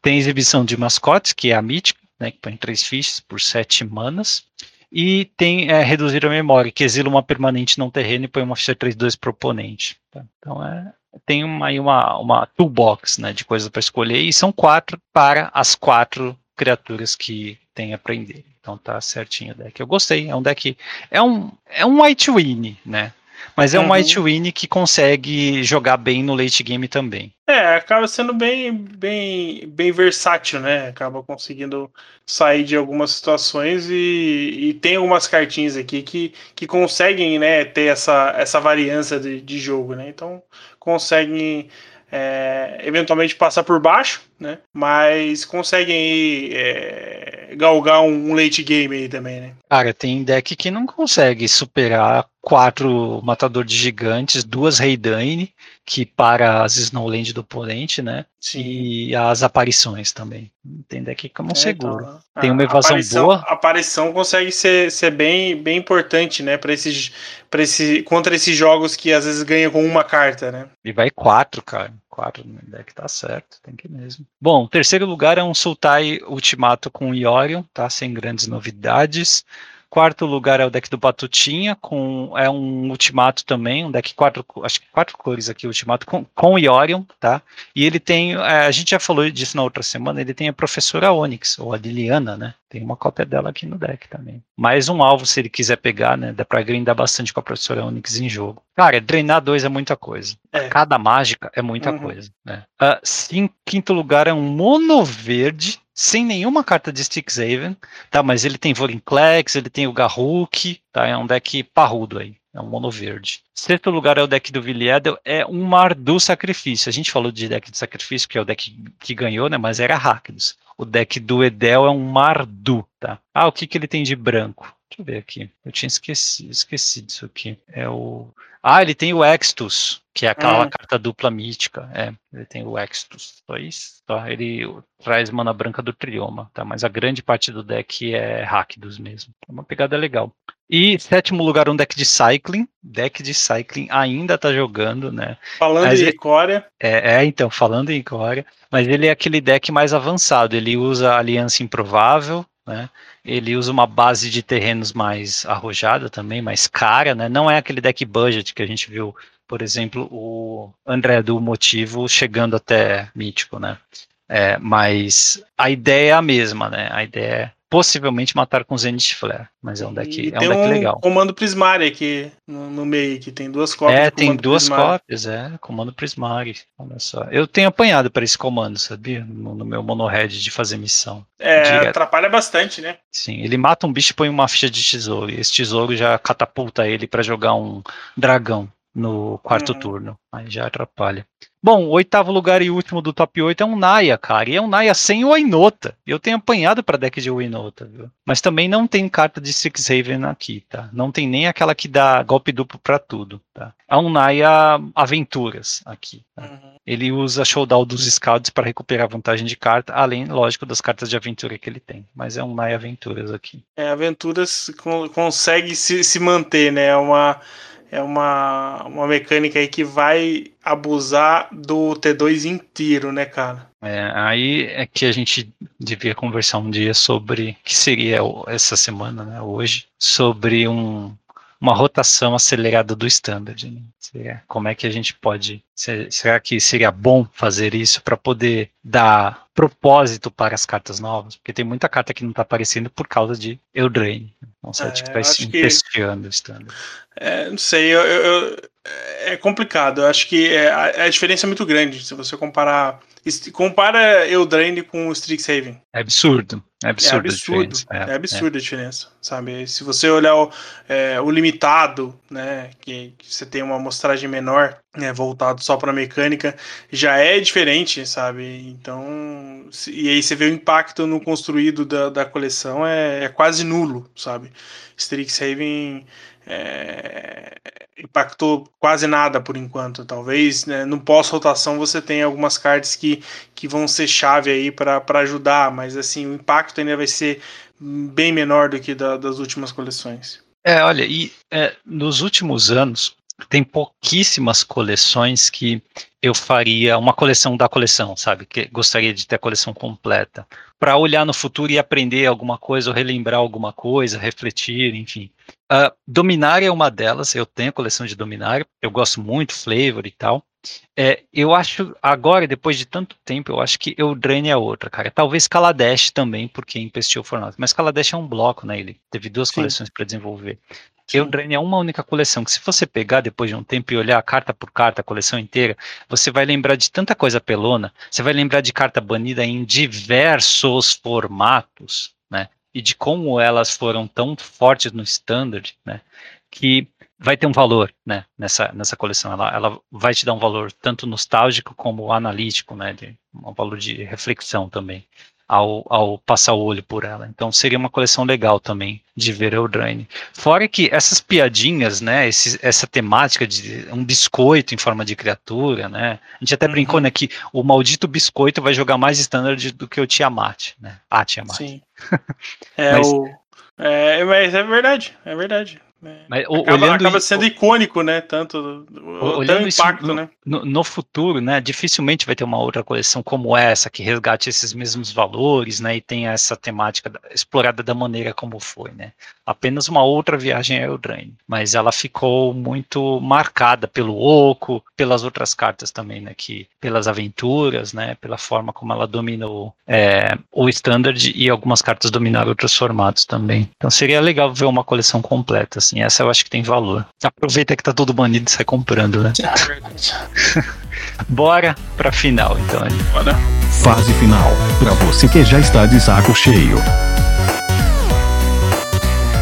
Tem exibição de mascotes, que é a mítica, né, que põe três fichas por sete manas. E tem é, reduzir a memória, que exila uma permanente não terreno e põe uma ficha 3-2 pro oponente. Tá? Então é, tem uma, uma, uma toolbox né, de coisas para escolher, e são quatro para as quatro criaturas que tem a aprender. Então tá certinho o deck. Eu gostei, é um deck. É um, é um White Win, né? Mas é um uhum. White Win que consegue jogar bem no late game também. É, acaba sendo bem, bem, bem versátil, né? Acaba conseguindo sair de algumas situações e, e tem algumas cartinhas aqui que, que conseguem né, ter essa, essa variância de, de jogo, né? Então conseguem é, eventualmente passar por baixo, né? Mas conseguem aí, é, galgar um, um, late game aí também, né? Cara, tem deck que não consegue superar quatro matador de gigantes, duas Reidane, que para as Snowland do oponente, né? Sim. E as aparições também. Tem deck que não é, seguro. Então, tem uma evasão aparição, boa. A aparição consegue ser, ser bem, bem importante, né? Para esses, para esse, contra esses jogos que às vezes ganham com uma carta, né? E vai quatro, cara. Quatro no deck tá certo, tem que mesmo. Bom, terceiro lugar é um Sultai Ultimato com Yorion, tá? Sem grandes novidades. Quarto lugar é o deck do Batutinha, com é um ultimato também, um deck quatro, acho que quatro cores aqui, ultimato com, com Iorion, tá? E ele tem, é, a gente já falou disso na outra semana, ele tem a professora Onyx, ou a Liliana, né? Tem uma cópia dela aqui no deck também. Mais um alvo, se ele quiser pegar, né? Dá pra grindar bastante com a professora Onyx em jogo. Cara, drenar dois é muita coisa. É. Cada mágica é muita uhum. coisa, né? Uh, sim, quinto lugar é um mono verde sem nenhuma carta de Strixhaven, tá? Mas ele tem Vorinclex, ele tem o Garruk, tá? É um deck parrudo aí. É um mono verde. Sexto lugar é o deck do Viliedel, é um Mardu Sacrifício. A gente falou de deck de sacrifício, que é o deck que ganhou, né? Mas era Rakdos. O deck do Edel é um Mardu, tá? Ah, o que, que ele tem de branco? Deixa eu ver aqui. Eu tinha esquecido, esquecido disso aqui. É o. Ah, ele tem o Extus, que é aquela hum. carta dupla mítica. É, ele tem o Extus. Só isso. Só ele traz mana branca do Trioma, tá? Mas a grande parte do deck é Rakdos mesmo. É uma pegada legal. E sétimo lugar, um deck de Cycling. Deck de Cycling ainda tá jogando, né? Falando Mas em Icória. É, é, então, falando em Icória. Mas ele é aquele deck mais avançado. Ele usa Aliança Improvável, né? Ele usa uma base de terrenos mais arrojada também, mais cara, né? Não é aquele deck budget que a gente viu, por exemplo, o André do Motivo chegando até Mítico, né? É, mas a ideia é a mesma, né? A ideia é possivelmente matar com Zenith Flare, mas é um deck, e é um deck um legal. comando Prismari aqui no, no, meio, que tem duas cópias. É, tem duas Prismari. cópias, é, comando Prismari, olha só. Eu tenho apanhado para esse comando, sabia? No, no meu monohead de fazer missão. É, direto. atrapalha bastante, né? Sim, ele mata um bicho e põe uma ficha de tesouro, e esse tesouro já catapulta ele para jogar um dragão no quarto uhum. turno. Aí já atrapalha. Bom, o oitavo lugar e último do top 8 é um Naya, cara. E é um Naya sem o Ainota. Eu tenho apanhado para deck de Ainota, viu? Mas também não tem carta de Strixhaven aqui, tá? Não tem nem aquela que dá golpe duplo para tudo, tá? É um Naya Aventuras aqui. Tá? Uhum. Ele usa Showdown dos Scouts para recuperar vantagem de carta, além, lógico, das cartas de aventura que ele tem. Mas é um Naya Aventuras aqui. É, Aventuras consegue se, se manter, né? É uma é uma, uma mecânica aí que vai abusar do T2 inteiro, né, cara? É, aí é que a gente devia conversar um dia sobre, que seria essa semana, né, hoje, sobre um, uma rotação acelerada do standard. Né? Seria, como é que a gente pode. Será que seria bom fazer isso para poder dar propósito para as cartas novas? Porque tem muita carta que não está aparecendo por causa de Eldraine. Não sei, é, tipo, vai se empesteando o standard. É, não sei, eu, eu, é complicado. Eu acho que é, a, a, diferença é muito grande se você comparar. Compara Eldraine com o Strixhaven. É absurdo. É absurdo, é absurdo, a, é, é absurdo a diferença, sabe? Se você olhar o, é, o limitado, né, que, que, você tem uma amostragem menor, né, voltado só para mecânica, já é diferente, sabe? Então, se, e aí você vê o impacto no construído da, da coleção é, é quase nulo, sabe? Strixhaven é, impactou quase nada por enquanto. Talvez né, no pós-rotação você tenha algumas cartas que, que vão ser chave aí para ajudar, mas assim o impacto ainda vai ser bem menor do que da, das últimas coleções. É, olha, e é, nos últimos anos tem pouquíssimas coleções que eu faria uma coleção da coleção, sabe? Que gostaria de ter a coleção completa. Para olhar no futuro e aprender alguma coisa, ou relembrar alguma coisa, refletir, enfim. Uh, Dominária é uma delas, eu tenho a coleção de Dominária, eu gosto muito, flavor e tal. É, eu acho, agora, depois de tanto tempo, eu acho que Eldraine é outra, cara. Talvez Kaladesh também, porque empestiu o formato. Mas Kaladesh é um bloco, né? Ele teve duas Sim. coleções para desenvolver. Eldraine é uma única coleção que se você pegar depois de um tempo e olhar carta por carta, a coleção inteira, você vai lembrar de tanta coisa pelona, você vai lembrar de carta banida em diversos formatos, né? E de como elas foram tão fortes no standard, né? Que vai ter um valor, né? Nessa, nessa coleção, ela, ela vai te dar um valor tanto nostálgico como analítico, né? De, um valor de reflexão também ao, ao passar o olho por ela. Então seria uma coleção legal também de ver Eldraine. Fora que essas piadinhas, né, esse, essa temática de um biscoito em forma de criatura, né, a gente até uhum. brincou, né, que o maldito biscoito vai jogar mais standard do que o Tiamat, né, a Tiamat. Sim. é, mas, o, é, mas é verdade, é verdade. É. Mas, acaba, olhando acaba sendo icônico, né? Tanto o, impacto, no, né? No, no, futuro, né? Dificilmente vai ter uma outra coleção como essa que resgate esses mesmos valores, né? E tenha essa temática explorada da maneira como foi, né? Apenas uma outra viagem a Eldraine, mas ela ficou muito marcada pelo Oco, pelas outras cartas também, né? Que pelas aventuras, né? Pela forma como ela dominou é, o standard e algumas cartas dominaram outros formatos também. Então seria legal ver uma coleção completa assim. Essa eu acho que tem valor. Aproveita que tá todo banido e sai comprando, né? É Bora pra final, então. Bora. Fase final. Pra você que já está de saco cheio.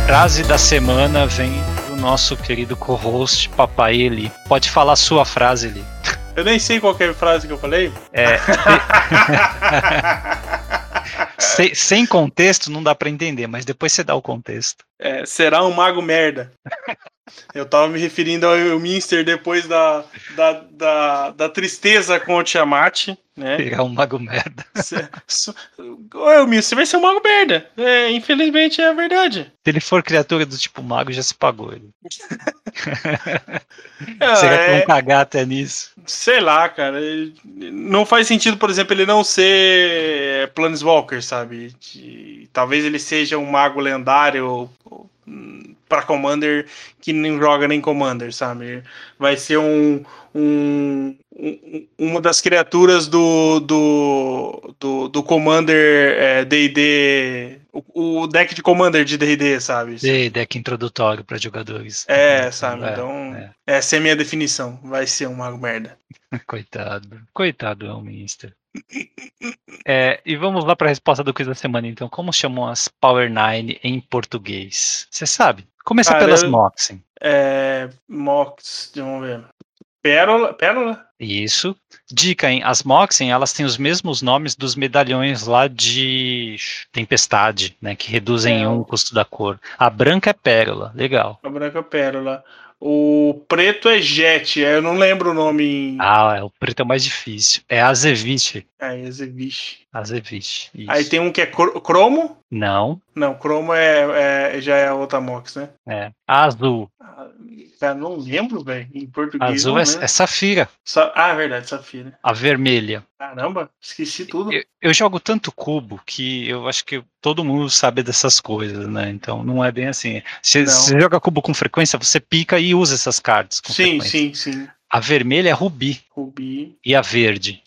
Frase da semana vem do nosso querido co-host, Papai Eli. Pode falar a sua frase, Eli. Eu nem sei qual é a frase que eu falei. É. sem, sem contexto não dá para entender, mas depois você dá o contexto. É, será um mago merda. Eu tava me referindo ao Minster depois da, da, da, da, tristeza com o Tiamat, né? Pegar um mago merda. Ô, Minster, você vai ser um mago merda. É, infelizmente é a verdade. Se ele for criatura do tipo mago, já se pagou ele. Será que é... vão cagar até nisso? Sei lá, cara. Não faz sentido, por exemplo, ele não ser Planeswalker, sabe? De... Talvez ele seja um mago lendário para Commander que não joga nem Commander, sabe? Vai ser um, um, um uma das criaturas do do, do, do Commander D&D, é, o, o, deck de Commander de D&D, sabe? Sim, deck introdutório para jogadores. É, sabe? É, então, é. essa é a minha definição. Vai ser um mago merda. Coitado. Coitado, é um Minster. É, e vamos lá para a resposta do quiz da semana, então. Como chamam as Power Nine em português? Você sabe? Começa Cara, pelas eu, Moxen. É, Mox, vamos ver. Pérola, Pérola? Isso. Dica, hein? As Moxen, elas têm os mesmos nomes dos medalhões lá de Tempestade, né? Que reduzem é. um o custo da cor. A branca é Pérola, legal. A branca é Pérola. O preto é Jet, eu não lembro o nome. Em... Ah, é, o preto é o mais difícil. É Azevich. É, Azevich. Azevich. Aí tem um que é cromo? Não. Não, cromo é, é já é a outra Mox, né? É. Azul. Ah, não lembro, velho. Em português. Azul é, é, Safira. Sa ah, é verdade, Safira. A vermelha. Caramba, esqueci tudo. Eu, eu, jogo tanto cubo que eu acho que todo mundo sabe dessas coisas, né? Então não é bem assim. Se você joga cubo com frequência, você pica e usa essas cartas. sim, frequência. sim, sim. A vermelha é rubi. Rubi. E a verde?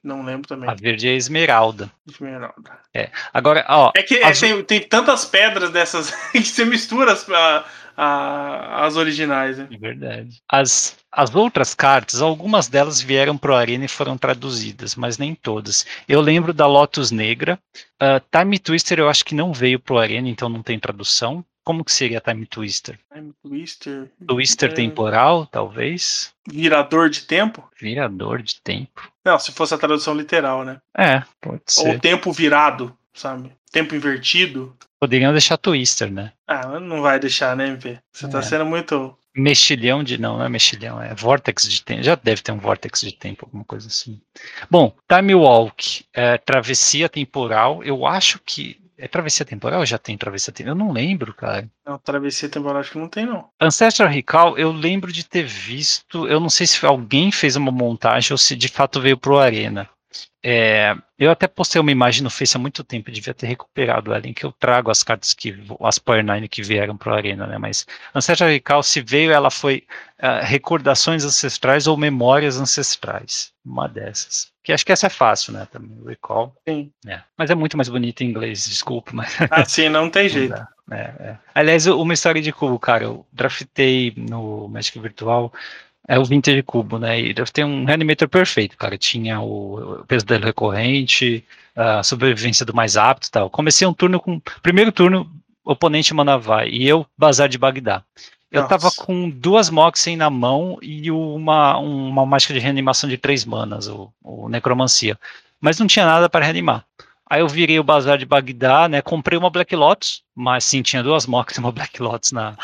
Não lembro também. A verde é esmeralda. Esmeralda. É. Agora, ó. É que é, tem, tem tantas pedras dessas que você mistura as, a, a, as originais. Né? É verdade. As, as outras cartas, algumas delas vieram pro Arena e foram traduzidas, mas nem todas. Eu lembro da Lotus Negra. Uh, Time Twister eu acho que não veio pro Arena, então não tem tradução. Como que seria Time Twister? Time Twister. Twister é... temporal, talvez. Virador de tempo? Virador de tempo. Não, se fosse a tradução literal, né? É, pode ser. Ou tempo virado, sabe? Tempo invertido. Poderiam deixar Twister, né? Ah, não vai deixar, né, MP? Você tá é. tá sendo muito. Mexilhão de. Não, não é mexilhão, é Vortex de tempo. Já deve ter um Vortex de tempo, alguma coisa assim. Bom, Time Walk, é, travessia temporal. Eu acho que. É travessia temporal? Já tem travessia temporal? Eu não lembro, cara. Não, travessia temporal acho que não tem, não. Ancestral Recall, eu lembro de ter visto. Eu não sei se alguém fez uma montagem ou se de fato veio pro Arena. É, eu até postei uma imagem no Face há muito tempo, devia ter recuperado ela, em que eu trago as cartas que as Power Nine que vieram para a Arena, né? Mas Ancestral Recall, se veio, ela foi uh, recordações ancestrais ou memórias ancestrais, uma dessas. Que acho que essa é fácil, né? Também, Recall. Sim. É. Mas é muito mais bonito em inglês, desculpa, mas. Ah, sim, não tem jeito. É, é. Aliás, uma história de cubo, cara, eu draftei no Magic Virtual é o Vintage Cubo, né? E deve ter um reanimator perfeito, cara. Tinha o peso dele recorrente, a sobrevivência do mais apto e tal. Comecei um turno com. Primeiro turno, oponente Manavai e eu, Bazar de Bagdá. Eu Nossa. tava com duas Moxen na mão e uma, uma mágica de reanimação de três manas, o, o Necromancia. Mas não tinha nada para reanimar. Aí eu virei o bazar de Bagdá, né? Comprei uma Black Lotus, mas sim, tinha duas mocks e uma Black Lotus na,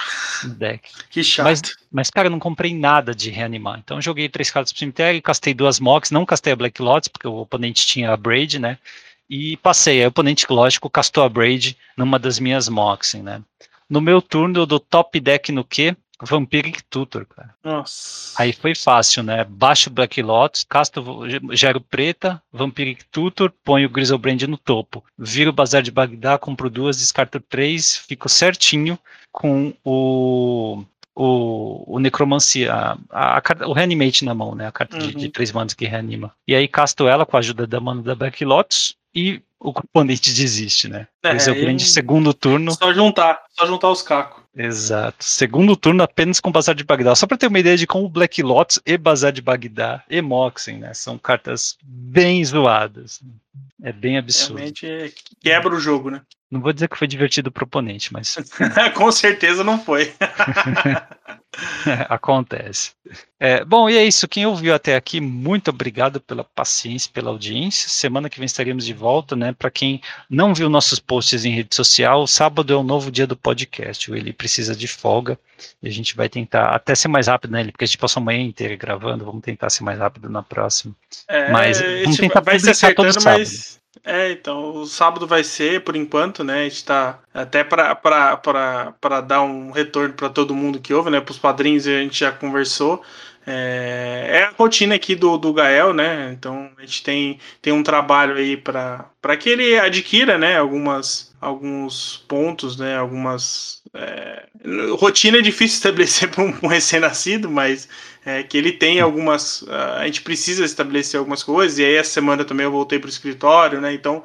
no deck. Que chato. Mas, mas, cara, eu não comprei nada de reanimar. Então eu joguei três cartas pro cemitério, castei duas mocks, não castei a Black Lotus, porque o oponente tinha a Braid, né? E passei. Aí o oponente, lógico, castou a Braid numa das minhas mocks, né? No meu turno, eu dou top deck no quê? Vampiric Tutor, cara. Nossa. Aí foi fácil, né? Baixo Black Lotus, casto gero preta, Vampiric Tutor, ponho o Griselbrand no topo. Viro o Bazar de Bagdá, compro duas, descarto três, fico certinho com o o, o Necromancia, a, a, a, o Reanimate na mão, né? A carta uhum. de, de, uhum. três manos que reanima. E aí casto ela com a ajuda da mano da Black Lotus e o componente desiste, né? É, Pois eu prende segundo turno. Só juntar, só juntar os cacos. Exato. Segundo turno apenas com Bazar de Bagdá. Só para ter uma ideia de como Black Lotus e Bazar de Bagdá e Moxen, né? São cartas bem zoadas. É bem absurdo. Realmente quebra o jogo, né? Não vou dizer que foi divertido pro oponente, mas. com certeza não foi. Acontece. É, bom, e é isso. Quem ouviu até aqui, muito obrigado pela paciência, pela audiência. Semana que vem estaremos de volta, né? Para quem não viu nossos posts em rede social, sábado é o novo dia do podcast. Ele precisa de folga e a gente vai tentar até ser mais rápido nele, porque a gente passou a manhã inteira gravando. Vamos tentar ser mais rápido na próxima. É, mas vamos tentar vai publicar todo sábado. É, então, o sábado vai ser, por enquanto, né? A gente tá até para dar um retorno para todo mundo que ouve, né? Para os padrinhos a gente já conversou. É, é, a rotina aqui do, do Gael, né? Então a gente tem, tem um trabalho aí para que ele adquira, né? Algumas, alguns pontos, né? Algumas. É, rotina é difícil estabelecer para um, recém-nascido, mas é, que ele tem algumas. A gente precisa estabelecer algumas coisas, e aí essa semana também eu voltei para o escritório, né? Então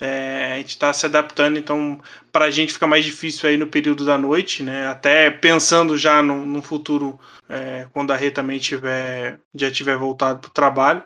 é, a gente está se adaptando, então para a gente fica mais difícil aí no período da noite, né? Até pensando já no, no futuro, é, quando a Rê também tiver, já tiver voltado para o trabalho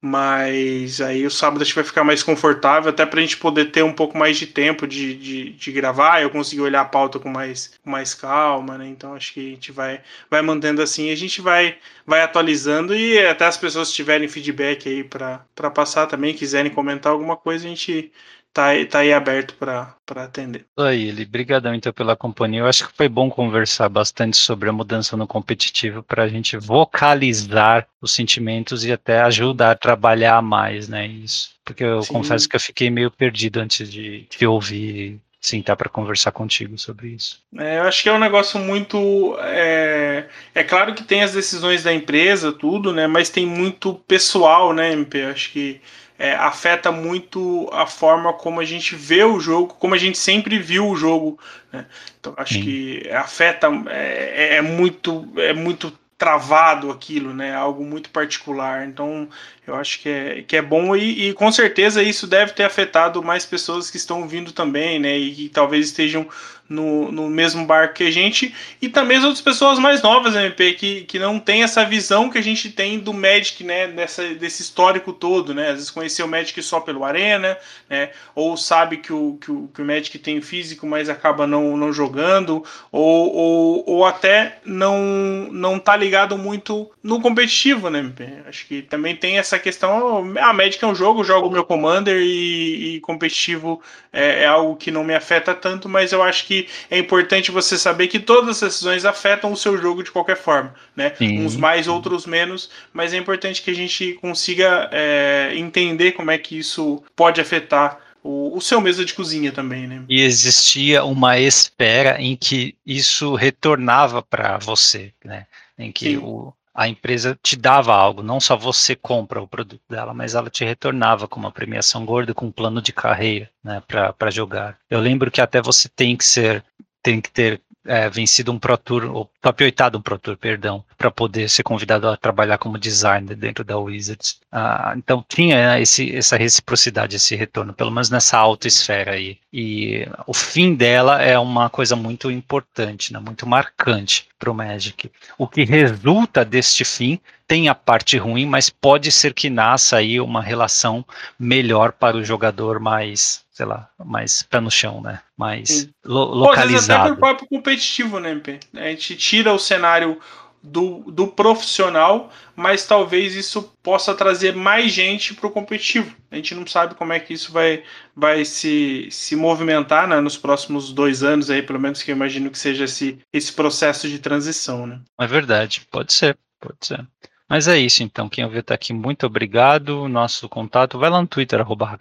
mas aí o sábado a gente vai ficar mais confortável, até para a gente poder ter um pouco mais de tempo de, de, de, gravar, eu conseguir olhar a pauta com mais, com mais calma, né? Então acho que a gente vai, vai mantendo assim, a gente vai, vai atualizando e até as pessoas tiverem feedback aí para passar também, quiserem comentar alguma coisa, a gente tá, tá aí aberto para atender. Aí, ele, brigadão então pela companhia. Eu acho que foi bom conversar bastante sobre a mudança no competitivo para a gente vocalizar os sentimentos e até ajudar a trabalhar mais, né? Isso. Porque eu Sim. confesso que eu fiquei meio perdido antes de, de ouvir sentar para conversar contigo sobre isso. É, eu acho que é um negócio muito. É, é claro que tem as decisões da empresa, tudo, né? Mas tem muito pessoal, né, MP? Eu acho que é, afeta muito a forma como a gente vê o jogo, como a gente sempre viu o jogo. Né? Então acho Sim. que afeta é, é, é, muito é muito travado aquilo, né? Algo muito particular. Então eu acho que é, que é bom e, e, com certeza isso deve ter afetado mais pessoas que estão vindo também, né? E que talvez estejam no, no mesmo barco que a gente, e também as outras pessoas mais novas, MP, que, que não tem essa visão que a gente tem do Magic, né, dessa, desse histórico todo, né, às vezes conheceu o Magic só pelo Arena, né, ou sabe que o, que o, que o Magic tem físico, mas acaba não, não jogando, ou, ou, ou até não, não tá ligado muito no competitivo, né, MP, acho que também tem essa questão, a ah, Magic é um jogo, jogo o meu Commander e, e competitivo é, é algo que não me afeta tanto, mas eu acho que é importante você saber que todas as decisões afetam o seu jogo de qualquer forma, né? Sim. Uns mais, outros menos, mas é importante que a gente consiga é, entender como é que isso pode afetar o, o, seu mesa de cozinha também, né? E existia uma espera em que isso retornava para você, né? Em que o, a empresa te dava algo, não só você compra o produto dela, mas ela te retornava com uma premiação gorda, com um plano de carreira, né, para jogar. Eu lembro que até você tem que ser, tem que ter é, vencido um Pro Tour, ou top 8 um Pro Tour, perdão, para poder ser convidado a trabalhar como designer dentro da Wizards. Ah, então tinha esse, essa reciprocidade, esse retorno, pelo menos nessa alta esfera aí. E o fim dela é uma coisa muito importante, né, muito marcante para o Magic. O que resulta deste fim tem a parte ruim, mas pode ser que nasça aí uma relação melhor para o jogador mais, sei lá, mais pé no chão, né? Mais lo localizado. Pô, até pelo próprio competitivo, né, MP? A gente tira o cenário do, do profissional, mas talvez isso possa trazer mais gente para o competitivo. A gente não sabe como é que isso vai, vai se, se movimentar né, nos próximos dois anos, aí, pelo menos que eu imagino que seja esse, esse processo de transição. Né? É verdade, pode ser, pode ser. Mas é isso, então. Quem ouviu até aqui, muito obrigado. Nosso contato vai lá no Twitter, arroba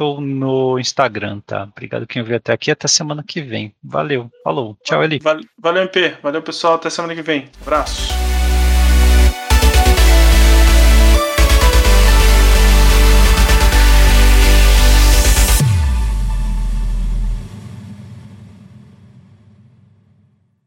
ou no Instagram, tá? Obrigado quem ouviu até aqui. Até semana que vem. Valeu. Falou. Tchau, Eli. Valeu, MP. Valeu, pessoal. Até semana que vem. Abraço.